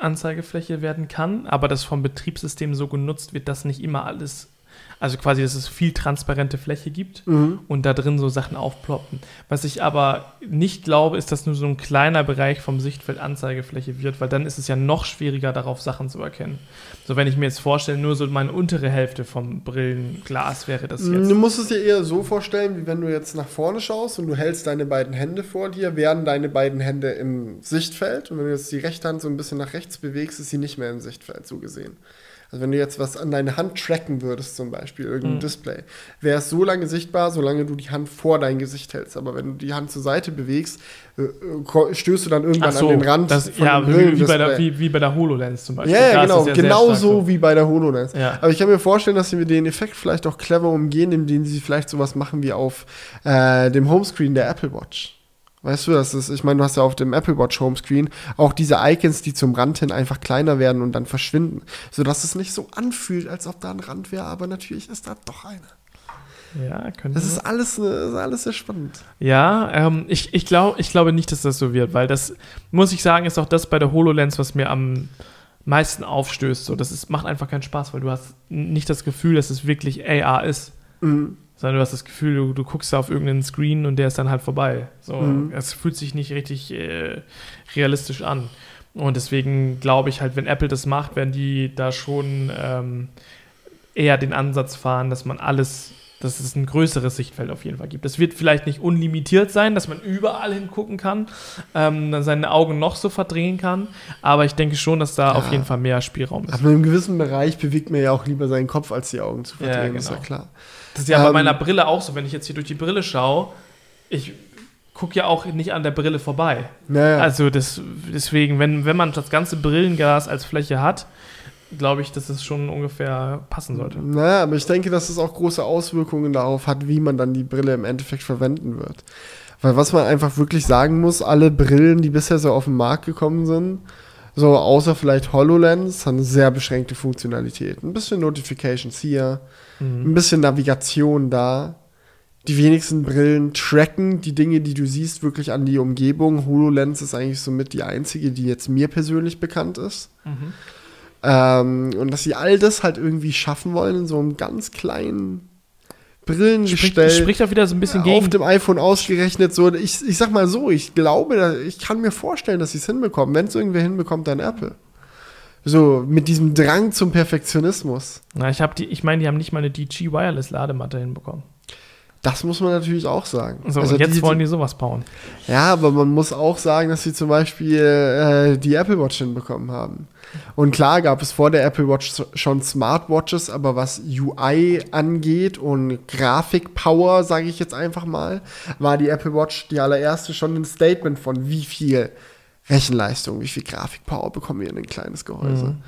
S2: Anzeigefläche werden kann, aber das vom Betriebssystem so genutzt wird, dass nicht immer alles also quasi, dass es viel transparente Fläche gibt mhm. und da drin so Sachen aufploppen. Was ich aber nicht glaube, ist, dass nur so ein kleiner Bereich vom Sichtfeld Anzeigefläche wird, weil dann ist es ja noch schwieriger, darauf Sachen zu erkennen. So, wenn ich mir jetzt vorstelle, nur so meine untere Hälfte vom Brillenglas wäre das jetzt.
S1: Du musst es dir eher so vorstellen, wie wenn du jetzt nach vorne schaust und du hältst deine beiden Hände vor dir, wären deine beiden Hände im Sichtfeld und wenn du jetzt die rechte Hand so ein bisschen nach rechts bewegst, ist sie nicht mehr im Sichtfeld, so gesehen. Also wenn du jetzt was an deine Hand tracken würdest, zum Beispiel, irgendein mhm. Display, wäre es so lange sichtbar, solange du die Hand vor dein Gesicht hältst. Aber wenn du die Hand zur Seite bewegst, äh, stößt du dann irgendwann so, an den Rand.
S2: Das, ja, wie, wie, bei der, wie, wie, bei der HoloLens zum Beispiel.
S1: Ja, ja genau, ja genau so wie bei der HoloLens. Ja. Aber ich kann mir vorstellen, dass sie den Effekt vielleicht auch clever umgehen, indem sie vielleicht sowas machen wie auf äh, dem Homescreen der Apple Watch. Weißt du, das ist, ich meine, du hast ja auf dem Apple Watch Homescreen auch diese Icons, die zum Rand hin einfach kleiner werden und dann verschwinden, sodass es nicht so anfühlt, als ob da ein Rand wäre, aber natürlich ist da doch einer. Ja, könnte. Das ist alles, das ist alles sehr spannend.
S2: Ja, ähm, ich, ich, glaub, ich glaube nicht, dass das so wird, weil das, muss ich sagen, ist auch das bei der HoloLens, was mir am meisten aufstößt. So, das ist, macht einfach keinen Spaß, weil du hast nicht das Gefühl, dass es wirklich AR ist. Mhm sondern du hast das Gefühl, du, du guckst auf irgendeinen Screen und der ist dann halt vorbei. So, mhm. Es fühlt sich nicht richtig äh, realistisch an. Und deswegen glaube ich halt, wenn Apple das macht, werden die da schon ähm, eher den Ansatz fahren, dass man alles, dass es ein größeres Sichtfeld auf jeden Fall gibt. Es wird vielleicht nicht unlimitiert sein, dass man überall hingucken kann, ähm, dann seine Augen noch so verdrehen kann, aber ich denke schon, dass da ja. auf jeden Fall mehr Spielraum ist.
S1: Aber in einem gewissen Bereich bewegt man ja auch lieber seinen Kopf, als die Augen zu verdrehen, ja, genau. ist ja klar.
S2: Das ist ja ähm, bei meiner Brille auch so, wenn ich jetzt hier durch die Brille schaue, ich gucke ja auch nicht an der Brille vorbei. Naja. Also das, deswegen, wenn, wenn man das ganze Brillenglas als Fläche hat, glaube ich, dass es schon ungefähr passen sollte.
S1: Naja, aber ich denke, dass es auch große Auswirkungen darauf hat, wie man dann die Brille im Endeffekt verwenden wird. Weil was man einfach wirklich sagen muss, alle Brillen, die bisher so auf den Markt gekommen sind, so außer vielleicht HoloLens, haben sehr beschränkte Funktionalität. Ein bisschen Notifications hier, Mhm. Ein bisschen Navigation da. Die wenigsten Brillen tracken die Dinge, die du siehst, wirklich an die Umgebung. HoloLens ist eigentlich somit die einzige, die jetzt mir persönlich bekannt ist. Mhm. Ähm, und dass sie all das halt irgendwie schaffen wollen in so einem ganz kleinen Brillengestell.
S2: Spricht, spricht auch wieder so ein bisschen
S1: gegen. Auf dem iPhone ausgerechnet. So, ich, ich sag mal so, ich glaube, ich kann mir vorstellen, dass sie es hinbekommen. Wenn es irgendwer hinbekommt, dann Apple. So mit diesem Drang zum Perfektionismus.
S2: Na, ich, die, ich meine, die haben nicht mal eine DG Wireless Ladematte hinbekommen.
S1: Das muss man natürlich auch sagen.
S2: So, also jetzt die, wollen die sowas bauen.
S1: Ja, aber man muss auch sagen, dass sie zum Beispiel äh, die Apple Watch hinbekommen haben. Und klar gab es vor der Apple Watch schon Smartwatches, aber was UI angeht und Grafikpower, sage ich jetzt einfach mal, war die Apple Watch die allererste schon ein Statement von wie viel Rechenleistung, wie viel Grafikpower bekommen wir in ein kleines Gehäuse. Mhm.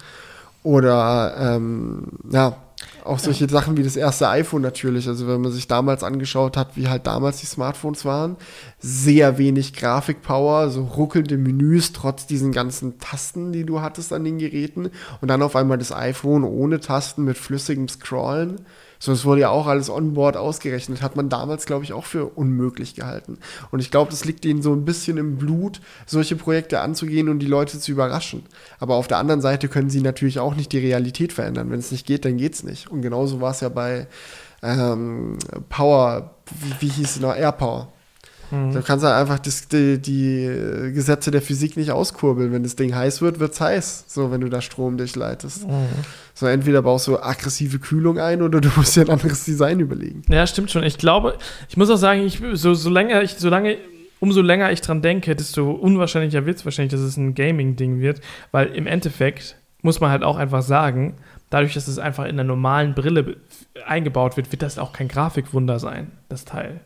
S1: Oder ähm, ja, auch solche ja. Sachen wie das erste iPhone natürlich. Also wenn man sich damals angeschaut hat, wie halt damals die Smartphones waren, sehr wenig Grafikpower, so ruckelnde Menüs trotz diesen ganzen Tasten, die du hattest an den Geräten. Und dann auf einmal das iPhone ohne Tasten mit flüssigem Scrollen So, es wurde ja auch alles onboard ausgerechnet. Hat man damals, glaube ich, auch für unmöglich gehalten. Und ich glaube, das liegt ihnen so ein bisschen im Blut, solche Projekte anzugehen und die Leute zu überraschen. Aber auf der anderen Seite können sie natürlich auch nicht die Realität verändern. Wenn es nicht geht, dann geht es nicht. Und genauso war es ja bei ähm, Power, wie, wie hieß es noch, Airpower.
S2: Mhm.
S1: Du kannst halt einfach das, die, die Gesetze der Physik nicht auskurbeln. Wenn das Ding heiß wird, wird es heiß. So, wenn du da Strom durchleitest.
S2: Mhm.
S1: So, entweder baust du aggressive Kühlung ein oder du musst dir ein anderes Design überlegen.
S2: Ja, stimmt schon. Ich glaube, ich muss auch sagen, ich, so, solange ich, solange, umso länger ich dran denke, desto unwahrscheinlicher wird es wahrscheinlich, dass es ein Gaming-Ding wird, weil im Endeffekt muss man halt auch einfach sagen, dadurch, dass es einfach in der normalen Brille eingebaut wird, wird das auch kein Grafikwunder sein, das Teil.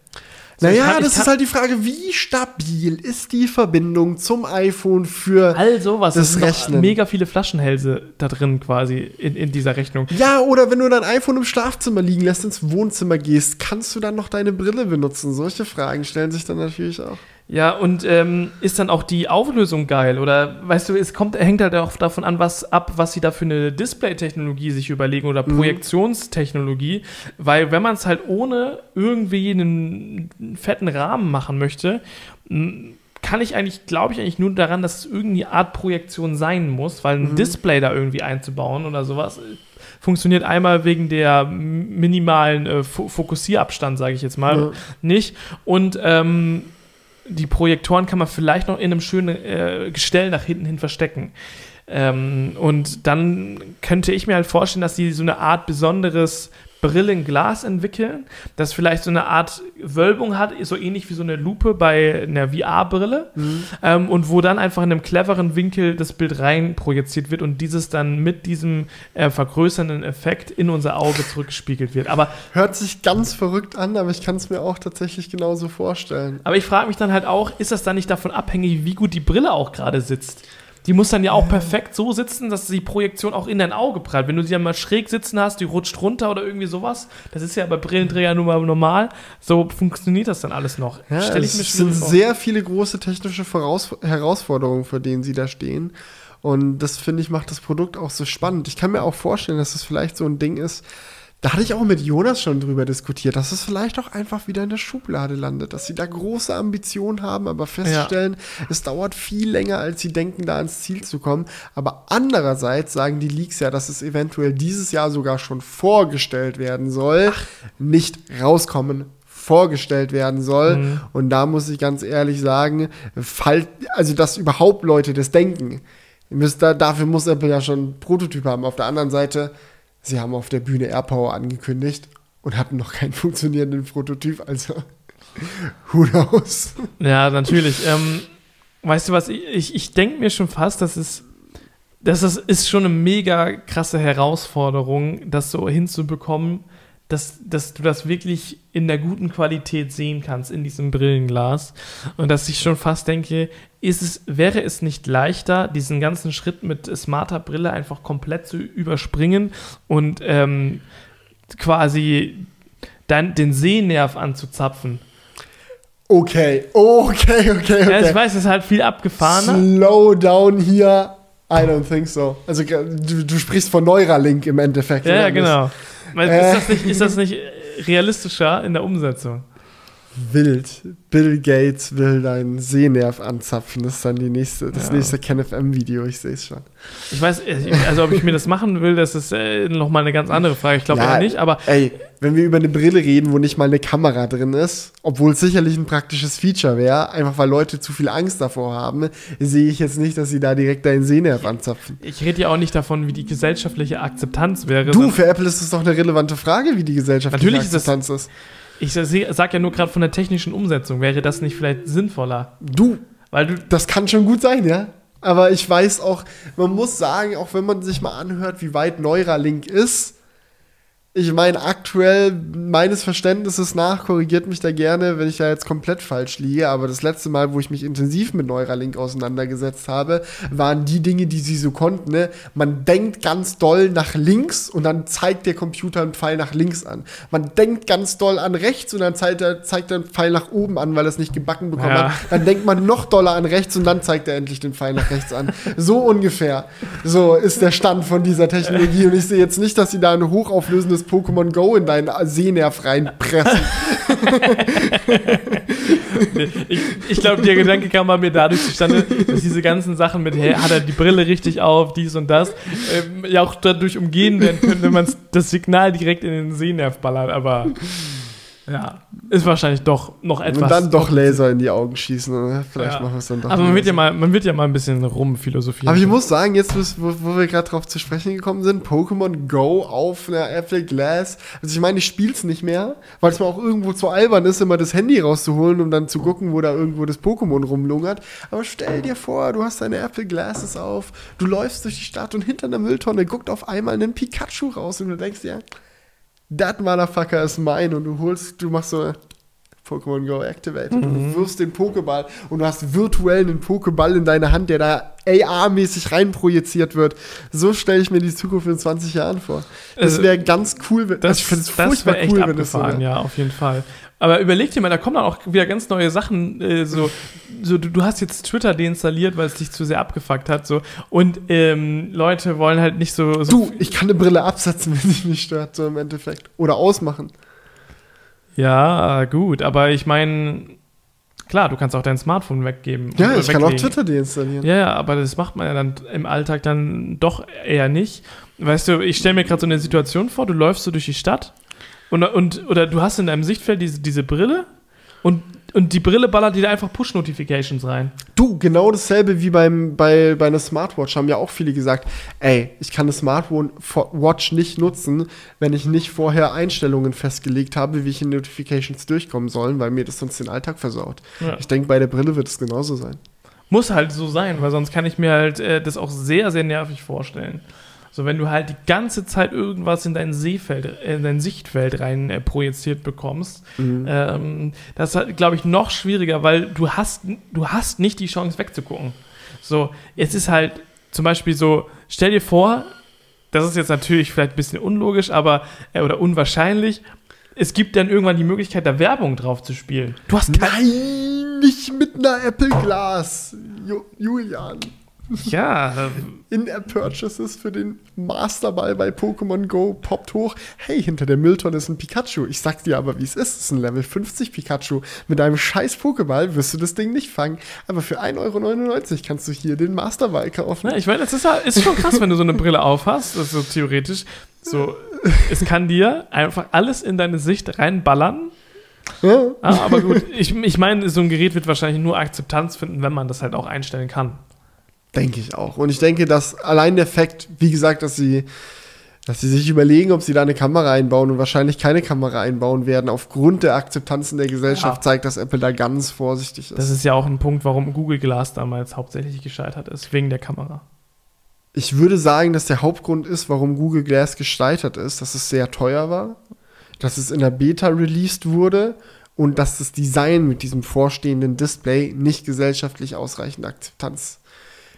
S2: So,
S1: naja,
S2: ich
S1: das ist halt die Frage, wie stabil ist die Verbindung zum iPhone für.
S2: Also was,
S1: Das Rechnen.
S2: mega viele Flaschenhälse da drin quasi in, in dieser Rechnung.
S1: Ja, oder wenn du dein iPhone im Schlafzimmer liegen lässt, ins Wohnzimmer gehst, kannst du dann noch deine Brille benutzen? Solche Fragen stellen sich dann natürlich auch.
S2: Ja, und ähm, ist dann auch die Auflösung geil? Oder weißt du, es kommt, hängt halt auch davon an, was ab, was sie da für eine Display-Technologie sich überlegen oder
S1: Mhm.
S2: Projektionstechnologie. Weil wenn man es halt ohne irgendwie einen fetten Rahmen machen möchte, kann ich eigentlich, glaube ich eigentlich nur daran, dass es irgendwie Art Projektion sein muss, weil ein
S1: Mhm.
S2: Display da irgendwie einzubauen oder sowas. äh, Funktioniert einmal wegen der minimalen äh, Fo- Fokussierabstand, sage ich jetzt mal,
S1: Ja.
S2: nicht. Und ähm, die Projektoren kann man vielleicht noch in einem schönen äh, Gestell nach hinten hin verstecken. Ähm, und dann könnte ich mir halt vorstellen, dass die so eine Art besonderes Brillenglas entwickeln, das vielleicht so eine Art Wölbung hat, so ähnlich wie so eine Lupe bei einer VR-Brille ähm, und wo dann einfach in einem cleveren Winkel das Bild rein projiziert wird und dieses dann mit diesem äh, vergrößernden Effekt in unser Auge zurückgespiegelt wird. Aber
S1: Hört sich ganz verrückt an, aber ich kann es mir auch tatsächlich genauso vorstellen.
S2: Aber ich frage mich dann halt auch, ist das dann nicht davon abhängig, wie gut die Brille auch gerade sitzt? Die muss dann ja auch perfekt so sitzen, dass die Projektion auch in dein Auge prallt. Wenn du sie dann mal schräg sitzen hast, die rutscht runter oder irgendwie sowas, das ist ja bei Brillenträgern nun mal normal. So funktioniert das dann alles noch.
S1: Ja,
S2: Stell ich mir
S1: es sind
S2: vor.
S1: sehr viele große technische Voraus Herausforderungen, vor denen sie da stehen. Und das finde ich macht das Produkt auch so spannend. Ich kann mir auch vorstellen, dass das vielleicht so ein Ding ist. Da hatte ich auch mit Jonas schon drüber diskutiert, dass es vielleicht auch einfach wieder in der Schublade landet, dass sie da große Ambitionen haben, aber feststellen, es dauert viel länger, als sie denken, da ans Ziel zu kommen. Aber andererseits sagen die Leaks ja, dass es eventuell dieses Jahr sogar schon vorgestellt werden soll, nicht rauskommen, vorgestellt werden soll.
S2: Mhm.
S1: Und da muss ich ganz ehrlich sagen, fall, also dass überhaupt Leute das denken. Da, dafür muss Apple ja schon einen Prototyp haben. Auf der anderen Seite, sie haben auf der Bühne AirPower angekündigt und hatten noch keinen funktionierenden Prototyp, also who knows?
S2: Ja, natürlich. ähm, weißt du was, ich, ich, denke mir schon fast, dass es das ist, ist schon eine mega krasse Herausforderung, das so hinzubekommen, dass, dass du das wirklich in der guten Qualität sehen kannst in diesem Brillenglas. Und dass ich schon fast denke, ist es, wäre es nicht leichter, diesen ganzen Schritt mit smarter Brille einfach komplett zu überspringen und ähm, quasi dann den Sehnerv anzuzapfen.
S1: Okay, okay, okay,
S2: Ja, ich
S1: okay.
S2: weiß, es ist halt viel abgefahrener.
S1: Slow down hier. I don't think so. Also du, du sprichst von Neuralink im Endeffekt.
S2: Ja, ja,
S1: nicht?
S2: Weil,
S1: Äh.
S2: ist, das nicht, ist das nicht realistischer in der Umsetzung?
S1: Wild. Bill Gates will deinen Sehnerv anzapfen. Das ist dann die nächste, das
S2: Ja.
S1: nächste KenFM-Video, ich sehe es schon.
S2: Ich weiß, also ob ich mir das machen will, das ist äh, nochmal eine ganz andere Frage. Ich glaube
S1: Ja,
S2: nicht, aber
S1: Ey, wenn wir über eine Brille reden, wo nicht mal eine Kamera drin ist, obwohl es sicherlich ein praktisches Feature wäre, einfach weil Leute zu viel Angst davor haben, sehe ich jetzt nicht, dass sie da direkt deinen Sehnerv anzapfen.
S2: ich rede ja auch nicht davon, wie die gesellschaftliche Akzeptanz wäre.
S1: Du, für Apple ist es doch eine relevante Frage, wie die gesellschaftliche
S2: Natürlich ist das-
S1: Akzeptanz ist.
S2: Ich sage ja nur gerade von der technischen Umsetzung. Wäre das nicht vielleicht sinnvoller?
S1: Du,
S2: Weil du,
S1: Das kann schon gut sein, ja. Aber ich weiß auch, man muss sagen, auch wenn man sich mal anhört, wie weit Neuralink ist, ich meine, aktuell meines Verständnisses nach, korrigiert mich da gerne, wenn ich da jetzt komplett falsch liege, aber das letzte Mal, wo ich mich intensiv mit Neuralink auseinandergesetzt habe, waren die Dinge, die sie so konnten. Ne? Man denkt ganz doll nach links und dann zeigt der Computer einen Pfeil nach links an. Man denkt ganz doll an rechts und dann zeigt er, zeigt er einen Pfeil nach oben an, weil er es nicht gebacken bekommen
S2: Ja.
S1: hat. Dann denkt man noch doller an rechts und dann zeigt er endlich den Pfeil nach rechts an. So ungefähr. So ist der Stand von dieser Technologie. Und ich sehe jetzt nicht, dass sie da ein hochauflösendes Pokémon Go in deinen Sehnerv reinpressen.
S2: Ich ich glaube, der Gedanke kam bei mir dadurch zustande, dass diese ganzen Sachen mit, hey, hat er die Brille richtig auf, dies und das, ähm, ja auch dadurch umgehen werden können, wenn man das Signal direkt in den Sehnerv ballert. Aber ja, ist wahrscheinlich doch noch etwas.
S1: Und dann doch Laser in die Augen schießen. Oder? Vielleicht
S2: Ja.
S1: machen wir es dann doch.
S2: Aber man wird, ja mal, man wird ja mal ein bisschen rumphilosophieren.
S1: Aber ich muss sagen, jetzt, wo, wo wir gerade drauf zu sprechen gekommen sind, Pokémon Go auf einer Apple Glass. Also ich meine, ich spiel's nicht mehr, weil es mir auch irgendwo zu albern ist, immer das Handy rauszuholen, um dann zu gucken, wo da irgendwo das Pokémon rumlungert. Aber stell dir vor, du hast deine Apple Glasses auf, du läufst durch die Stadt und hinter einer Mülltonne guckt auf einmal ein Pikachu raus und du denkst dir, that Motherfucker ist mein und du holst, du machst so Pokémon Go Activate. Und du wirfst den Pokéball und du hast virtuell einen Pokéball in deiner Hand, der da AR-mäßig reinprojiziert wird. So stelle ich mir die Zukunft in 20 Jahren vor. Das
S2: Also,
S1: wäre ganz cool. wenn-
S2: Das,
S1: ich finde es furchtbar cool, wenn das so
S2: abgefahren,
S1: wär.
S2: ja, auf jeden Fall. Aber überleg dir mal, da kommen dann auch wieder ganz neue Sachen. Äh, so, so du, du hast jetzt Twitter deinstalliert, weil es dich zu sehr abgefuckt hat. So. Und ähm, Leute wollen halt nicht so. so
S1: Du, ich kann eine Brille absetzen, wenn sie mich stört, so im Endeffekt. Oder ausmachen.
S2: Ja, gut, aber ich meine, klar, du kannst auch dein Smartphone weggeben.
S1: Ja, ich kann auch
S2: weglegen.
S1: Twitter deinstallieren.
S2: Ja, ja, aber das macht man ja dann im Alltag dann doch eher nicht. Weißt du, ich stelle mir gerade so eine Situation vor, du läufst so durch die Stadt und, und oder du hast in deinem Sichtfeld diese, diese Brille und, und die Brille ballert dir einfach Push-Notifications rein.
S1: Du, genau dasselbe wie beim, bei, bei einer Smartwatch haben ja auch viele gesagt, ey, ich kann eine Smartwatch nicht nutzen, wenn ich nicht vorher Einstellungen festgelegt habe, wie ich in Notifications durchkommen sollen, weil mir das sonst den Alltag versaut.
S2: Ja.
S1: Ich denke, bei der Brille wird es genauso sein.
S2: Muss halt so sein, weil sonst kann ich mir halt äh, das auch sehr, sehr nervig vorstellen. So, wenn du halt die ganze Zeit irgendwas in dein Sehfeld, in dein Sichtfeld rein äh, projiziert bekommst, ähm, das ist halt, glaube ich, noch schwieriger, weil du hast, du hast nicht die Chance wegzugucken. So, jetzt ist halt zum Beispiel so, stell dir vor, das ist jetzt natürlich vielleicht ein bisschen unlogisch, aber, äh, oder unwahrscheinlich, es gibt dann irgendwann die Möglichkeit, da Werbung drauf zu spielen. Du hast kein,
S1: Nein, nicht mit einer Apple Glass. Ju Julian.
S2: Ja,
S1: In-App-Purchases für den Masterball bei Pokémon Go poppt hoch. Hey, hinter der Mülltonne ist ein Pikachu. Ich sag dir aber, wie es ist. Es ist ein Level 50 Pikachu. Mit einem scheiß Pokéball wirst du das Ding nicht fangen. Aber für 1,99 Euro kannst du hier den Masterball kaufen.
S2: Ne, ich meine, das ist, ja- ist schon krass, wenn du so eine Brille aufhast, das ist so theoretisch. So, es kann dir einfach alles in deine Sicht reinballern.
S1: Ja.
S2: Ah, aber gut, ich, ich meine, so ein Gerät wird wahrscheinlich nur Akzeptanz finden, wenn man das halt auch einstellen kann.
S1: Denke ich auch. Und ich denke, dass allein der Fakt, wie gesagt, dass sie, dass sie sich überlegen, ob sie da eine Kamera einbauen und wahrscheinlich keine Kamera einbauen werden, aufgrund der Akzeptanzen der Gesellschaft,
S2: Ja.
S1: zeigt, dass Apple da ganz vorsichtig ist.
S2: Das ist ja auch ein Punkt, warum Google Glass damals hauptsächlich gescheitert ist, wegen der Kamera.
S1: Ich würde sagen, dass der Hauptgrund ist, warum Google Glass gescheitert ist, dass es sehr teuer war, dass es in der Beta released wurde und dass das Design mit diesem vorstehenden Display nicht gesellschaftlich ausreichend Akzeptanz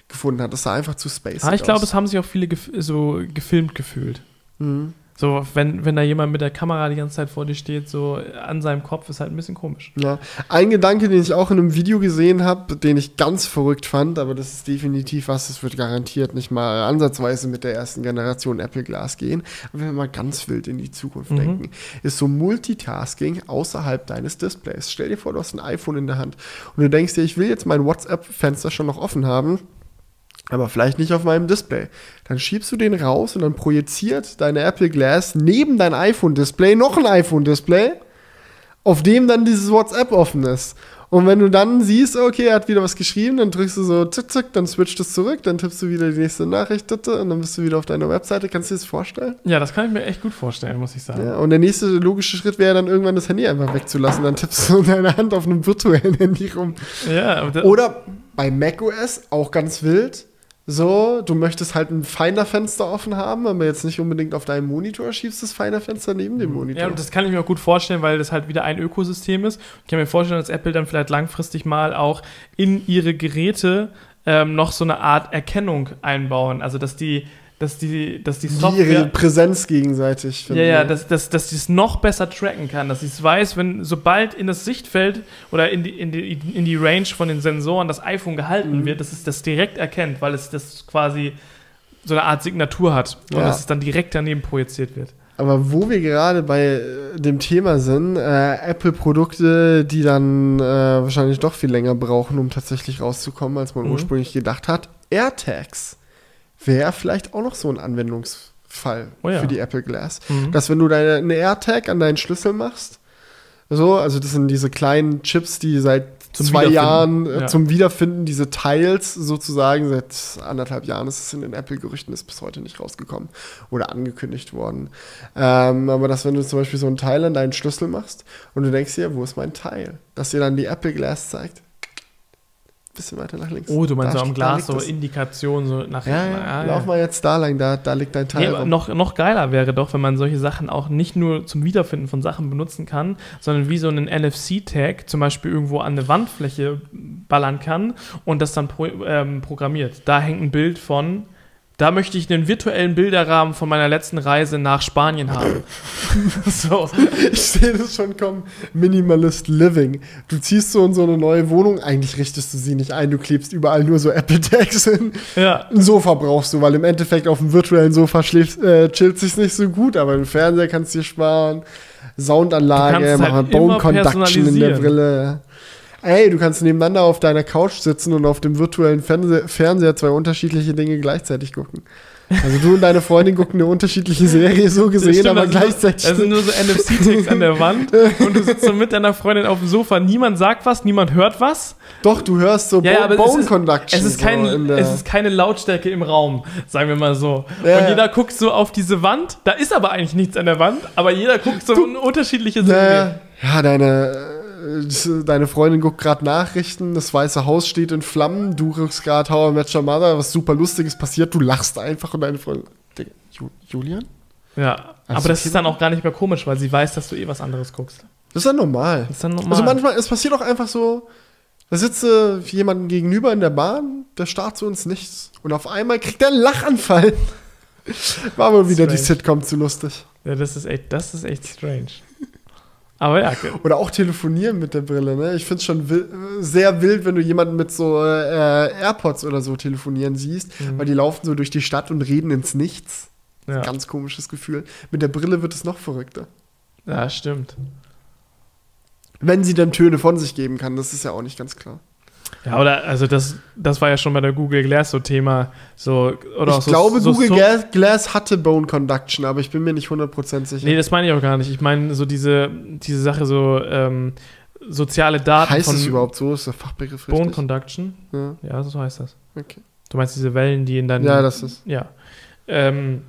S1: gefunden hat. Das sah einfach zu spacey
S2: Ah, ich glaube,
S1: aus.
S2: es haben sich auch viele gef so gefilmt gefühlt.
S1: Mhm.
S2: So, wenn, wenn da jemand mit der Kamera die ganze Zeit vor dir steht, so an seinem Kopf, ist halt ein bisschen komisch.
S1: Ja, ein Gedanke, den ich auch in einem Video gesehen habe, den ich ganz verrückt fand, aber das ist definitiv was, das wird garantiert nicht mal ansatzweise mit der ersten Generation Apple Glass gehen. Aber wenn wir mal ganz wild in die Zukunft
S2: Mhm.
S1: denken, ist so Multitasking außerhalb deines Displays. Stell dir vor, du hast ein iPhone in der Hand und du denkst dir, ich will jetzt mein WhatsApp-Fenster schon noch offen haben. Aber vielleicht nicht auf meinem Display. Dann schiebst du den raus und dann projiziert deine Apple Glass neben dein iPhone-Display noch ein iPhone-Display auf dem dann dieses WhatsApp offen ist. Und wenn du dann siehst, okay, er hat wieder was geschrieben, dann drückst du so zick, zick, dann switcht es zurück, dann tippst du wieder die nächste Nachricht und dann bist du wieder auf deiner Webseite. Kannst du dir das vorstellen?
S2: Ja, das kann ich mir echt gut vorstellen, muss ich sagen.
S1: Ja, und der nächste logische Schritt wäre dann irgendwann das Handy einfach wegzulassen. Dann tippst du deine Hand auf einem virtuellen Handy rum.
S2: Ja,
S1: Oder bei macOS auch ganz wild. So, du möchtest halt ein Finder-Fenster offen haben, aber jetzt nicht unbedingt auf deinem Monitor, schiebst das Finder-Fenster neben dem Monitor.
S2: Ja, und das kann ich mir auch gut vorstellen, weil das halt wieder ein Ökosystem ist. Ich kann mir vorstellen, dass Apple dann vielleicht langfristig mal auch in ihre Geräte ähm, noch so eine Art Erkennung einbauen. Also, dass die, dass die, dass die
S1: die ihre
S2: Software.
S1: Präsenz gegenseitig
S2: Ja,
S1: finden.
S2: ja, dass, dass, dass die es noch besser tracken kann, dass sie es weiß, wenn sobald in das Sichtfeld oder in die, in die, in die Range von den Sensoren das iPhone gehalten
S1: Mhm.
S2: wird, dass es das direkt erkennt, weil es das quasi so eine Art Signatur hat und
S1: Ja.
S2: dass es dann direkt daneben projiziert wird.
S1: Aber wo wir gerade bei äh, dem Thema sind, äh, Apple-Produkte, die dann äh, wahrscheinlich doch viel länger brauchen, um tatsächlich rauszukommen, als man
S2: Mhm.
S1: ursprünglich gedacht hat. AirTags wäre vielleicht auch noch so ein Anwendungsfall
S2: Oh ja.
S1: für die Apple Glass.
S2: Mhm.
S1: Dass wenn du deine, eine AirTag an deinen Schlüssel machst, so, also das sind diese kleinen Chips, die seit
S2: Zum
S1: zwei Jahren äh,
S2: ja.
S1: zum Wiederfinden, diese Tiles sozusagen, seit anderthalb Jahren ist es in den Apple-Gerüchten, ist bis heute nicht rausgekommen oder angekündigt worden. Ähm, aber dass wenn du zum Beispiel so ein Teil an deinen Schlüssel machst und du denkst dir, wo ist mein Teil? Dass dir dann die Apple Glass zeigt, bisschen weiter nach links.
S2: Oh, du meinst
S1: Da-
S2: so am Glas so
S1: es.
S2: Indikation so nach
S1: Ja,
S2: hinten.
S1: ja,
S2: Ah,
S1: lauf mal jetzt da lang, da, da liegt dein Teil.
S2: Nee, noch, noch geiler wäre doch, wenn man solche Sachen auch nicht nur zum Wiederfinden von Sachen benutzen kann, sondern wie so einen NFC-Tag zum Beispiel irgendwo an eine Wandfläche ballern kann und das dann pro, ähm, programmiert. Da hängt ein Bild von, da möchte ich einen virtuellen Bilderrahmen von meiner letzten Reise nach Spanien haben. so.
S1: Ich sehe das schon kommen. Minimalist Living. Du ziehst so in so eine neue Wohnung. Eigentlich richtest du sie nicht ein. Du klebst überall nur so Apple Tags hin.
S2: Ja.
S1: Ein Sofa brauchst du, weil im Endeffekt auf dem virtuellen Sofa schläfst, äh, chillt sich's nicht so gut. Aber im Fernseher kannst du dir sparen. Soundanlage,
S2: Du kannst
S1: mach mal
S2: halt
S1: Bone Conduction in der. Brille. Ey, du kannst nebeneinander auf deiner Couch sitzen und auf dem virtuellen Fernse Fernseher zwei unterschiedliche Dinge gleichzeitig gucken. Also du und deine Freundin gucken eine unterschiedliche Serie so gesehen,
S2: Stimmt,
S1: aber gleichzeitig.
S2: Da sind nur so NFC-Tags an der Wand und du sitzt so mit deiner Freundin auf dem Sofa. Niemand sagt was, niemand hört was.
S1: Doch, du hörst so
S2: Ja,
S1: Bo-
S2: es
S1: Bone
S2: ist-
S1: Conduction.
S2: Es ist,
S1: so
S2: kein,
S1: in der-
S2: es ist keine Lautstärke im Raum, sagen wir mal so.
S1: Ja,
S2: und jeder guckt so auf diese Wand. Da ist aber eigentlich nichts an der Wand, aber jeder guckt so in unterschiedliche Serien.
S1: ja, deine, deine Freundin guckt gerade Nachrichten, das Weiße Haus steht in Flammen, du guckst gerade How I Met Your Mother, was super Lustiges passiert, du lachst einfach und deine Freundin. Julian?
S2: Ja,
S1: Also
S2: aber das ist dann auch gar nicht mehr komisch, weil sie weiß, dass du eh was anderes guckst.
S1: Das ist ja normal.
S2: Das ist dann normal.
S1: Also manchmal, es passiert auch einfach so, da sitzt äh, jemand gegenüber in der Bahn, der starrt zu uns nichts. Und auf einmal kriegt er einen Lachanfall. War mal wieder die
S2: Strange.
S1: Sitcom zu lustig.
S2: ja, das ist echt, das ist echt strange. Aber ja, okay.
S1: Oder auch telefonieren mit der Brille, ne? Ich finde es schon wil äh, sehr wild, wenn du jemanden mit so äh, AirPods oder so telefonieren siehst,
S2: Mhm.
S1: weil die laufen so durch die Stadt und reden ins Nichts.
S2: ja.
S1: Ganz komisches Gefühl. Mit der Brille wird es noch verrückter.
S2: ja, stimmt.
S1: Wenn sie dann Töne von sich geben kann, das ist ja auch nicht ganz klar.
S2: Ja, oder also das, das war ja schon bei der Google Glass so Thema. So, oder auch
S1: ich
S2: so,
S1: glaube,
S2: so,
S1: Google
S2: so,
S1: Glass, Glass hatte Bone Conduction, aber ich bin mir nicht 100% sicher.
S2: Nee, das meine ich auch gar nicht. Ich meine so diese, diese Sache, so ähm, soziale Daten
S1: heißt
S2: von
S1: es überhaupt so? Ist der Fachbegriff
S2: Bone
S1: richtig?
S2: Conduction.
S1: Ja,
S2: Ja, so heißt das.
S1: okay.
S2: Du meinst diese Wellen, die in deinen.
S1: ja, das ist.
S2: Ja. Ähm,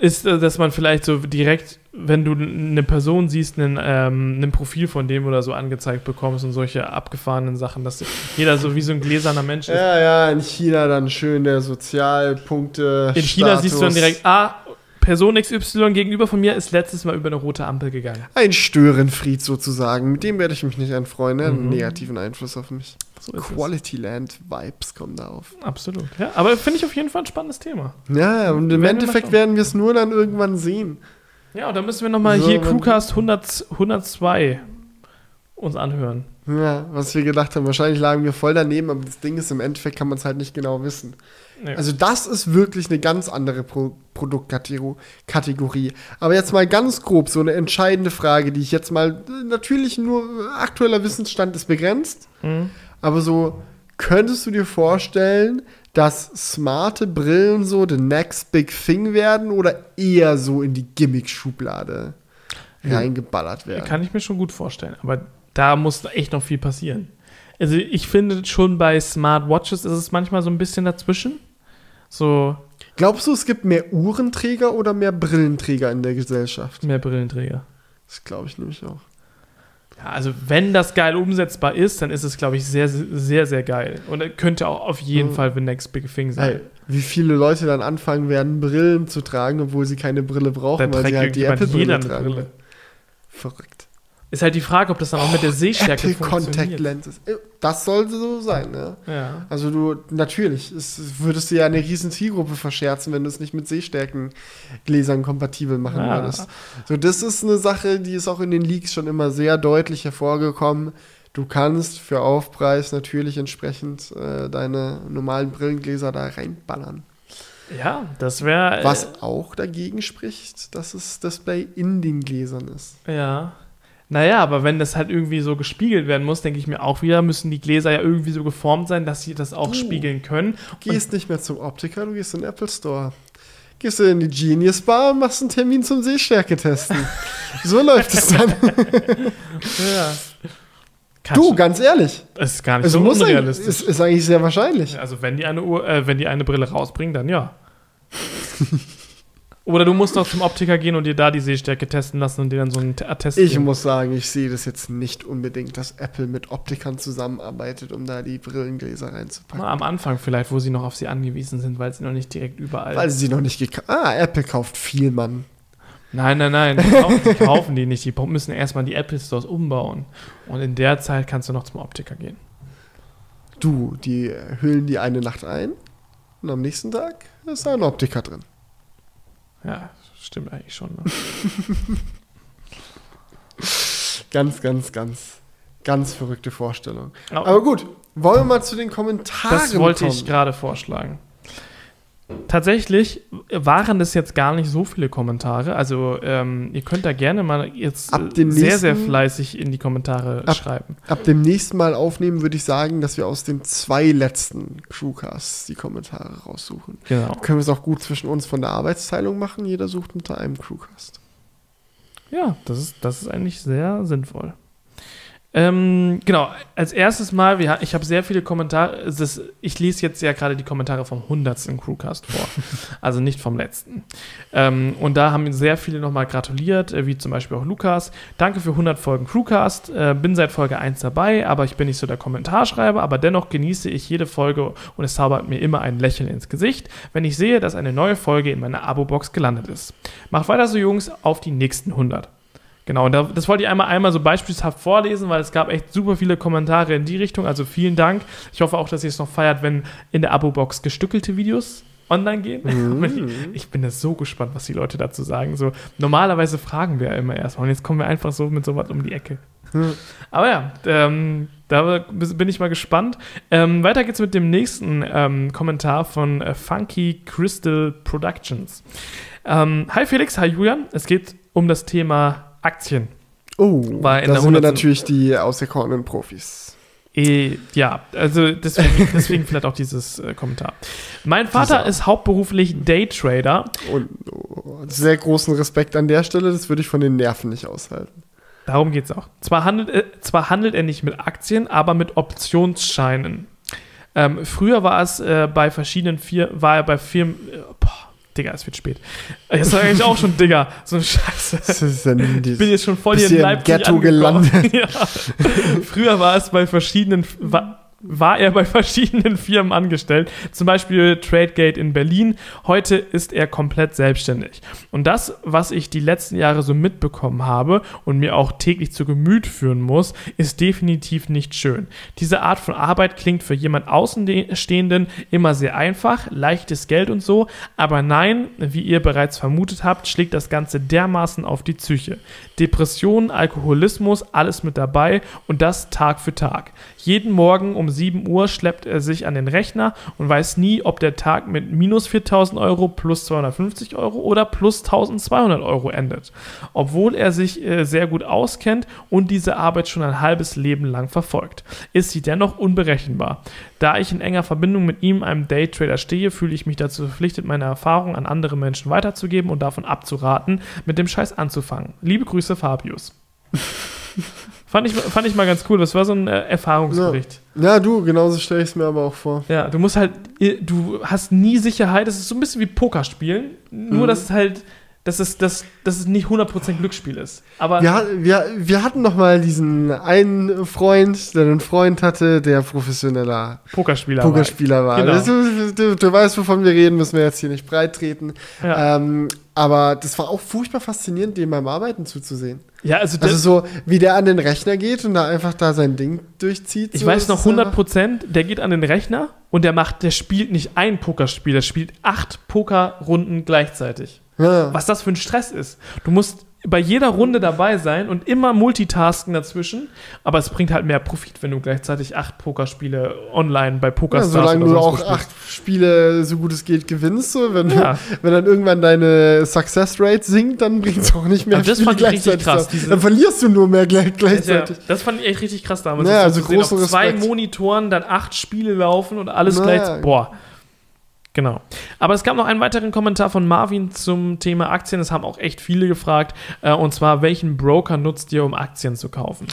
S2: ist, äh, dass man vielleicht so direkt, wenn du eine Person siehst, einen, ähm, ein Profil von dem oder so angezeigt bekommst und solche abgefahrenen Sachen, dass jeder so wie so ein gläserner Mensch ist.
S1: Ja, ja, in China dann schön der Sozialpunkte.
S2: In China siehst du dann direkt, ah, Person XY gegenüber von mir ist letztes Mal über eine rote Ampel gegangen.
S1: Ein Störenfried sozusagen. Mit dem werde ich mich nicht anfreuen. Hat einen
S2: Mhm.
S1: negativen Einfluss auf mich.
S2: So
S1: Quality Land Vibes kommen da auf.
S2: es. Absolut. Ja, aber finde ich auf jeden Fall ein spannendes Thema.
S1: Ja, und im
S2: Werden
S1: Endeffekt werden wir es nur dann irgendwann sehen.
S2: Ja, und dann müssen wir nochmal
S1: So,
S2: hier Crewcast 100, 102 uns anhören.
S1: Ja, was wir gedacht haben. Wahrscheinlich lagen wir voll daneben, aber das Ding ist, im Endeffekt kann man es halt nicht genau wissen.
S2: Nee.
S1: Also das ist wirklich eine ganz andere Pro Produktkategorie. Aber jetzt mal ganz grob so eine entscheidende Frage, die ich jetzt mal natürlich nur aktueller Wissensstand ist begrenzt,
S2: Mhm.
S1: aber so könntest du dir vorstellen, dass smarte Brillen so the next big thing werden oder eher so in die Gimmick-Schublade
S2: Ja.
S1: reingeballert werden?
S2: Kann ich mir schon gut vorstellen. Aber da muss echt noch viel passieren. Also ich finde schon bei Smartwatches ist es manchmal so ein bisschen dazwischen. So
S1: Glaubst du, es gibt mehr Uhrenträger oder mehr Brillenträger in der Gesellschaft?
S2: mehr Brillenträger.
S1: Das glaube ich nämlich auch.
S2: Ja, also wenn das geil umsetzbar ist, dann ist es, glaube ich, sehr, sehr, sehr geil. Und könnte auch auf jeden
S1: Mhm.
S2: Fall the next big thing sein.
S1: Hey, wie viele Leute dann anfangen werden, Brillen zu tragen, obwohl sie keine Brille
S2: da
S1: brauchen, weil
S2: trägt
S1: sie halt die Apple-Brille tragen.
S2: Brille.
S1: Verrückt.
S2: Ist halt die Frage, ob das dann auch mit der Sehstärke
S1: Apple Contact
S2: funktioniert.
S1: Lenses. Äh, Das sollte so sein, ja.
S2: Ja.
S1: Also du, natürlich, es würdest du ja eine riesen Zielgruppe verscherzen, wenn du es nicht mit Sehstärkengläsern kompatibel machen
S2: Ja.
S1: würdest. So, das ist eine Sache, die ist auch in den Leaks schon immer sehr deutlich hervorgekommen. Du kannst für Aufpreis natürlich entsprechend äh, deine normalen Brillengläser da reinballern.
S2: Ja, das wäre.
S1: Was auch dagegen spricht, dass das Display in den Gläsern ist.
S2: Ja. Naja, aber wenn das halt irgendwie so gespiegelt werden muss, denke ich mir auch wieder, müssen die Gläser ja irgendwie so geformt sein, dass sie das auch
S1: Du
S2: spiegeln können.
S1: Du gehst nicht mehr zum Optiker, du gehst in den Apple Store. Gehst du in die Genius Bar und machst einen Termin zum Sehstärke testen. so läuft es dann.
S2: Ja.
S1: Du, ganz ehrlich.
S2: Das ist gar nicht
S1: Also
S2: so
S1: muss
S2: unrealistisch.
S1: ist, ist eigentlich sehr wahrscheinlich.
S2: Also wenn die eine Uhr, äh, wenn die eine Brille rausbringen, dann ja. Oder du musst doch zum Optiker gehen und dir da die Sehstärke testen lassen und dir dann so einen Attest
S1: Ich
S2: geben.
S1: muss sagen, ich sehe das jetzt nicht unbedingt, dass Apple mit Optikern zusammenarbeitet, um da die Brillengläser reinzupacken.
S2: Mal am Anfang vielleicht, wo sie noch auf sie angewiesen sind, weil sie noch nicht direkt überall.
S1: Weil sie noch nicht gekauft Ah, Apple kauft viel, Mann.
S2: nein, nein, nein, die kaufen, die kaufen die nicht. Die müssen erstmal die Apple Stores umbauen. Und in der Zeit kannst du noch zum Optiker gehen.
S1: Du, die hüllen die eine Nacht ein und am nächsten Tag ist da ein Optiker drin.
S2: Ja, stimmt eigentlich schon. Ne?
S1: Ganz, ganz, ganz, ganz verrückte Vorstellung.
S2: Aber-
S1: Aber gut, wollen wir mal zu den Kommentaren
S2: Das wollte
S1: kommen.
S2: ich gerade vorschlagen. Tatsächlich waren es jetzt gar nicht so viele Kommentare. Also ähm, ihr könnt da gerne mal jetzt
S1: Ab dem
S2: sehr, sehr
S1: nächsten-
S2: fleißig in die Kommentare
S1: Ab-
S2: schreiben.
S1: Ab dem nächsten Mal aufnehmen würde ich sagen, dass wir aus den zwei letzten Crewcasts die Kommentare raussuchen.
S2: Genau.
S1: Können wir es auch gut zwischen uns von der Arbeitsteilung machen? Jeder sucht unter einem Crewcast.
S2: Ja, das ist, das ist eigentlich sehr sinnvoll. Ähm, genau, als erstes Mal, wir, ich habe sehr viele Kommentare, ist, ich lese jetzt ja gerade die Kommentare vom 100. Crewcast vor, also nicht vom letzten. Ähm, und da haben sehr viele nochmal gratuliert, äh, wie zum Beispiel auch Lukas. Danke für 100 Folgen Crewcast, äh, bin seit Folge 1 dabei, aber ich bin nicht so der Kommentarschreiber, aber dennoch genieße ich jede Folge und es zaubert mir immer ein Lächeln ins Gesicht, wenn ich sehe, dass eine neue Folge in meiner Abo-Box gelandet ist. Macht weiter so, Jungs, auf die nächsten 100. Genau, und da, das wollte ich einmal, einmal so beispielhaft vorlesen, weil es gab echt super viele Kommentare in die Richtung. Also vielen Dank. Ich hoffe auch, dass ihr es noch feiert, wenn in der Abo-Box gestückelte Videos online gehen.
S1: Mhm.
S2: Ich bin da so gespannt, was die Leute dazu sagen. So, normalerweise fragen wir ja immer erstmal und jetzt kommen wir einfach so mit sowas um die Ecke.
S1: Hm.
S2: Aber ja, ähm, da bin ich mal gespannt. Ähm, weiter geht's mit dem nächsten ähm, Kommentar von äh, Funky Crystal Productions. Ähm, hi Felix, hi Julian. Es geht um das Thema Aktien.
S1: Oh,
S2: War in
S1: da
S2: der
S1: sind wir
S2: 100.
S1: natürlich die auserkorenen Profis.
S2: Eh, ja, also deswegen, deswegen vielleicht auch dieses äh, Kommentar. Mein Vater
S1: Dieser.
S2: ist hauptberuflich Daytrader.
S1: Und oh, sehr großen Respekt an der Stelle, das würde ich von den Nerven nicht aushalten.
S2: Darum geht's auch. Zwar handelt, äh, zwar handelt er nicht mit Aktien, aber mit Optionsscheinen. Ähm, früher war es äh, bei verschiedenen Firmen, war er bei Firmen, äh, boah, Digga, es wird spät. Äh, Jetzt sage ich auch schon, Digga, so eine Scheiße. Ich bin jetzt schon voll hier in Leipzig
S1: Ghetto
S2: angekommen.
S1: gelandet.
S2: Ja. Früher war es bei verschiedenen, war, er bei verschiedenen Firmen angestellt, zum Beispiel Tradegate in Berlin. Heute ist er komplett selbstständig. Und das, was ich die letzten Jahre so mitbekommen habe und mir auch täglich zu Gemüt führen muss, ist definitiv nicht schön. Diese Art von Arbeit klingt für jemand Außenstehenden immer sehr einfach, leichtes Geld und so, aber nein, wie ihr bereits vermutet habt, schlägt das Ganze dermaßen auf die Psyche. Depressionen, Alkoholismus, alles mit dabei und das Tag für Tag. Jeden Morgen um 7 Uhr schleppt er sich an den Rechner und weiß nie, ob der Tag mit minus 4000 Euro, plus 250 Euro oder plus 1200 Euro endet. Obwohl er sich äh, sehr gut auskennt und diese Arbeit schon ein halbes Leben lang verfolgt, ist sie dennoch unberechenbar. Da ich in enger Verbindung mit ihm, einem Daytrader, stehe, fühle ich mich dazu verpflichtet, meine Erfahrungen an andere Menschen weiterzugeben und davon abzuraten, mit dem Scheiß anzufangen. Liebe Grüße, Fabius. fand, ich, fand ich mal ganz cool. Das war so ein äh, Erfahrungsbericht.
S1: Ja, du, genauso stelle ich es mir aber auch vor.
S2: Ja. du musst halt, du hast nie Sicherheit. Das ist so ein bisschen wie Pokerspielen. Nur,
S1: Mhm.
S2: dass es halt, dass es, dass, dass es nicht 100% Glücksspiel ist. Aber
S1: Wir, wir, wir hatten noch mal diesen einen Freund, der einen Freund hatte, der professioneller
S2: Pokerspieler. war.
S1: Pokerspieler war.
S2: Genau.
S1: Du, du, du weißt, wovon wir reden, müssen wir jetzt hier nicht breit treten.
S2: Ja.
S1: Ähm, aber das war auch furchtbar faszinierend, dem beim Arbeiten zuzusehen.
S2: ja, also,
S1: Also so, wie der an den Rechner geht und da einfach da sein Ding durchzieht.
S2: Ich
S1: so,
S2: weiß noch
S1: ist einfach-
S2: 100%, der geht an den Rechner und der macht, der spielt nicht ein Pokerspiel, der spielt acht Pokerrunden gleichzeitig.
S1: Ja.
S2: Was das für ein Stress ist. Du musst bei jeder Runde dabei sein und immer multitasken dazwischen. Aber es bringt halt mehr Profit, wenn du gleichzeitig acht Pokerspiele online bei
S1: Ja,
S2: PokerStars
S1: solange
S2: oder
S1: du auch
S2: spielst.
S1: acht Spiele so gut es geht gewinnst, so, wenn,
S2: Ja.
S1: wenn dann irgendwann deine Success Rate sinkt, dann bringt es auch nicht mehr
S2: Aber das fand ich richtig
S1: gleichzeitig
S2: krass,
S1: Dann verlierst du nur mehr gleich,
S2: Ja,
S1: gleichzeitig.
S2: das fand ich echt richtig krass damals.
S1: Naja, also
S2: zu sehen,
S1: großen
S2: auf zwei
S1: Respekt.
S2: Monitoren dann acht Spiele laufen und alles
S1: Naja.
S2: gleich. Boah. Genau. Aber es gab noch einen weiteren Kommentar von Marvin zum Thema Aktien. Das haben auch echt viele gefragt. Äh, und zwar, welchen Broker nutzt ihr, um Aktien zu kaufen?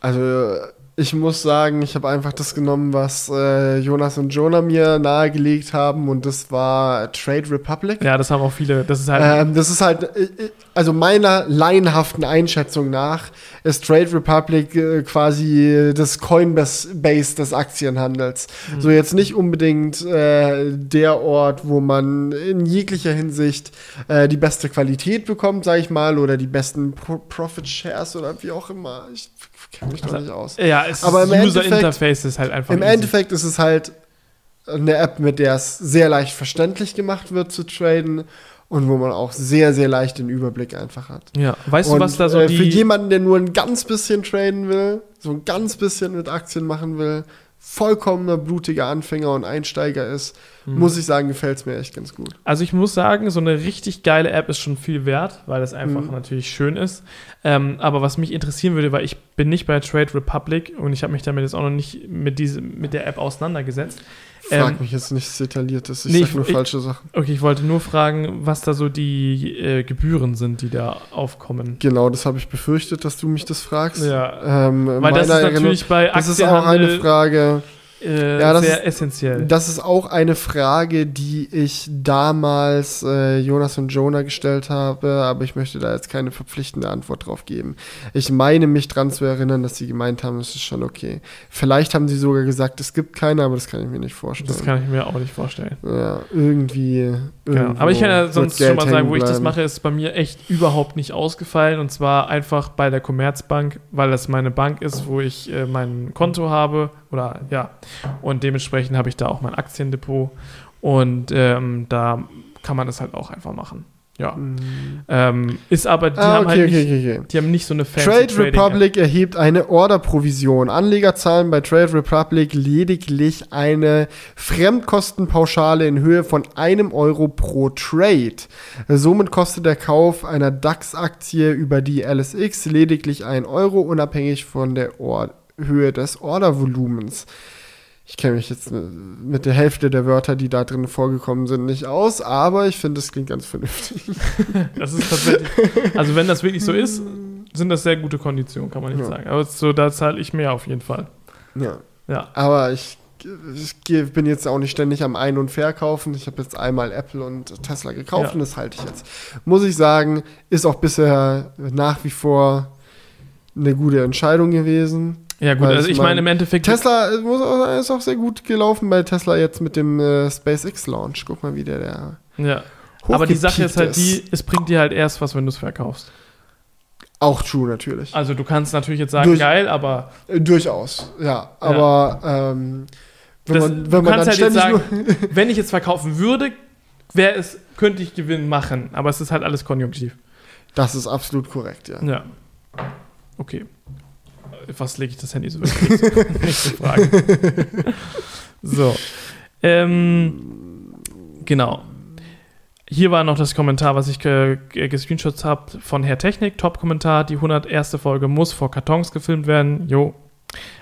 S1: Also ich muss sagen, ich habe einfach das genommen, was äh, Jonas und Jonah mir nahegelegt haben und das war Trade Republic.
S2: Ja, das haben auch viele. Das ist halt.
S1: Ähm, das ist halt, äh, äh, also meiner laienhaften Einschätzung nach ist Trade Republic äh, quasi das Coinbase des Aktienhandels.
S2: Mhm.
S1: So jetzt nicht unbedingt äh, der Ort, wo man in jeglicher Hinsicht äh, die beste Qualität bekommt, sag ich mal, oder die besten Pro Profit Shares oder wie auch immer. Ich kenne mich
S2: Also,
S1: nicht aus.
S2: ja, es
S1: aber
S2: ist
S1: im
S2: User
S1: Endeffekt-
S2: Interface ist halt einfach.
S1: Im
S2: easy.
S1: Endeffekt ist es halt eine App, mit der es sehr leicht verständlich gemacht wird zu traden und wo man auch sehr, sehr leicht den Überblick einfach hat.
S2: Ja, weißt
S1: und,
S2: du, was da so
S1: äh,
S2: die.
S1: Für jemanden, der nur ein ganz bisschen traden will, so ein ganz bisschen mit Aktien machen will, vollkommener blutiger Anfänger und Einsteiger ist,
S2: Mhm.
S1: muss ich sagen, gefällt es mir echt ganz gut.
S2: Also ich muss sagen, so eine richtig geile App ist schon viel wert, weil es einfach
S1: Mhm.
S2: natürlich schön ist. Ähm, aber was mich interessieren würde, weil ich bin nicht bei Trade Republic und ich habe mich damit jetzt auch noch nicht mit, diese, mit der App auseinandergesetzt.
S1: Frag
S2: Ähm,
S1: mich jetzt nichts Detailliertes, ich
S2: nee,
S1: sag nur
S2: ich-
S1: falsche Sachen.
S2: Okay, ich wollte nur fragen, was da so die äh, Gebühren sind, die da aufkommen.
S1: Genau, das habe ich befürchtet, dass du mich das fragst.
S2: Ja.
S1: Ähm,
S2: Weil das ist
S1: Erinnerung-
S2: natürlich bei
S1: das ist auch eine
S2: Aktienhandel
S1: Frage.
S2: Äh,
S1: Ja, das
S2: sehr
S1: ist-
S2: essentiell.
S1: Das ist auch eine Frage, die ich damals äh, Jonas und Jonah gestellt habe, aber ich möchte da jetzt keine verpflichtende Antwort drauf geben. Ich meine mich dran zu erinnern, dass sie gemeint haben, es ist schon okay. Vielleicht haben sie sogar gesagt, es gibt keine, aber das kann ich mir nicht vorstellen.
S2: Das kann ich mir auch nicht vorstellen.
S1: ja, irgendwie.
S2: Genau. Aber ich kann ja sonst schon mal sagen, wo ich das mache, ist bei mir echt überhaupt nicht ausgefallen. Und zwar einfach bei der Commerzbank, weil das meine Bank ist, wo ich äh, mein Konto habe. Oder ja. Und dementsprechend habe ich da auch mein Aktiendepot. Und ähm, da kann man das halt auch einfach machen. Ja.
S1: Mhm.
S2: Ähm, ist aber, die
S1: Ah,
S2: haben
S1: okay,
S2: halt nicht,
S1: okay, okay.
S2: die haben nicht so eine fancy
S1: Trade
S2: Trading-App.
S1: Republic erhebt eine Orderprovision. Anleger zahlen bei Trade Republic lediglich eine Fremdkostenpauschale in Höhe von einem Euro pro Trade. Somit kostet der Kauf einer DAX-Aktie über die LSX lediglich 1 Euro, unabhängig von der Or Höhe des Ordervolumens. Ich kenne mich jetzt mit der Hälfte der Wörter, die da drin vorgekommen sind, nicht aus, aber ich finde, es klingt ganz vernünftig.
S2: Das ist tatsächlich, also wenn das wirklich so ist, sind das sehr gute Konditionen, kann man nicht
S1: Ja.
S2: sagen. Aber so, da zahle ich mehr auf jeden Fall.
S1: Ja.
S2: Ja.
S1: Aber ich, ich bin jetzt auch nicht ständig am Ein- und Verkaufen. Ich habe jetzt einmal Apple und Tesla gekauft
S2: Ja.
S1: und das halte ich jetzt. Muss ich sagen, ist auch bisher nach wie vor eine gute Entscheidung gewesen.
S2: Ja, gut, also
S1: ich
S2: meine
S1: mein,
S2: im Endeffekt.
S1: Tesla äh, ist auch sehr gut gelaufen bei Tesla jetzt mit dem äh, SpaceX-Launch. Guck mal, wie der, der
S2: Ja. Aber die Sache ist halt
S1: hochgepiekt
S2: die, es bringt dir halt erst was, wenn du es verkaufst.
S1: Auch true, natürlich.
S2: Also du kannst natürlich jetzt sagen,
S1: Durch-
S2: geil, aber
S1: Äh, durchaus, ja. Aber ähm, wenn
S2: Das-
S1: man,
S2: du
S1: wenn man dann
S2: kannst halt
S1: ständig
S2: sagen, wenn ich jetzt verkaufen würde, wäre es, könnte ich Gewinn machen. Aber es ist halt alles konjunktiv.
S1: Das ist absolut korrekt, ja.
S2: Ja. Okay. Was lege ich das Handy so wirklich? Nächste Frage. so. Ähm, genau. Hier war noch das Kommentar, was ich ge ge gescreenshot habe von Herr Technik. Top-Kommentar. Die 101. Folge muss vor Kartons gefilmt werden. Jo.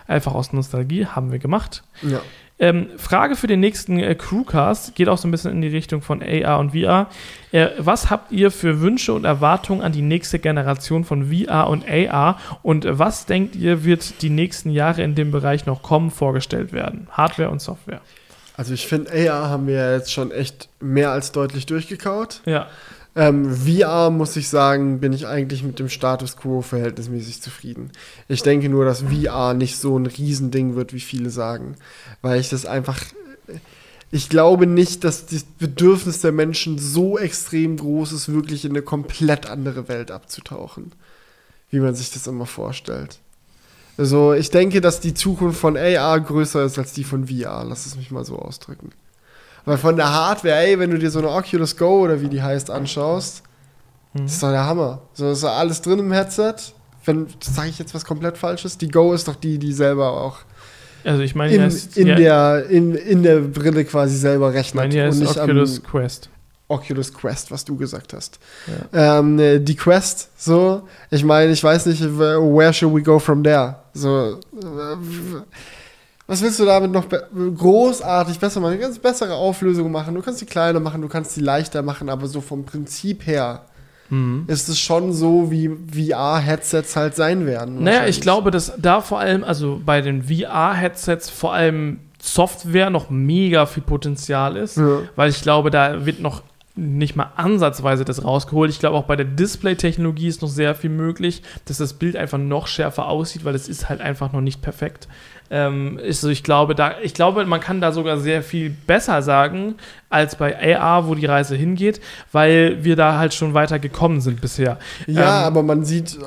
S2: Einfach aus Nostalgie. Haben wir gemacht.
S1: ja.
S2: Ähm, Frage für den nächsten äh, Crewcast geht auch so ein bisschen in die Richtung von AR und VR. Äh, was habt ihr für Wünsche und Erwartungen an die nächste Generation von VR und AR und äh, was denkt ihr, wird die nächsten Jahre in dem Bereich noch kommen, vorgestellt werden? Hardware und Software.
S1: Also ich finde, AR haben wir ja jetzt schon echt mehr als deutlich durchgekaut.
S2: Ja,
S1: Ähm, VR, muss ich sagen, bin ich eigentlich mit dem Status quo verhältnismäßig zufrieden. Ich denke nur, dass VR nicht so ein Riesending wird, wie viele sagen. Weil ich das einfach. Ich glaube nicht, dass das Bedürfnis der Menschen so extrem groß ist, wirklich in eine komplett andere Welt abzutauchen. Wie man sich das immer vorstellt. Also, ich denke, dass die Zukunft von AR größer ist als die von VR. Lass es mich mal so ausdrücken. Weil von der Hardware, ey, wenn du dir so eine Oculus Go oder wie die heißt anschaust, Das ist doch der Hammer. So ist doch alles drin im Headset. Wenn, sage ich jetzt was komplett Falsches? Die Go ist doch die, die selber auch
S2: Also ich meine,
S1: in,
S2: hier ist,
S1: in,
S2: ja,
S1: der, in, in der Brille quasi selber
S2: ich
S1: rechnet.
S2: meine, hier ist Oculus Quest.
S1: Oculus Quest, was du gesagt hast. Ähm, äh, die Quest, so, ich meine, ich weiß nicht, where should we go from there? So, äh, was willst du damit noch be- großartig besser machen? Du kannst bessere Auflösung machen, du kannst die kleiner machen, du kannst die leichter machen, aber so vom Prinzip her
S2: Mhm.
S1: ist es schon so, wie VR-Headsets halt sein werden.
S2: Naja, ich glaube, dass da vor allem, also bei den VR-Headsets vor allem Software noch mega viel Potenzial ist,
S1: Ja.
S2: weil ich glaube, da wird noch nicht mal ansatzweise das rausgeholt. Ich glaube, auch bei der Display-Technologie ist noch sehr viel möglich, dass das Bild einfach noch schärfer aussieht, weil es ist halt einfach noch nicht perfekt. Ähm, ist so, ich glaube, da, ich glaube, man kann da sogar sehr viel besser sagen als bei AR, wo die Reise hingeht, weil wir da halt schon weiter gekommen sind bisher.
S1: Ja,
S2: Ähm,
S1: aber man sieht, äh,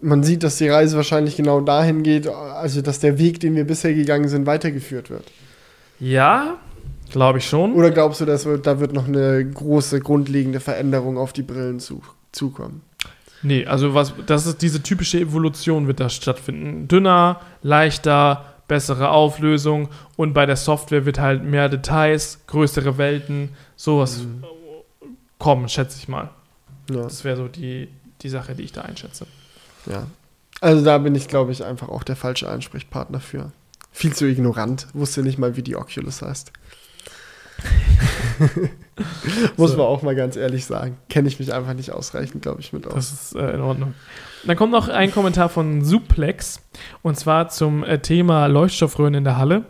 S1: man sieht, dass die Reise wahrscheinlich genau dahin geht, also dass der Weg, den wir bisher gegangen sind, weitergeführt wird.
S2: Ja, glaube ich schon.
S1: Oder glaubst du, dass wir, da wird noch eine große, grundlegende Veränderung auf die Brillen zu, zukommen?
S2: Nee, also was, das ist diese typische Evolution wird da stattfinden. Dünner, leichter, bessere Auflösung und bei der Software wird halt mehr Details, größere Welten, sowas
S1: Mhm.
S2: kommen, schätze ich mal.
S1: Ja,
S2: Das wäre so die, die Sache, die ich da einschätze.
S1: ja. Also da bin ich, glaube ich, einfach auch der falsche Ansprechpartner für. Viel zu ignorant. Wusste nicht mal, wie die Oculus heißt. Muss
S2: So.
S1: man auch mal ganz ehrlich sagen. Kenne ich mich einfach nicht ausreichend, glaube ich, mit aus.
S2: Das ist äh, in Ordnung. Dann kommt noch ein Kommentar von Suplex und zwar zum äh, Thema Leuchtstoffröhren in der Halle.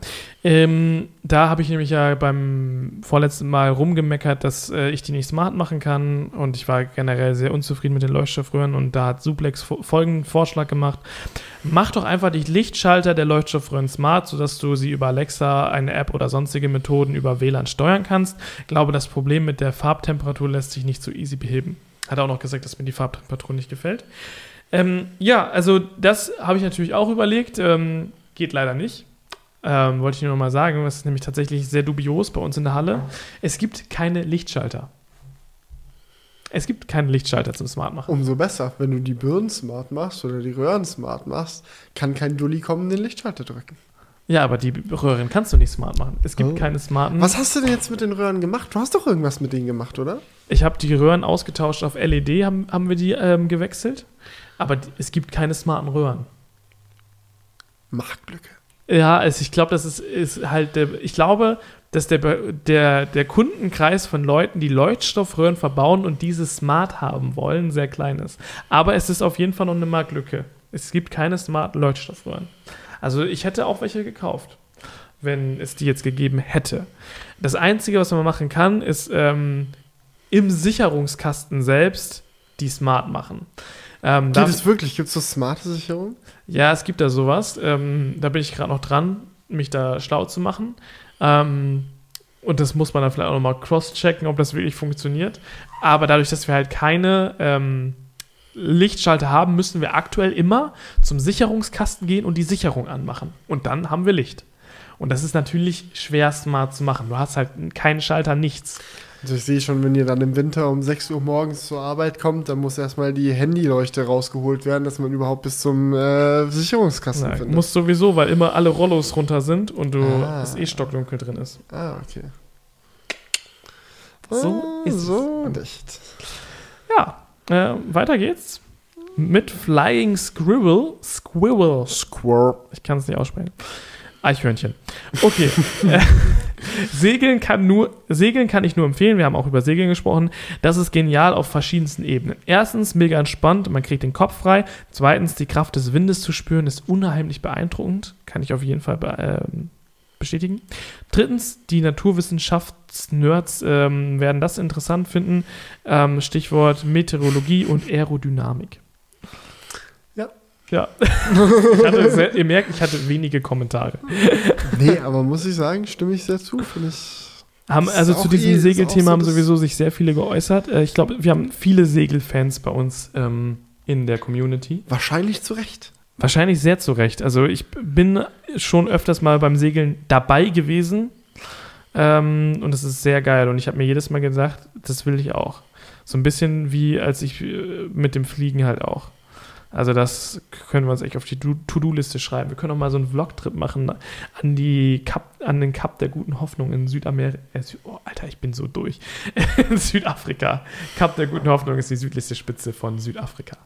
S2: Ähm, da habe ich nämlich ja beim vorletzten Mal rumgemeckert, dass äh, ich die nicht smart machen kann und ich war generell sehr unzufrieden mit den Leuchtstoffröhren und da hat Suplex fo- folgenden Vorschlag gemacht. Mach doch einfach die Lichtschalter der Leuchtstoffröhren smart, sodass du sie über Alexa, eine App oder sonstige Methoden über WLAN steuern kannst. Ich glaube, das Problem mit der Farbtemperatur lässt sich nicht so easy beheben. Hat er auch noch gesagt, dass mir die Farbtemperatur nicht gefällt. Ähm, ja, also das habe ich natürlich auch überlegt. Ähm, geht leider nicht. Ähm, wollte ich nur noch mal sagen. Das ist nämlich tatsächlich sehr dubios bei uns in der Halle. Es gibt keine Lichtschalter. Es gibt keine Lichtschalter zum Smart machen.
S1: Umso besser. Wenn du die Birnen smart machst oder die Röhren smart machst, kann kein Dulli kommen und den Lichtschalter drücken.
S2: Ja, aber die Röhren kannst du nicht smart machen. Es gibt
S1: Oh.
S2: keine smarten.
S1: Was hast du denn jetzt mit den Röhren gemacht? Du hast doch irgendwas mit denen gemacht, oder?
S2: Ich habe die Röhren ausgetauscht auf LED, haben, haben wir die ähm, gewechselt. Aber es gibt keine smarten Röhren.
S1: Marktlücke.
S2: Ja, also ich glaube, das ist, ist halt der, ich glaube, dass der, der, der Kundenkreis von Leuten, die Leuchtstoffröhren verbauen und diese smart haben wollen, sehr klein ist. Aber es ist auf jeden Fall noch eine Marktlücke. Es gibt keine smarten Leuchtstoffröhren. Also ich hätte auch welche gekauft, wenn es die jetzt gegeben hätte. Das Einzige, was man machen kann, ist ähm, im Sicherungskasten selbst die smart machen. Ähm, dafür-
S1: es wirklich? Gibt es so smarte Sicherung?
S2: ja, es gibt da sowas. Ähm, da bin ich gerade noch dran, mich da schlau zu machen. Ähm, und das muss man dann vielleicht auch nochmal cross-checken, ob das wirklich funktioniert. Aber dadurch, dass wir halt keine ähm, Lichtschalter haben, müssen wir aktuell immer zum Sicherungskasten gehen und die Sicherung anmachen. Und dann haben wir Licht. Und das ist natürlich schwer smart zu machen. Du hast halt keinen Schalter, nichts.
S1: Also ich sehe schon, wenn ihr dann im Winter um 6 Uhr morgens zur Arbeit kommt, dann muss erstmal die Handyleuchte rausgeholt werden, dass man überhaupt bis zum äh, Sicherungskasten
S2: Ja,
S1: findet.
S2: muss sowieso, weil immer alle Rollos runter sind und du
S1: Ah.
S2: es eh stockdunkel drin ist.
S1: ah, okay.
S2: So
S1: ah,
S2: ist es.
S1: so nicht.
S2: Ja, äh, weiter geht's mit Flying Squirrel. Squirrel.
S1: Squirrel.
S2: Ich kann es nicht aussprechen. Eichhörnchen. Okay. Segeln kann nur, Segeln kann ich nur empfehlen. Wir haben auch über Segeln gesprochen. Das ist genial auf verschiedensten Ebenen. Erstens, mega entspannt, man kriegt den Kopf frei. Zweitens, die Kraft des Windes zu spüren, ist unheimlich beeindruckend. Kann ich auf jeden Fall be ähm, bestätigen. Drittens, die Naturwissenschaftsnerds ähm, werden das interessant finden. Ähm, Stichwort Meteorologie und Aerodynamik.
S1: Ja.
S2: Ich hatte sehr, ihr merkt, ich hatte wenige Kommentare.
S1: Nee, aber muss ich sagen, stimme ich sehr zu, finde ich.
S2: Haben,
S1: Das
S2: also zu diesem
S1: eh-
S2: Segelthema
S1: so
S2: haben
S1: das-
S2: sowieso sich sehr viele geäußert. Äh, ich glaube, wir haben viele Segelfans bei uns ähm, in der Community.
S1: Wahrscheinlich zu Recht.
S2: Wahrscheinlich sehr zu Recht. Also ich bin schon öfters mal beim Segeln dabei gewesen. Ähm, und es ist sehr geil. Und ich habe mir jedes Mal gesagt, das will ich auch. So ein bisschen wie als ich äh, mit dem Fliegen halt auch. Also das können wir uns echt auf die To-Do-Liste schreiben. Wir können auch mal so einen Vlog-Trip machen an, die Kap, an den Kap der guten Hoffnung in Südamerika. Äh, oh, Alter, ich bin so durch. in Südafrika. Kap der guten Hoffnung ist die südlichste Spitze von Südafrika.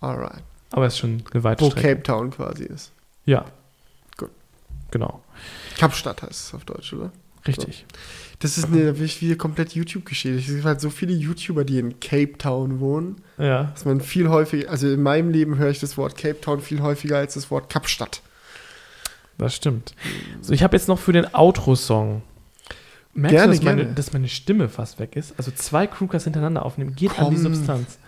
S1: Alright.
S2: Aber es ist schon eine weite
S1: Wo
S2: Strecke.
S1: Cape Town quasi ist.
S2: Ja.
S1: Gut.
S2: Genau.
S1: Kapstadt heißt es auf Deutsch, oder?
S2: Richtig.
S1: Das ist eine, da bin ich wieder komplett YouTube geschädigt. Es gibt halt so viele YouTuber, die in Cape Town wohnen,
S2: Ja.
S1: dass man viel häufiger, also in meinem Leben höre ich das Wort Cape Town viel häufiger als das Wort Kapstadt.
S2: Das stimmt. So, ich habe jetzt noch für den Outro-Song. Merkst
S1: Gerne,
S2: du, dass meine, dass meine Stimme fast weg ist? Also zwei Crewcast hintereinander aufnehmen, geht an die
S1: Komm.
S2: Substanz.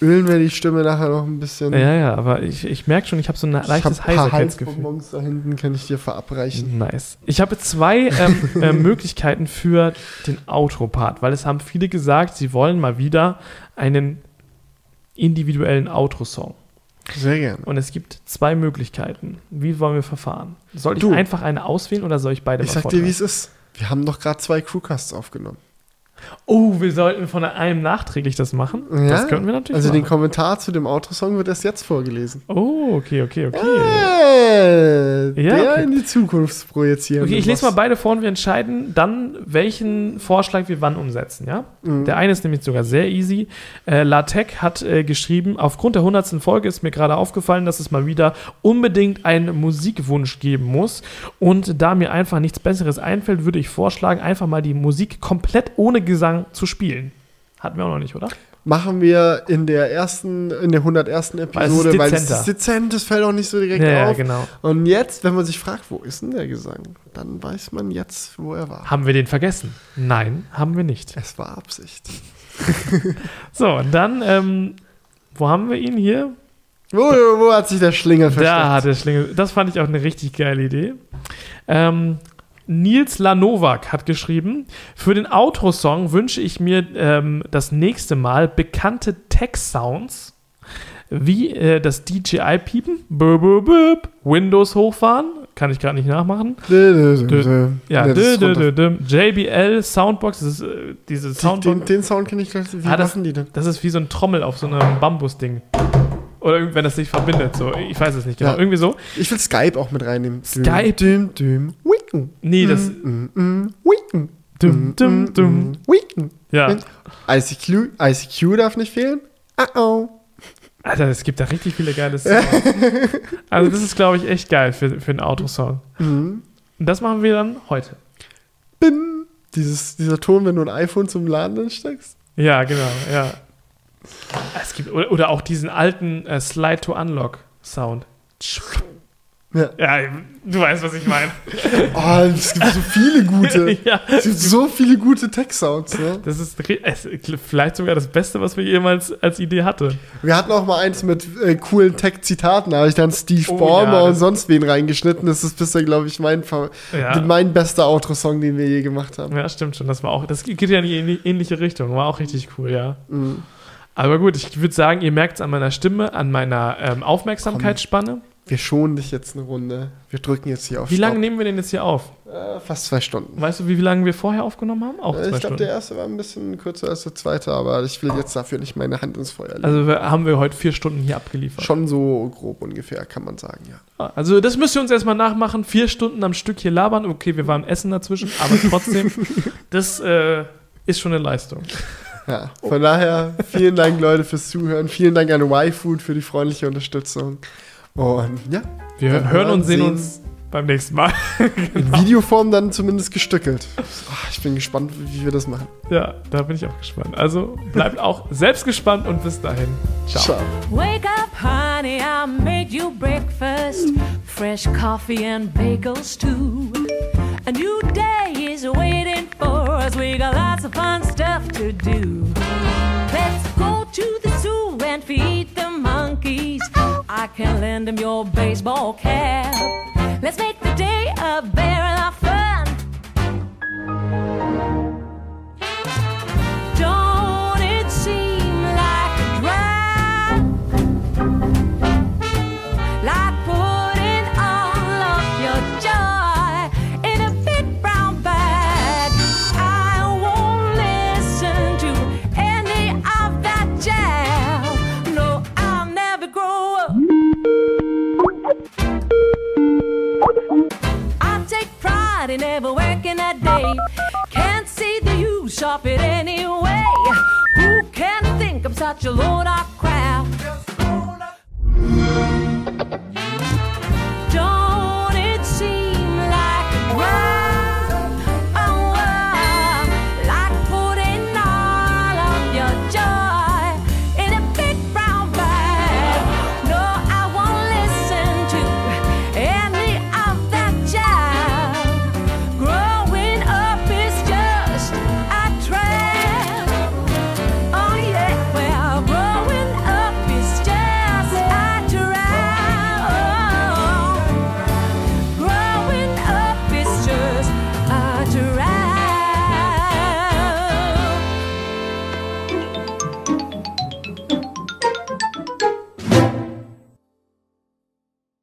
S1: Ölen wir die Stimme nachher noch ein bisschen.
S2: Ja, ja, aber ich, ich merke schon, ich habe so ein leichtes Heiserkeitsgefühl.
S1: Halsbonbons da hinten, kann ich dir verabreichen.
S2: Nice. Ich habe zwei ähm, äh, Möglichkeiten für den Outro-Part, weil es haben viele gesagt, sie wollen mal wieder einen individuellen Outro-Song.
S1: Sehr gerne.
S2: Und es gibt zwei Möglichkeiten. Wie wollen wir verfahren? Soll ich
S1: Du.
S2: einfach eine auswählen oder soll ich beide
S1: Ich sag dir, wie es ist. Wir haben doch gerade zwei Crewcasts aufgenommen.
S2: Oh, wir sollten von einem nachträglich das machen.
S1: Ja?
S2: Das könnten wir natürlich
S1: Also den
S2: machen.
S1: Kommentar zu dem Autosong wird erst jetzt vorgelesen.
S2: Oh, okay, okay, okay.
S1: Äh,
S2: Ja,
S1: der
S2: okay.
S1: in die Zukunft projizieren.
S2: Okay, ich lese mal beide vor und wir entscheiden dann, welchen Vorschlag wir wann umsetzen, ja?
S1: Mhm.
S2: Der eine ist nämlich sogar sehr easy. Äh, Latec hat äh, geschrieben, aufgrund der 100. Folge ist mir gerade aufgefallen, dass es mal wieder unbedingt einen Musikwunsch geben muss. Und da mir einfach nichts Besseres einfällt, würde ich vorschlagen, einfach mal die Musik komplett ohne Gesang zu spielen. Hatten wir auch noch nicht, oder?
S1: Machen wir in der ersten, in der 101.
S2: Weil es ist
S1: Episode, weil es ist dezent, das fällt auch nicht so direkt
S2: Ja, ja,
S1: auf.
S2: genau.
S1: Und jetzt, wenn man sich fragt, wo ist denn der Gesang, dann weiß man jetzt, wo er war.
S2: Haben wir den vergessen? Nein, haben wir nicht.
S1: Es war Absicht.
S2: So, und dann, ähm, wo haben wir ihn hier?
S1: Wo, wo hat sich der Schlingel versteckt?
S2: Da hat der Schlingel. Das fand ich auch eine richtig geile Idee. Ähm, Nils Lanowak hat geschrieben: Für den Outro-Song wünsche ich mir ähm, das nächste Mal bekannte Tech-Sounds wie äh, das DJI-Piepen, Windows hochfahren, kann ich gerade nicht nachmachen. Ja. JBL Soundbox, das ist äh, diese
S1: Die,
S2: Soundbox.
S1: den, den Sound kenne ich gleich. Wie
S2: Ah, das-
S1: machen die denn?
S2: Das ist wie so ein Trommel auf so einem Bambusding. Oder wenn das sich verbindet, so. Ich weiß es nicht genau.
S1: Ja.
S2: Irgendwie so.
S1: Ich will Skype auch mit reinnehmen.
S2: Skype?
S1: Düm, düm, wicken.
S2: Nee, das. Dum, dum. Ja.
S1: ICQ, ICQ darf nicht fehlen. Uh oh.
S2: Alter, es gibt da richtig viele geile Songs. also, das ist, glaube ich, echt geil für, für einen Autosong.
S1: Mhm.
S2: Und das machen wir dann heute.
S1: Bim. Dieses, dieser Ton, wenn du ein iPhone zum Laden ansteckst.
S2: Ja, genau, ja. Es gibt, oder, oder auch diesen alten äh, Slide-to-Unlock-Sound.
S1: Ja.
S2: Ja, du weißt, was ich meine.
S1: Oh, es gibt so viele gute.
S2: ja,
S1: Es gibt so viele gute Tech-Sounds. Ne?
S2: das ist es, vielleicht sogar das Beste, was wir jemals als Idee hatten.
S1: Wir hatten auch mal eins mit äh, coolen Tech-Zitaten. Da habe ich dann Steve
S2: Oh,
S1: Ballmer
S2: ja,
S1: und sonst wen reingeschnitten. Das ist bisher, glaube ich, mein, mein bester Outro-Song, den wir je gemacht haben.
S2: Ja, stimmt schon. Das war auch, das geht ja in die ähnli- ähnliche Richtung. War auch richtig cool, ja.
S1: Mhm.
S2: Aber gut, ich würde sagen, ihr merkt es an meiner Stimme, an meiner ähm, Aufmerksamkeitsspanne.
S1: Wir schonen dich jetzt eine Runde. Wir drücken jetzt hier auf
S2: Wie lange nehmen wir denn jetzt hier auf?
S1: Äh, fast zwei Stunden.
S2: Weißt du, wie lange wir vorher aufgenommen haben? Auch
S1: Äh,
S2: zwei
S1: ich glaube, der erste war ein bisschen kürzer als der zweite, aber ich will jetzt dafür nicht meine Hand ins Feuer legen.
S2: Also wir, haben wir heute vier Stunden hier abgeliefert.
S1: Schon so grob ungefähr, kann man sagen, ja.
S2: Also das müsst ihr uns erstmal nachmachen. Vier Stunden am Stück hier labern. Okay, wir waren essen dazwischen, aber trotzdem, das äh, ist schon eine Leistung.
S1: Ja, von daher vielen Dank, Leute, fürs Zuhören. Vielen Dank an Y-Food für die freundliche Unterstützung. Und ja,
S2: Wir
S1: Wir
S2: hören und sehen
S1: sehen-
S2: uns beim nächsten Mal.
S1: in Videoform dann zumindest gestückelt. Ah, ich bin gespannt, wie wir das machen.
S2: Ja, da bin ich auch gespannt. Also bleibt auch selbst gespannt und bis dahin. Ciao.
S1: Ciao.
S3: Wake up, honey, I made you breakfast. Fresh coffee and bagels, too. A new day is waiting for us. We got lots of fun stuff to do. Let's go to the zoo and feed the. Can lend them your baseball cap. Let's make the day a somebody never working a day. Can't see the use of it anyway. Who can think of such a load of crap?